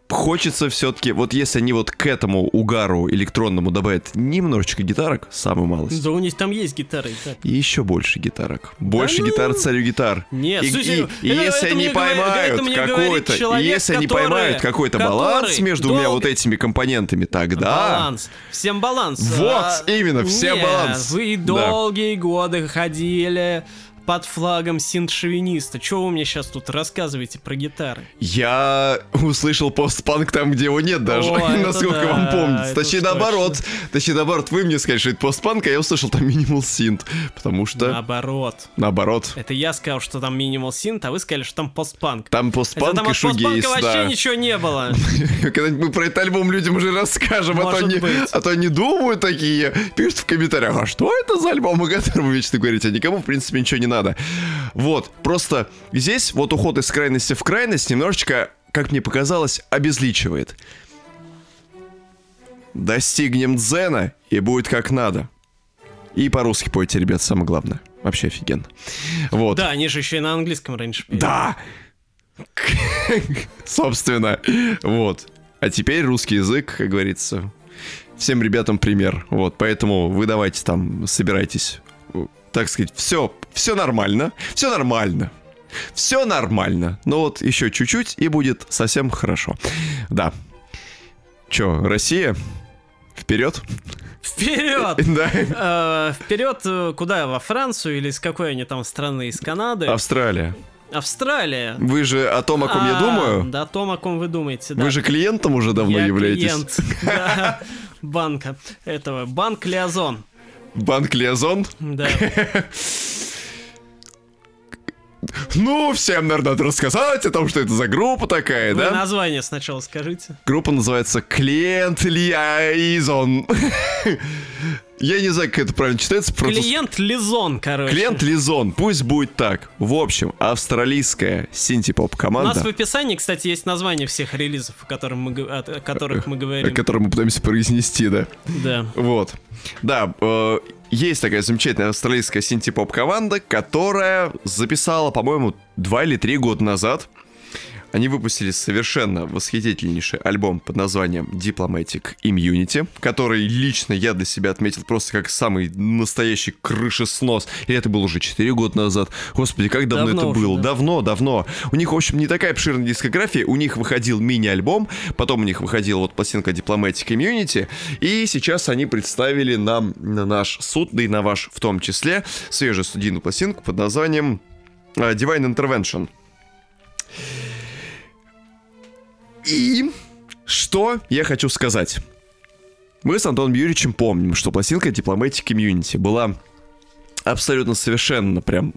Speaker 1: Хочется все-таки, вот если они вот к этому угару электронному добавят немножечко гитарок, самую малость.
Speaker 2: Да у них там есть гитары.
Speaker 1: Да. И еще больше гитарок. Больше да ну... гитар царю гитар.
Speaker 2: Нет,
Speaker 1: и,
Speaker 2: слушай,
Speaker 1: и, это, и если они поймают какой-то, если они поймают какой-то баланс между двумя вот этими компонентами, тогда...
Speaker 2: Баланс. Всем баланс.
Speaker 1: Вот, а, именно, всем нет, баланс.
Speaker 2: Вы долгие да. годы ходили под флагом синт-шовиниста. Чего вы мне сейчас тут рассказываете про гитары?
Speaker 1: Я услышал постпанк там, где его нет даже, О, насколько да, вам помнится. Точнее, наоборот. Точнее, наоборот, вы мне сказали, что это постпанк, а я услышал там минимал синт. Потому что...
Speaker 2: Наоборот.
Speaker 1: Наоборот.
Speaker 2: Это я сказал, что там минимал синт, а вы сказали, что там постпанк.
Speaker 1: Там постпанк там и шугейс, да.
Speaker 2: вообще ничего не было.
Speaker 1: Когда-нибудь мы про этот альбом людям уже расскажем, а то, они, а то они думают такие, пишут в комментариях, а что это за альбом, о котором вы вечно говорите, а никому, в принципе, ничего не надо надо. Вот, просто здесь вот уход из крайности в крайность немножечко, как мне показалось, обезличивает. Достигнем дзена, и будет как надо. И по-русски пойте, ребят, самое главное. Вообще офигенно. Вот.
Speaker 2: Да, они же еще и на английском раньше
Speaker 1: пели. Да! Собственно. Вот. А теперь русский язык, как говорится, всем ребятам пример. Вот, поэтому вы давайте там, собирайтесь так сказать, все, все нормально, все нормально. Все нормально. Но вот еще чуть-чуть и будет совсем хорошо. Да. Че, Россия? Вперед?
Speaker 2: Вперед! Да. Э, вперед э, куда? Во Францию или из какой они там страны? Из Канады?
Speaker 1: Австралия.
Speaker 2: Австралия.
Speaker 1: Вы же о том, о ком а, я думаю?
Speaker 2: Да, о том, о ком вы думаете, да.
Speaker 1: Вы же клиентом уже давно я являетесь. клиент,
Speaker 2: да, банка этого. Банк Лиазон.
Speaker 1: Банк Лиазон?
Speaker 2: Да.
Speaker 1: Ну, всем, наверное, надо рассказать о том, что это за группа такая, Вы да?
Speaker 2: название сначала скажите.
Speaker 1: Группа называется Клиент Лиаизон. Я не знаю, как это правильно читается.
Speaker 2: Клиент Лизон, короче.
Speaker 1: Клиент Лизон, пусть будет так. В общем, австралийская синти-поп команда.
Speaker 2: У нас в описании, кстати, есть название всех релизов, о, которых мы, о которых мы говорим. О
Speaker 1: которых мы пытаемся произнести, да?
Speaker 2: Да.
Speaker 1: Вот. Да, э, есть такая замечательная австралийская синти-поп команда, которая записала, по-моему, два или три года назад они выпустили совершенно восхитительнейший альбом под названием Diplomatic Immunity, который лично я для себя отметил просто как самый настоящий крышеснос. И это было уже 4 года назад. Господи, как давно, давно это уже, было? Да. Давно, давно. У них, в общем, не такая обширная дискография. У них выходил мини-альбом, потом у них выходила вот пластинка Diplomatic Immunity, и сейчас они представили нам на наш суд, да и на ваш в том числе, свежую студийную пластинку под названием э, Divine Intervention. И Что я хочу сказать? Мы с Антоном Юрьевичем помним, что пластинка Diplomatic Community была абсолютно совершенно прям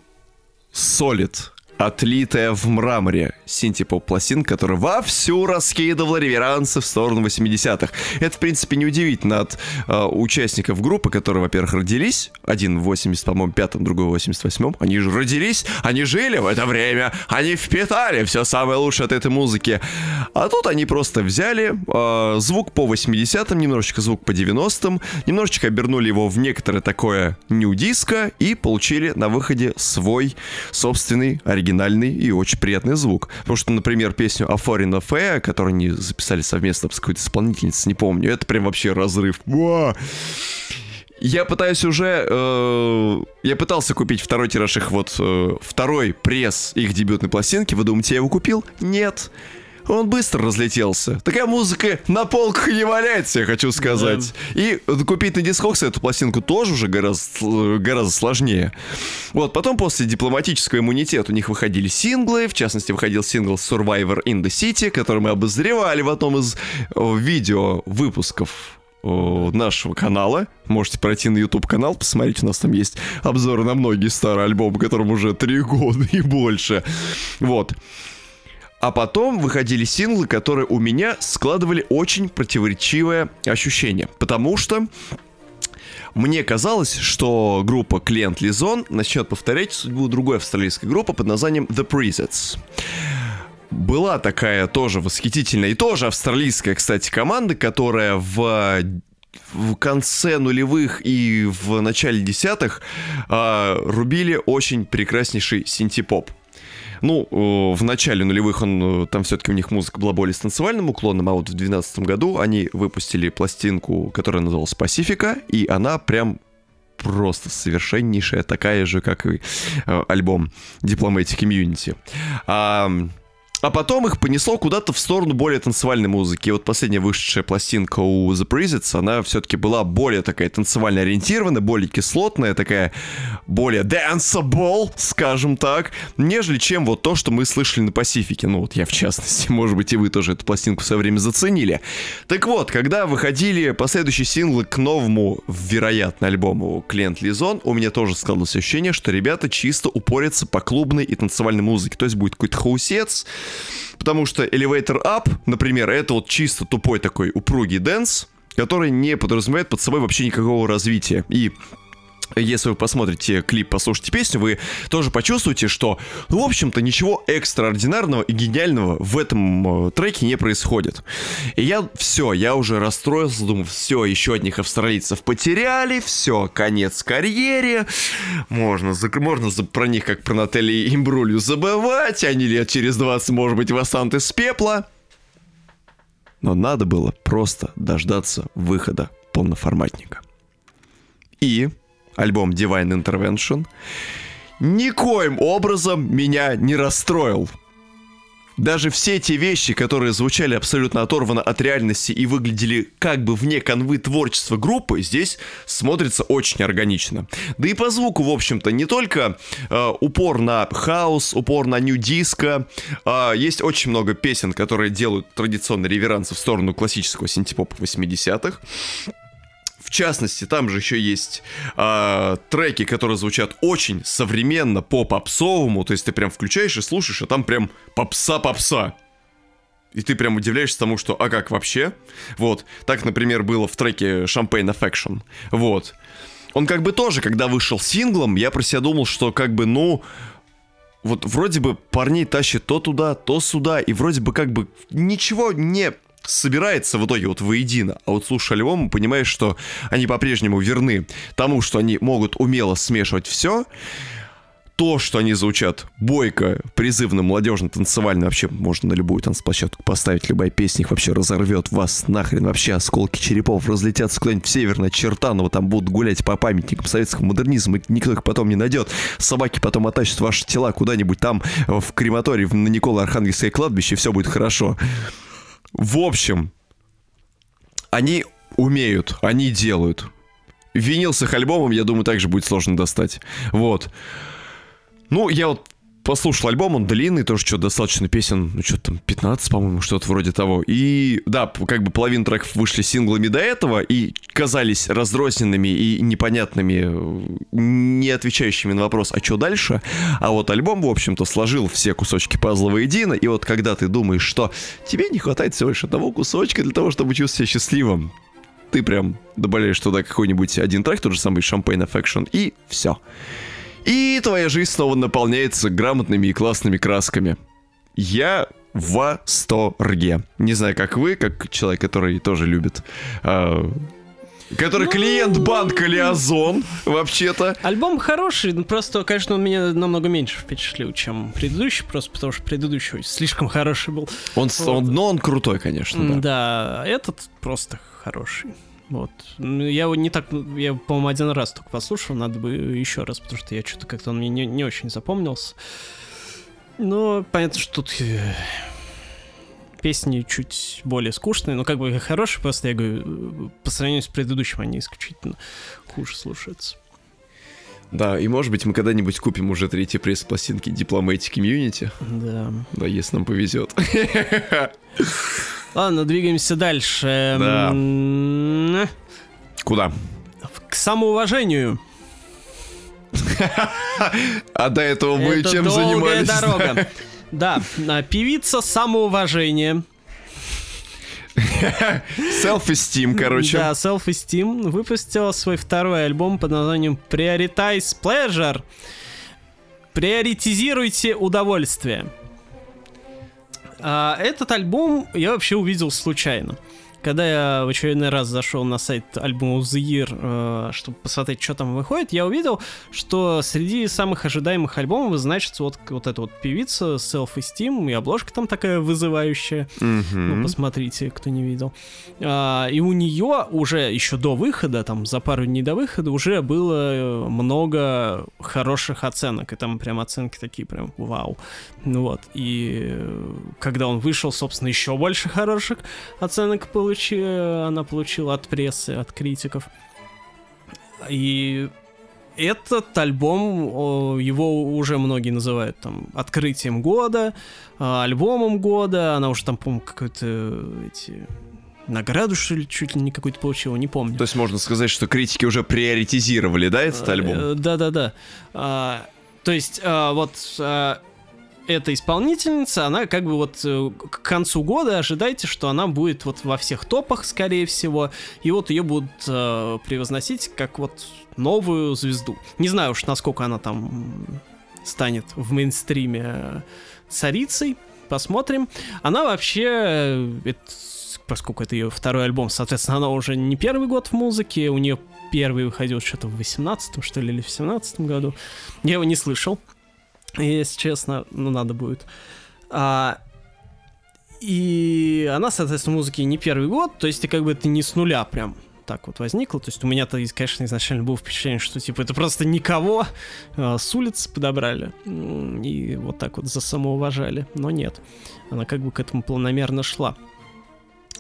Speaker 1: солид отлитая в мраморе синтепоп-пластинка, которая вовсю раскидывала реверансы в сторону 80-х. Это, в принципе, неудивительно от э, участников группы, которые, во-первых, родились, один в 80, по-моему, пятом, другой в 88-м, они же родились, они жили в это время, они впитали все самое лучшее от этой музыки. А тут они просто взяли э, звук по 80-м, немножечко звук по 90-м, немножечко обернули его в некоторое такое нью-диско и получили на выходе свой собственный оригинальный оригинальный и очень приятный звук. Потому что, например, песню «A Foreign Affair», которую они записали совместно с какой-то исполнительницей, не помню, это прям вообще разрыв. Я пытаюсь уже... Э, я пытался купить второй тираж их вот... Э, второй пресс их дебютной пластинки. Вы думаете, я его купил? Нет он быстро разлетелся. Такая музыка на полках не валяется, я хочу сказать. Да. И купить на Discogs эту пластинку тоже уже гораздо, гораздо сложнее. Вот, потом после дипломатического иммунитета у них выходили синглы, в частности, выходил сингл Survivor in the City, который мы обозревали в одном из видео выпусков нашего канала. Можете пройти на YouTube канал, посмотреть, у нас там есть обзоры на многие старые альбомы, которым уже три года и больше. Вот. А потом выходили синглы, которые у меня складывали очень противоречивое ощущение. Потому что мне казалось, что группа Клиент Лизон начнет повторять судьбу другой австралийской группы под названием The Presets. Была такая тоже восхитительная и тоже австралийская, кстати, команда, которая в в конце нулевых и в начале десятых э, рубили очень прекраснейший синтепоп. Ну, в начале нулевых он, э, там все-таки у них музыка была более с танцевальным уклоном, а вот в 2012 году они выпустили пластинку, которая называлась «Пасифика», и она прям просто совершеннейшая, такая же, как и э, альбом Diplomatic Immunity. А, а потом их понесло куда-то в сторону более танцевальной музыки. И вот последняя вышедшая пластинка у The Prisons, она все-таки была более такая танцевально ориентированная, более кислотная, такая более danceable, скажем так, нежели чем вот то, что мы слышали на Пасифике. Ну вот я в частности, может быть и вы тоже эту пластинку свое время заценили. Так вот, когда выходили последующие синглы к новому, вероятно, альбому Клиент Лизон, у меня тоже складывалось ощущение, что ребята чисто упорятся по клубной и танцевальной музыке. То есть будет какой-то хаусец, Потому что Elevator Up, например, это вот чисто тупой такой упругий dance, который не подразумевает под собой вообще никакого развития. И если вы посмотрите клип, послушайте песню, вы тоже почувствуете, что, ну, в общем-то, ничего экстраординарного и гениального в этом э, треке не происходит. И я, все, я уже расстроился, думаю, все, еще одних австралийцев потеряли, все, конец карьере, можно, можно про них, как про Натали Имбрулью, забывать, они лет через 20, может быть, восстанут из пепла. Но надо было просто дождаться выхода полноформатника. И альбом Divine Intervention, никоим образом меня не расстроил. Даже все те вещи, которые звучали абсолютно оторванно от реальности и выглядели как бы вне канвы творчества группы, здесь смотрится очень органично. Да и по звуку, в общем-то, не только э, упор на хаос, упор на нью-диско, э, есть очень много песен, которые делают традиционный реверанс в сторону классического синтепопа 80-х. В частности, там же еще есть э, треки, которые звучат очень современно по попсовому, то есть ты прям включаешь и слушаешь, а там прям попса-попса. И ты прям удивляешься тому, что, а как вообще? Вот, так, например, было в треке Champagne Affection. Вот. Он как бы тоже, когда вышел синглом, я про себя думал, что как бы, ну, вот вроде бы парней тащит то туда, то сюда, и вроде бы как бы ничего не собирается в итоге вот воедино. А вот слушая альбом, понимаешь, что они по-прежнему верны тому, что они могут умело смешивать все. То, что они звучат бойко, призывно, молодежно, танцевально, вообще можно на любую танцплощадку поставить, любая песня их вообще разорвет вас нахрен, вообще осколки черепов разлетятся куда-нибудь в Северное Чертаново, там будут гулять по памятникам советского модернизма, и никто их потом не найдет. Собаки потом оттащат ваши тела куда-нибудь там в крематорий на Никола Архангельское кладбище, и все будет хорошо. В общем, они умеют, они делают. Винил с их альбомом, я думаю, также будет сложно достать. Вот. Ну, я вот послушал альбом, он длинный, тоже что достаточно песен, ну что там, 15, по-моему, что-то вроде того. И да, как бы половина треков вышли синглами до этого и казались разрозненными и непонятными, не отвечающими на вопрос, а что дальше? А вот альбом, в общем-то, сложил все кусочки пазла воедино, и вот когда ты думаешь, что тебе не хватает всего лишь одного кусочка для того, чтобы чувствовать себя счастливым, ты прям добавляешь туда какой-нибудь один трек, тот же самый Champagne Affection, и все. И твоя жизнь снова наполняется грамотными и классными красками. Я в восторге. Не знаю, как вы, как человек, который тоже любит э, Который ну... клиент банка Лиазон, вообще-то.
Speaker 2: Альбом хороший, но просто, конечно, он меня намного меньше впечатлил, чем предыдущий, просто потому что предыдущий слишком хороший был.
Speaker 1: Он, вот. он, но он крутой, конечно, да.
Speaker 2: Да, этот просто хороший. Вот. Ну, я его не так, я, по-моему, один раз только послушал, надо бы еще раз, потому что я что-то как-то он мне не, не очень запомнился. Но понятно, что тут э, песни чуть более скучные, но как бы хорошие, просто я говорю, по сравнению с предыдущим они исключительно хуже слушаются.
Speaker 1: Да, и может быть мы когда-нибудь купим уже третий пресс пластинки Diplomatic Community.
Speaker 2: Да.
Speaker 1: Да, если нам повезет.
Speaker 2: Ладно, двигаемся дальше.
Speaker 1: Да. Куда?
Speaker 2: К самоуважению.
Speaker 1: А до этого мы чем занимались?
Speaker 2: дорога. Да, а, певица самоуважения.
Speaker 1: Self-esteem, короче.
Speaker 2: Да, Self-esteem выпустила свой второй альбом под названием Prioritize Pleasure. Приоритизируйте удовольствие. А, этот альбом я вообще увидел случайно. Когда я в очередной раз зашел на сайт альбома The Year, э, чтобы посмотреть, что там выходит, я увидел, что среди самых ожидаемых альбомов значится вот, вот эта вот певица Self Esteem, и обложка там такая вызывающая. Mm-hmm. Ну, посмотрите, кто не видел. А, и у нее уже еще до выхода, там за пару дней до выхода, уже было много хороших оценок. И там прям оценки такие прям вау. Ну вот. И когда он вышел, собственно, еще больше хороших оценок получил получи, она получила от прессы, от критиков. И этот альбом, его уже многие называют там открытием года, а, альбомом года, она уже там, по-моему, какой-то эти награду, что ли, чуть ли не какую-то получила, не помню.
Speaker 1: То есть можно сказать, что критики уже приоритизировали, да, этот а, альбом? Э,
Speaker 2: да-да-да. А, то есть а, вот эта исполнительница, она как бы вот э, к концу года ожидайте, что она будет вот во всех топах, скорее всего, и вот ее будут э, превозносить как вот новую звезду. Не знаю уж, насколько она там станет в мейнстриме царицей, посмотрим. Она вообще, э, это, поскольку это ее второй альбом, соответственно, она уже не первый год в музыке, у нее первый выходил что-то в 18 что ли, или в 17 году. Я его не слышал если честно, ну надо будет. А, и она, соответственно, музыки не первый год, то есть как бы это не с нуля прям так вот возникло. То есть у меня-то, конечно, изначально было впечатление, что типа это просто никого а, с улицы подобрали и вот так вот за самоуважали. Но нет, она как бы к этому планомерно шла.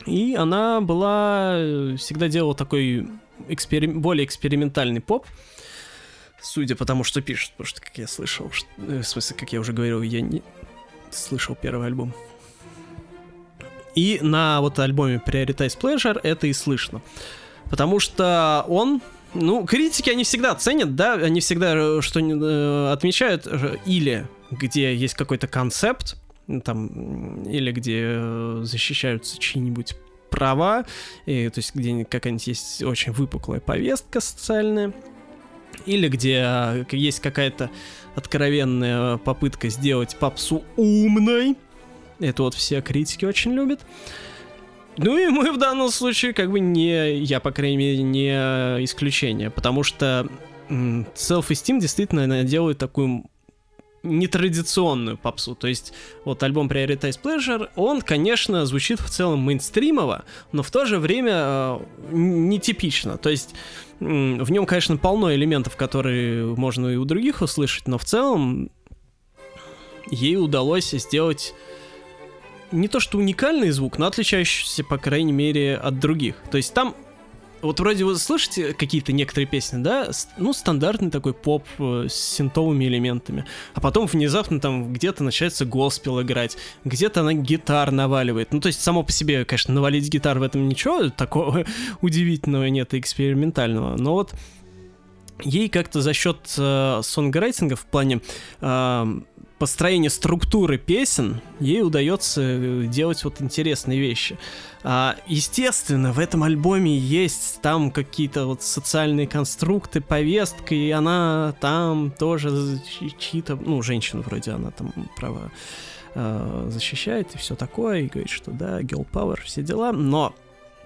Speaker 2: И она была, э, всегда делала такой экспери... более экспериментальный поп. Судя по тому, что пишут, потому что, как я слышал, что, э, в смысле, как я уже говорил, я не слышал первый альбом. И на вот альбоме Prioritize Pleasure это и слышно. Потому что он ну, критики, они всегда ценят, да, они всегда э, что э, отмечают, э, или где есть какой-то концепт, там, или где защищаются чьи-нибудь права, и, то есть где какая-нибудь есть очень выпуклая повестка социальная, или где а, есть какая-то откровенная попытка сделать попсу умной. Это вот все критики очень любят. Ну и мы в данном случае как бы не, я по крайней мере, не исключение, потому что Self-Esteem действительно делает такую нетрадиционную попсу. То есть вот альбом Prioritize Pleasure, он, конечно, звучит в целом мейнстримово, но в то же время э, нетипично. То есть в нем, конечно, полно элементов, которые можно и у других услышать, но в целом ей удалось сделать не то что уникальный звук, но отличающийся, по крайней мере, от других. То есть там вот вроде вы слышите какие-то некоторые песни, да, ну, стандартный такой поп э, с синтовыми элементами, а потом внезапно там где-то начинается госпел играть, где-то она гитар наваливает. Ну, то есть само по себе, конечно, навалить гитар в этом ничего такого удивительного нет и экспериментального, но вот ей как-то за счет э, сонграйтинга в плане э, построения структуры песен ей удается э, делать вот интересные вещи. А, естественно, в этом альбоме есть там какие-то вот социальные конструкты, повестка, и она там тоже чьи-то, ну, женщина вроде она там права э, защищает и все такое, и говорит, что да, girl power, все дела, но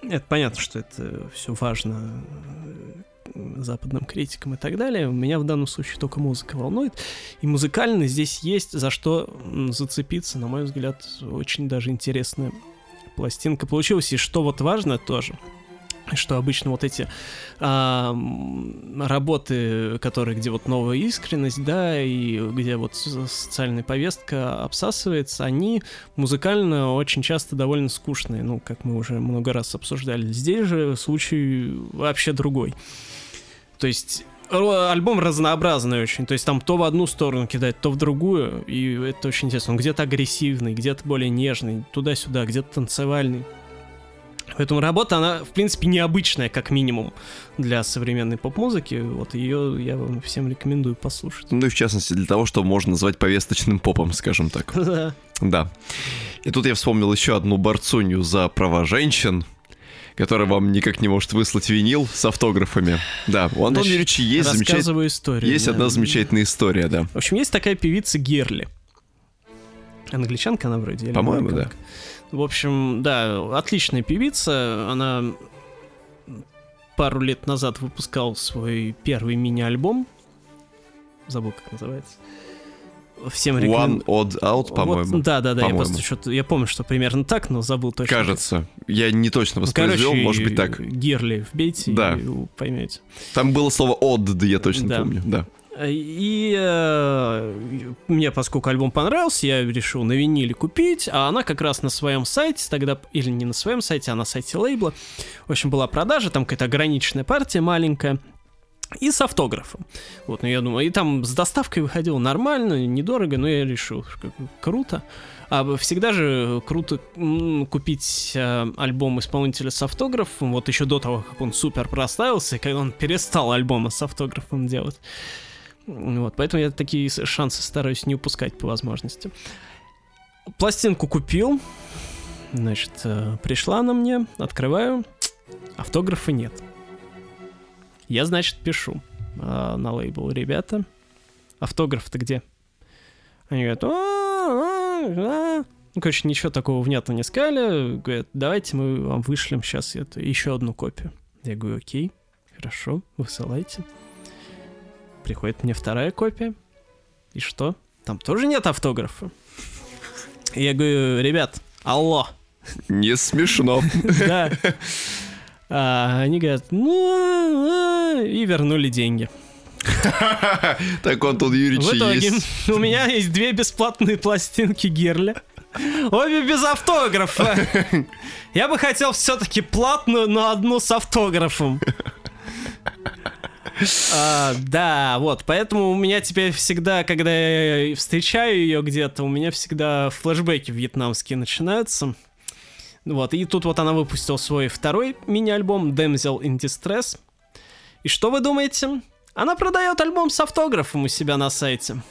Speaker 2: это понятно, что это все важно э, западным критикам и так далее. Меня в данном случае только музыка волнует. И музыкально здесь есть за что зацепиться, на мой взгляд, очень даже интересная пластинка получилась. И что вот важно тоже, что обычно вот эти а, работы, которые где вот новая искренность, да, и где вот социальная повестка обсасывается, они музыкально очень часто довольно скучные, ну, как мы уже много раз обсуждали. Здесь же случай вообще другой. То есть альбом разнообразный очень, то есть там то в одну сторону кидает, то в другую, и это очень интересно. Он где-то агрессивный, где-то более нежный, туда-сюда, где-то танцевальный. Поэтому работа, она, в принципе, необычная, как минимум, для современной поп-музыки. Вот ее я вам всем рекомендую послушать.
Speaker 1: Ну и в частности для того, что можно назвать повесточным попом, скажем так.
Speaker 2: Да.
Speaker 1: Да. И тут я вспомнил еще одну борцунью за права женщин, которая вам никак не может выслать винил с автографами. Да, у Антона Юрьевича есть, замечательная,
Speaker 2: историю.
Speaker 1: есть
Speaker 2: да.
Speaker 1: одна замечательная история, да.
Speaker 2: В общем, есть такая певица Герли. Англичанка она вроде?
Speaker 1: По-моему,
Speaker 2: американка? В общем, да, отличная певица. Она пару лет назад выпускал свой первый мини-альбом. Забыл, как называется. Всем
Speaker 1: One
Speaker 2: рекомендую.
Speaker 1: Odd Out, по-моему.
Speaker 2: да, да, да, я
Speaker 1: По-моему.
Speaker 2: просто что-то. Я помню, что примерно так, но забыл точно.
Speaker 1: Кажется. Я не точно
Speaker 2: Ну,
Speaker 1: воспроизвел,
Speaker 2: короче,
Speaker 1: может быть так.
Speaker 2: Герли вбейте
Speaker 1: Да.
Speaker 2: и поймете.
Speaker 1: Там было слово odd, да я точно
Speaker 2: Да.
Speaker 1: помню. Да.
Speaker 2: И э, мне, поскольку альбом понравился, я решил на виниле купить, а она как раз на своем сайте тогда, или не на своем сайте, а на сайте лейбла, в общем, была продажа, там какая-то ограниченная партия маленькая, и с автографом. Вот, ну я думаю, и там с доставкой выходило нормально, недорого, но я решил, круто. А всегда же круто купить э, альбом исполнителя с автографом, вот еще до того, как он супер прославился, и когда он перестал альбомы с автографом делать. Вот, поэтому я такие шансы стараюсь не упускать по возможности. Пластинку купил, значит, э, пришла она мне, открываю, автографа нет. Я, значит, пишу э, на лейбл, ребята, автограф-то где? Они говорят, «А, а, а». ну, короче, ничего такого внятного не сказали. Говорят, давайте мы вам вышлем сейчас это, еще одну копию. Я говорю, окей, хорошо, высылайте. Приходит мне вторая копия. И что? Там тоже нет автографа. Я говорю, ребят, алло,
Speaker 1: Не смешно.
Speaker 2: да. А, они говорят, ну, а», и вернули деньги.
Speaker 1: Так Антон
Speaker 2: В
Speaker 1: Юрьевич
Speaker 2: итоге
Speaker 1: есть.
Speaker 2: у меня есть две бесплатные пластинки Герля. Обе без автографа. Я бы хотел все-таки платную, но одну с автографом. А, да, вот, поэтому у меня теперь всегда, когда я встречаю ее где-то, у меня всегда флешбеки вьетнамские начинаются. Вот, и тут вот она выпустила свой второй мини-альбом Damsel in Distress. И что вы думаете? Она продает альбом с автографом у себя на сайте.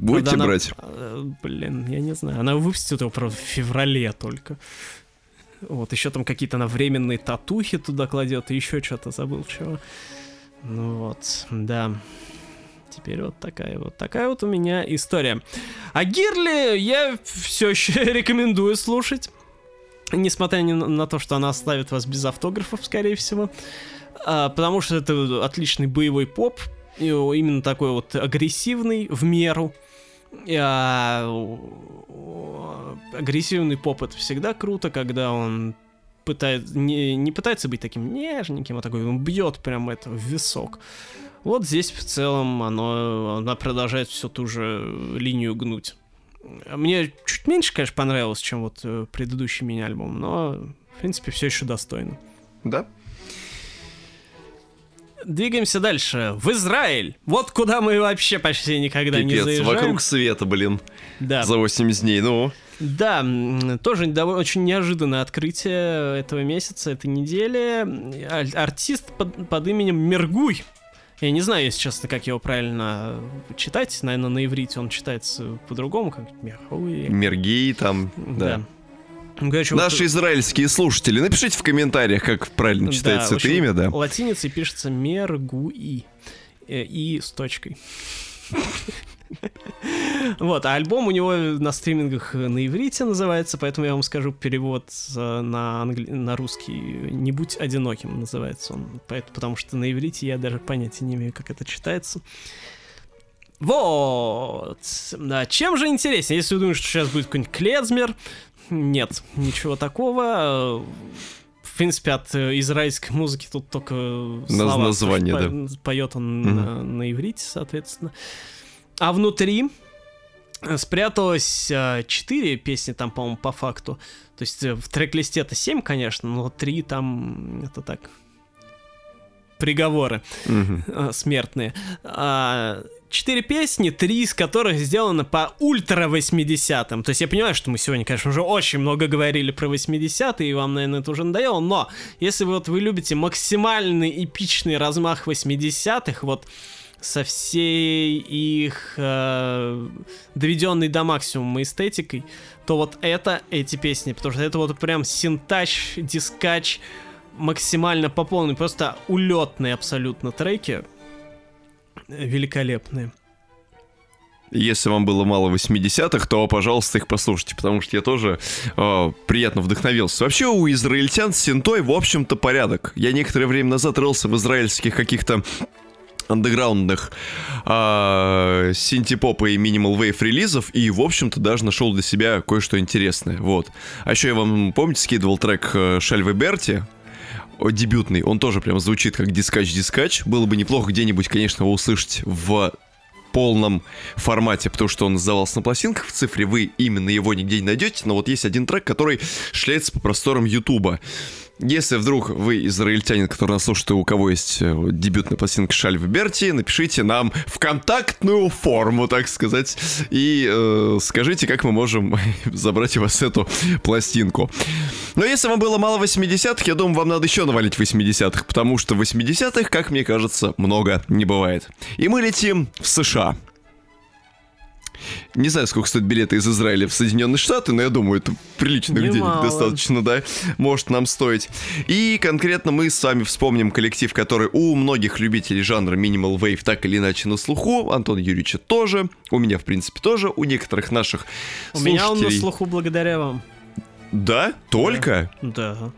Speaker 1: Будете
Speaker 2: Правда,
Speaker 1: брать?
Speaker 2: э, Блин, я не знаю. Она выпустит его, правда, в феврале только. Вот, еще там какие-то она временные татухи туда кладет, и еще что-то забыл чего. Ну вот, да. Теперь вот такая вот такая вот у меня история. А Гирли я все еще рекомендую слушать. Несмотря ни на то, что она оставит вас без автографов, скорее всего. А, потому что это отличный боевой поп. Именно такой вот агрессивный в меру. А, агрессивный поп это всегда круто, когда он пытает, не, не пытается быть таким нежненьким, а такой он бьет прям это в висок. Вот здесь в целом оно, она продолжает всю ту же линию гнуть. Мне чуть меньше, конечно, понравилось, чем вот э, предыдущий мини-альбом, но, в принципе, все еще достойно.
Speaker 1: Да.
Speaker 2: Двигаемся дальше. В Израиль. Вот куда мы вообще почти никогда не
Speaker 1: Пипец,
Speaker 2: заезжаем.
Speaker 1: вокруг света, блин,
Speaker 2: Да.
Speaker 1: за 80 дней, ну.
Speaker 2: Да, тоже довольно очень неожиданное открытие этого месяца, этой недели. Артист под, под именем Мергуй. Я не знаю, если честно, как его правильно читать. Наверное, на иврите он читается по-другому, как Мергуй.
Speaker 1: Мергей там, да.
Speaker 2: Ну, короче, вот-
Speaker 1: Наши израильские слушатели, напишите в комментариях, как правильно
Speaker 2: да,
Speaker 1: читается
Speaker 2: в
Speaker 1: это имя, да.
Speaker 2: Латиницей пишется Мергуи. Э, И с точкой. Вот, а альбом у него на стримингах на иврите называется, поэтому я вам скажу перевод э, на, англи- на русский. «Не будь одиноким» называется он. Поэт- Потому что на иврите я даже понятия не имею, как это читается. Вот. Да, чем же интереснее? Если вы думаете, что сейчас будет какой-нибудь Клезмер, нет, ничего такого. В принципе, от э, израильской музыки тут только слова.
Speaker 1: название,
Speaker 2: по- Поет он
Speaker 1: Мгм.
Speaker 2: на, на иврите, соответственно. А внутри э, спряталось э, четыре песни там, по-моему, по факту. То есть э, в трек-листе это семь, конечно, но три там это так приговоры э, смертные. А, Четыре песни, три из которых сделаны по ультра 80-м. То есть я понимаю, что мы сегодня, конечно, уже очень много говорили про 80-е, и вам, наверное, это уже надоело, но если вот, вы любите максимальный эпичный размах 80-х, вот со всей их э, доведенной до максимума эстетикой, то вот это эти песни, потому что это вот прям синтач, дискач, максимально по полной, просто улетные абсолютно треки, великолепные.
Speaker 1: Если вам было мало 80-х, то, пожалуйста, их послушайте, потому что я тоже э, приятно вдохновился. Вообще у израильтян с синтой, в общем-то, порядок. Я некоторое время назад рылся в израильских каких-то андеграундных а, синтепопа и минимал вейв релизов и, в общем-то, даже нашел для себя кое-что интересное. Вот. А еще я вам, помните, скидывал трек э, Шальвы Берти, дебютный, он тоже прям звучит как дискач-дискач. Было бы неплохо где-нибудь, конечно, его услышать в полном формате, потому что он издавался на пластинках в цифре, вы именно его нигде не найдете, но вот есть один трек, который шляется по просторам Ютуба. Если вдруг вы израильтянин, который нас слушает, и у кого есть э, дебютная пластинка Шальвы Берти, напишите нам в контактную форму, так сказать, и э, скажите, как мы можем забрать у вас эту пластинку. Но если вам было мало 80-х, я думаю, вам надо еще навалить 80-х, потому что 80-х, как мне кажется, много не бывает. И мы летим в США. Не знаю, сколько стоят билеты из Израиля в Соединенные Штаты, но я думаю, это приличных денег
Speaker 2: Немало.
Speaker 1: достаточно, да, может нам стоить. И конкретно мы с вами вспомним коллектив, который у многих любителей жанра Minimal Wave так или иначе на слуху, Антона Юрьевича тоже, у меня, в принципе, тоже, у некоторых наших
Speaker 2: У меня он на слуху благодаря вам.
Speaker 1: Да? Только?
Speaker 2: Да.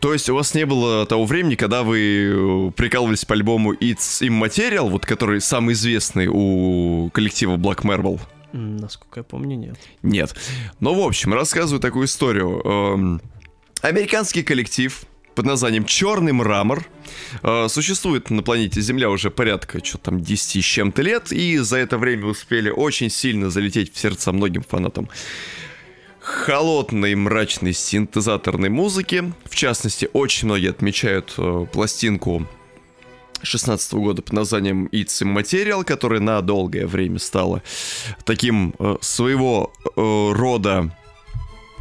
Speaker 1: То есть у вас не было того времени, когда вы э, прикалывались по альбому It's Immaterial, вот который самый известный у коллектива Black Marble?
Speaker 2: Насколько я помню, нет.
Speaker 1: Нет. Но, в общем, рассказываю такую историю. Эм, Американский коллектив под названием «Черный мрамор» э, существует на планете Земля уже порядка, что там, 10 с чем-то лет, и за это время успели очень сильно залететь в сердца многим фанатам холодной, мрачной синтезаторной музыки. В частности, очень многие отмечают э, пластинку 16 года под названием It's Immaterial, которая на долгое время стала таким э, своего э, рода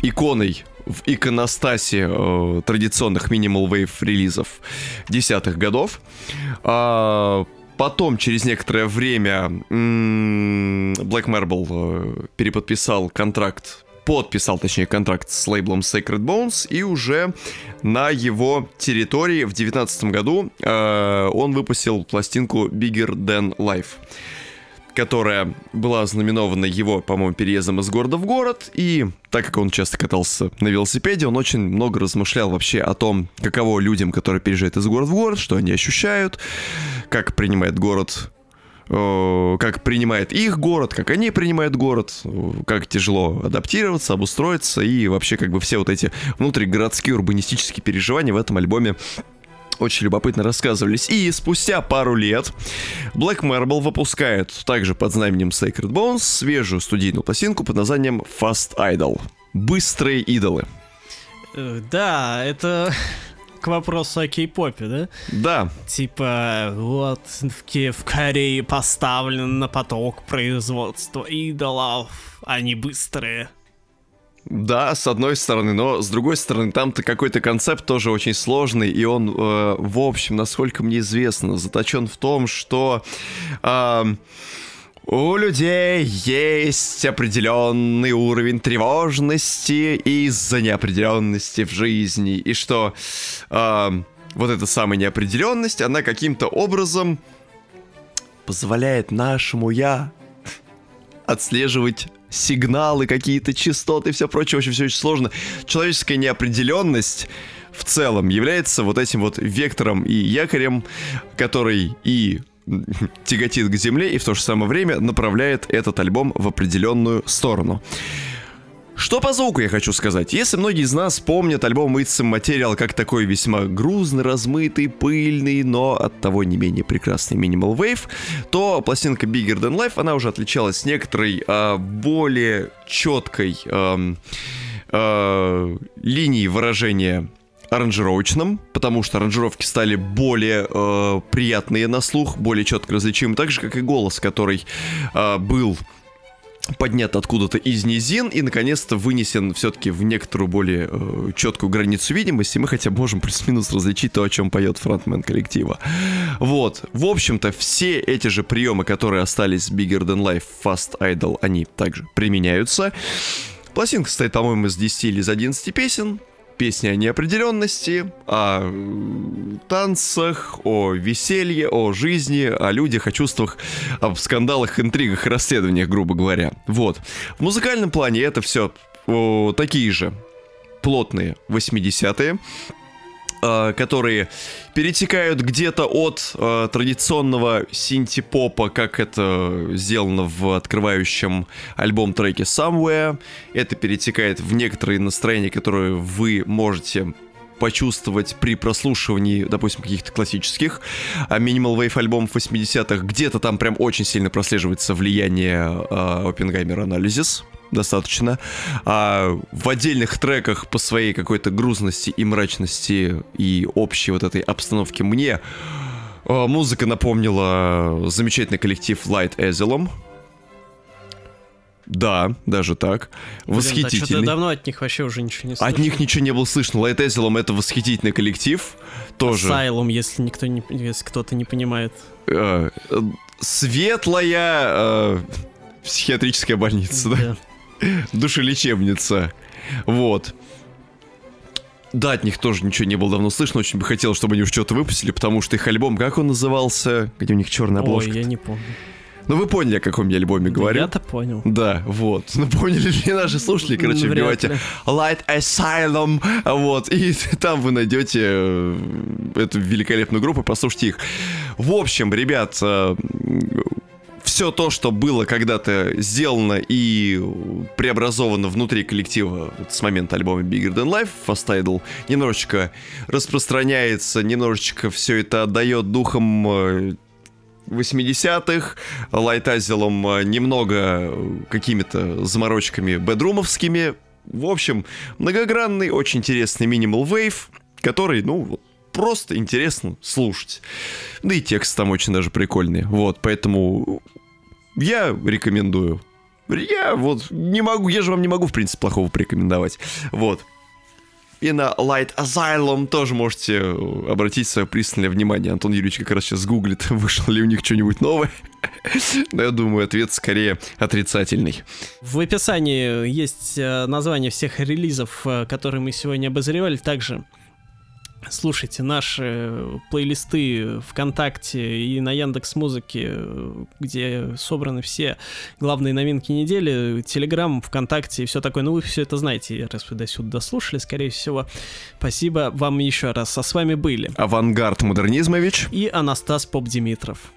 Speaker 1: иконой в иконостасе э, традиционных Minimal Wave релизов десятых годов. А, потом, через некоторое время, Black Marble э, переподписал контракт подписал, точнее, контракт с лейблом Sacred Bones, и уже на его территории в 2019 году э, он выпустил пластинку Bigger Than Life которая была знаменована его, по-моему, переездом из города в город, и так как он часто катался на велосипеде, он очень много размышлял вообще о том, каково людям, которые переезжают из города в город, что они ощущают, как принимает город как принимает их город, как они принимают город, как тяжело адаптироваться, обустроиться и вообще как бы все вот эти внутригородские урбанистические переживания в этом альбоме очень любопытно рассказывались. И спустя пару лет Black Marble выпускает также под знаменем Sacred Bones свежую студийную пластинку под названием Fast Idol. Быстрые идолы.
Speaker 2: Э, Да, это к вопросу о кей-попе, да?
Speaker 1: Да.
Speaker 2: Типа, вот в, в Корее поставлен на поток производства идолов, они быстрые.
Speaker 1: Да, с одной стороны, но с другой стороны, там-то какой-то концепт тоже очень сложный, и он, э, в общем, насколько мне известно, заточен в том, что э, у людей есть определенный уровень тревожности из-за неопределенности в жизни, и что э, вот эта самая неопределенность, она каким-то образом позволяет нашему я отслеживать сигналы, какие-то частоты и все прочее. Очень все очень сложно. Человеческая неопределенность в целом является вот этим вот вектором и якорем, который и тяготит к земле и в то же самое время направляет этот альбом в определенную сторону. Что по звуку я хочу сказать? Если многие из нас помнят альбом It's Material как такой весьма грузный, размытый, пыльный, но от того не менее прекрасный Minimal Wave, то пластинка Bigger Than Life, она уже отличалась некоторой э, более четкой э, э, линией выражения аранжировочным, потому что аранжировки стали более э, приятные на слух, более четко различимы, так же как и голос, который э, был поднят откуда-то из низин и наконец-то вынесен все-таки в некоторую более э, четкую границу видимости, мы хотя бы можем плюс-минус различить то, о чем поет фронтмен коллектива. Вот, в общем-то, все эти же приемы, которые остались Bigger Than Life, Fast Idol, они также применяются. Пластинка состоит, по-моему, из 10 или из 11 песен, песни о неопределенности, о танцах, о веселье, о жизни, о людях, о чувствах, о скандалах, интригах расследованиях, грубо говоря. Вот. В музыкальном плане это все о, такие же плотные 80-е, э, которые перетекают где-то от э, традиционного синти-попа, как это сделано в открывающем альбом треке Somewhere. Это перетекает в некоторые настроения, которые вы можете почувствовать при прослушивании, допустим, каких-то классических а Minimal Wave альбомов 80-х. Где-то там прям очень сильно прослеживается влияние э, Oppenheimer Analysis достаточно. А в отдельных треках по своей какой-то грузности и мрачности и общей вот этой обстановке мне а, музыка напомнила замечательный коллектив Light Asylum. Да, даже так.
Speaker 2: Блин,
Speaker 1: Восхитительный.
Speaker 2: Да, давно от них вообще уже ничего не слышно.
Speaker 1: От них ничего не было слышно. Light Asylum это восхитительный коллектив. Тоже.
Speaker 2: Asylum, если никто не, если кто-то не понимает.
Speaker 1: Э, э, светлая э, психиатрическая больница, да?
Speaker 2: Да.
Speaker 1: Душелечебница. Вот. Да, от них тоже ничего не было давно слышно. Очень бы хотел, чтобы они уж что-то выпустили, потому что их альбом, как он назывался? Где у них черная
Speaker 2: Ой,
Speaker 1: обложка?
Speaker 2: я не помню.
Speaker 1: Ну вы поняли, о каком я альбоме говорю.
Speaker 2: Я-то понял.
Speaker 1: Да, вот. Ну, поняли ли наши слушатели? Короче,
Speaker 2: Вряд
Speaker 1: вбивайте
Speaker 2: ли.
Speaker 1: Light Asylum, вот, и там вы найдете э, эту великолепную группу, послушайте их. В общем, ребят, все то, что было когда-то сделано и преобразовано внутри коллектива вот с момента альбома Bigger Than Life, Fast Idol, немножечко распространяется, немножечко все это отдает духом э, 80-х, Light Asylum э, немного э, какими-то заморочками бедрумовскими. В общем, многогранный, очень интересный Minimal Wave, который, ну, просто интересно слушать. Да и текст там очень даже прикольный. Вот, поэтому я рекомендую. Я вот не могу, я же вам не могу, в принципе, плохого порекомендовать. Вот. И на Light Asylum тоже можете э, обратить свое пристальное внимание. Антон Юрьевич как раз сейчас гуглит, вышло ли у них что-нибудь новое. Но я думаю, ответ скорее отрицательный.
Speaker 2: В описании есть э, название всех релизов, э, которые мы сегодня обозревали. Также слушайте наши плейлисты ВКонтакте и на Яндекс Музыке, где собраны все главные новинки недели, Телеграм, ВКонтакте и все такое. Ну, вы все это знаете, раз вы до сюда дослушали, скорее всего. Спасибо вам еще раз. А с вами были
Speaker 1: Авангард Модернизмович.
Speaker 2: и Анастас Поп Димитров.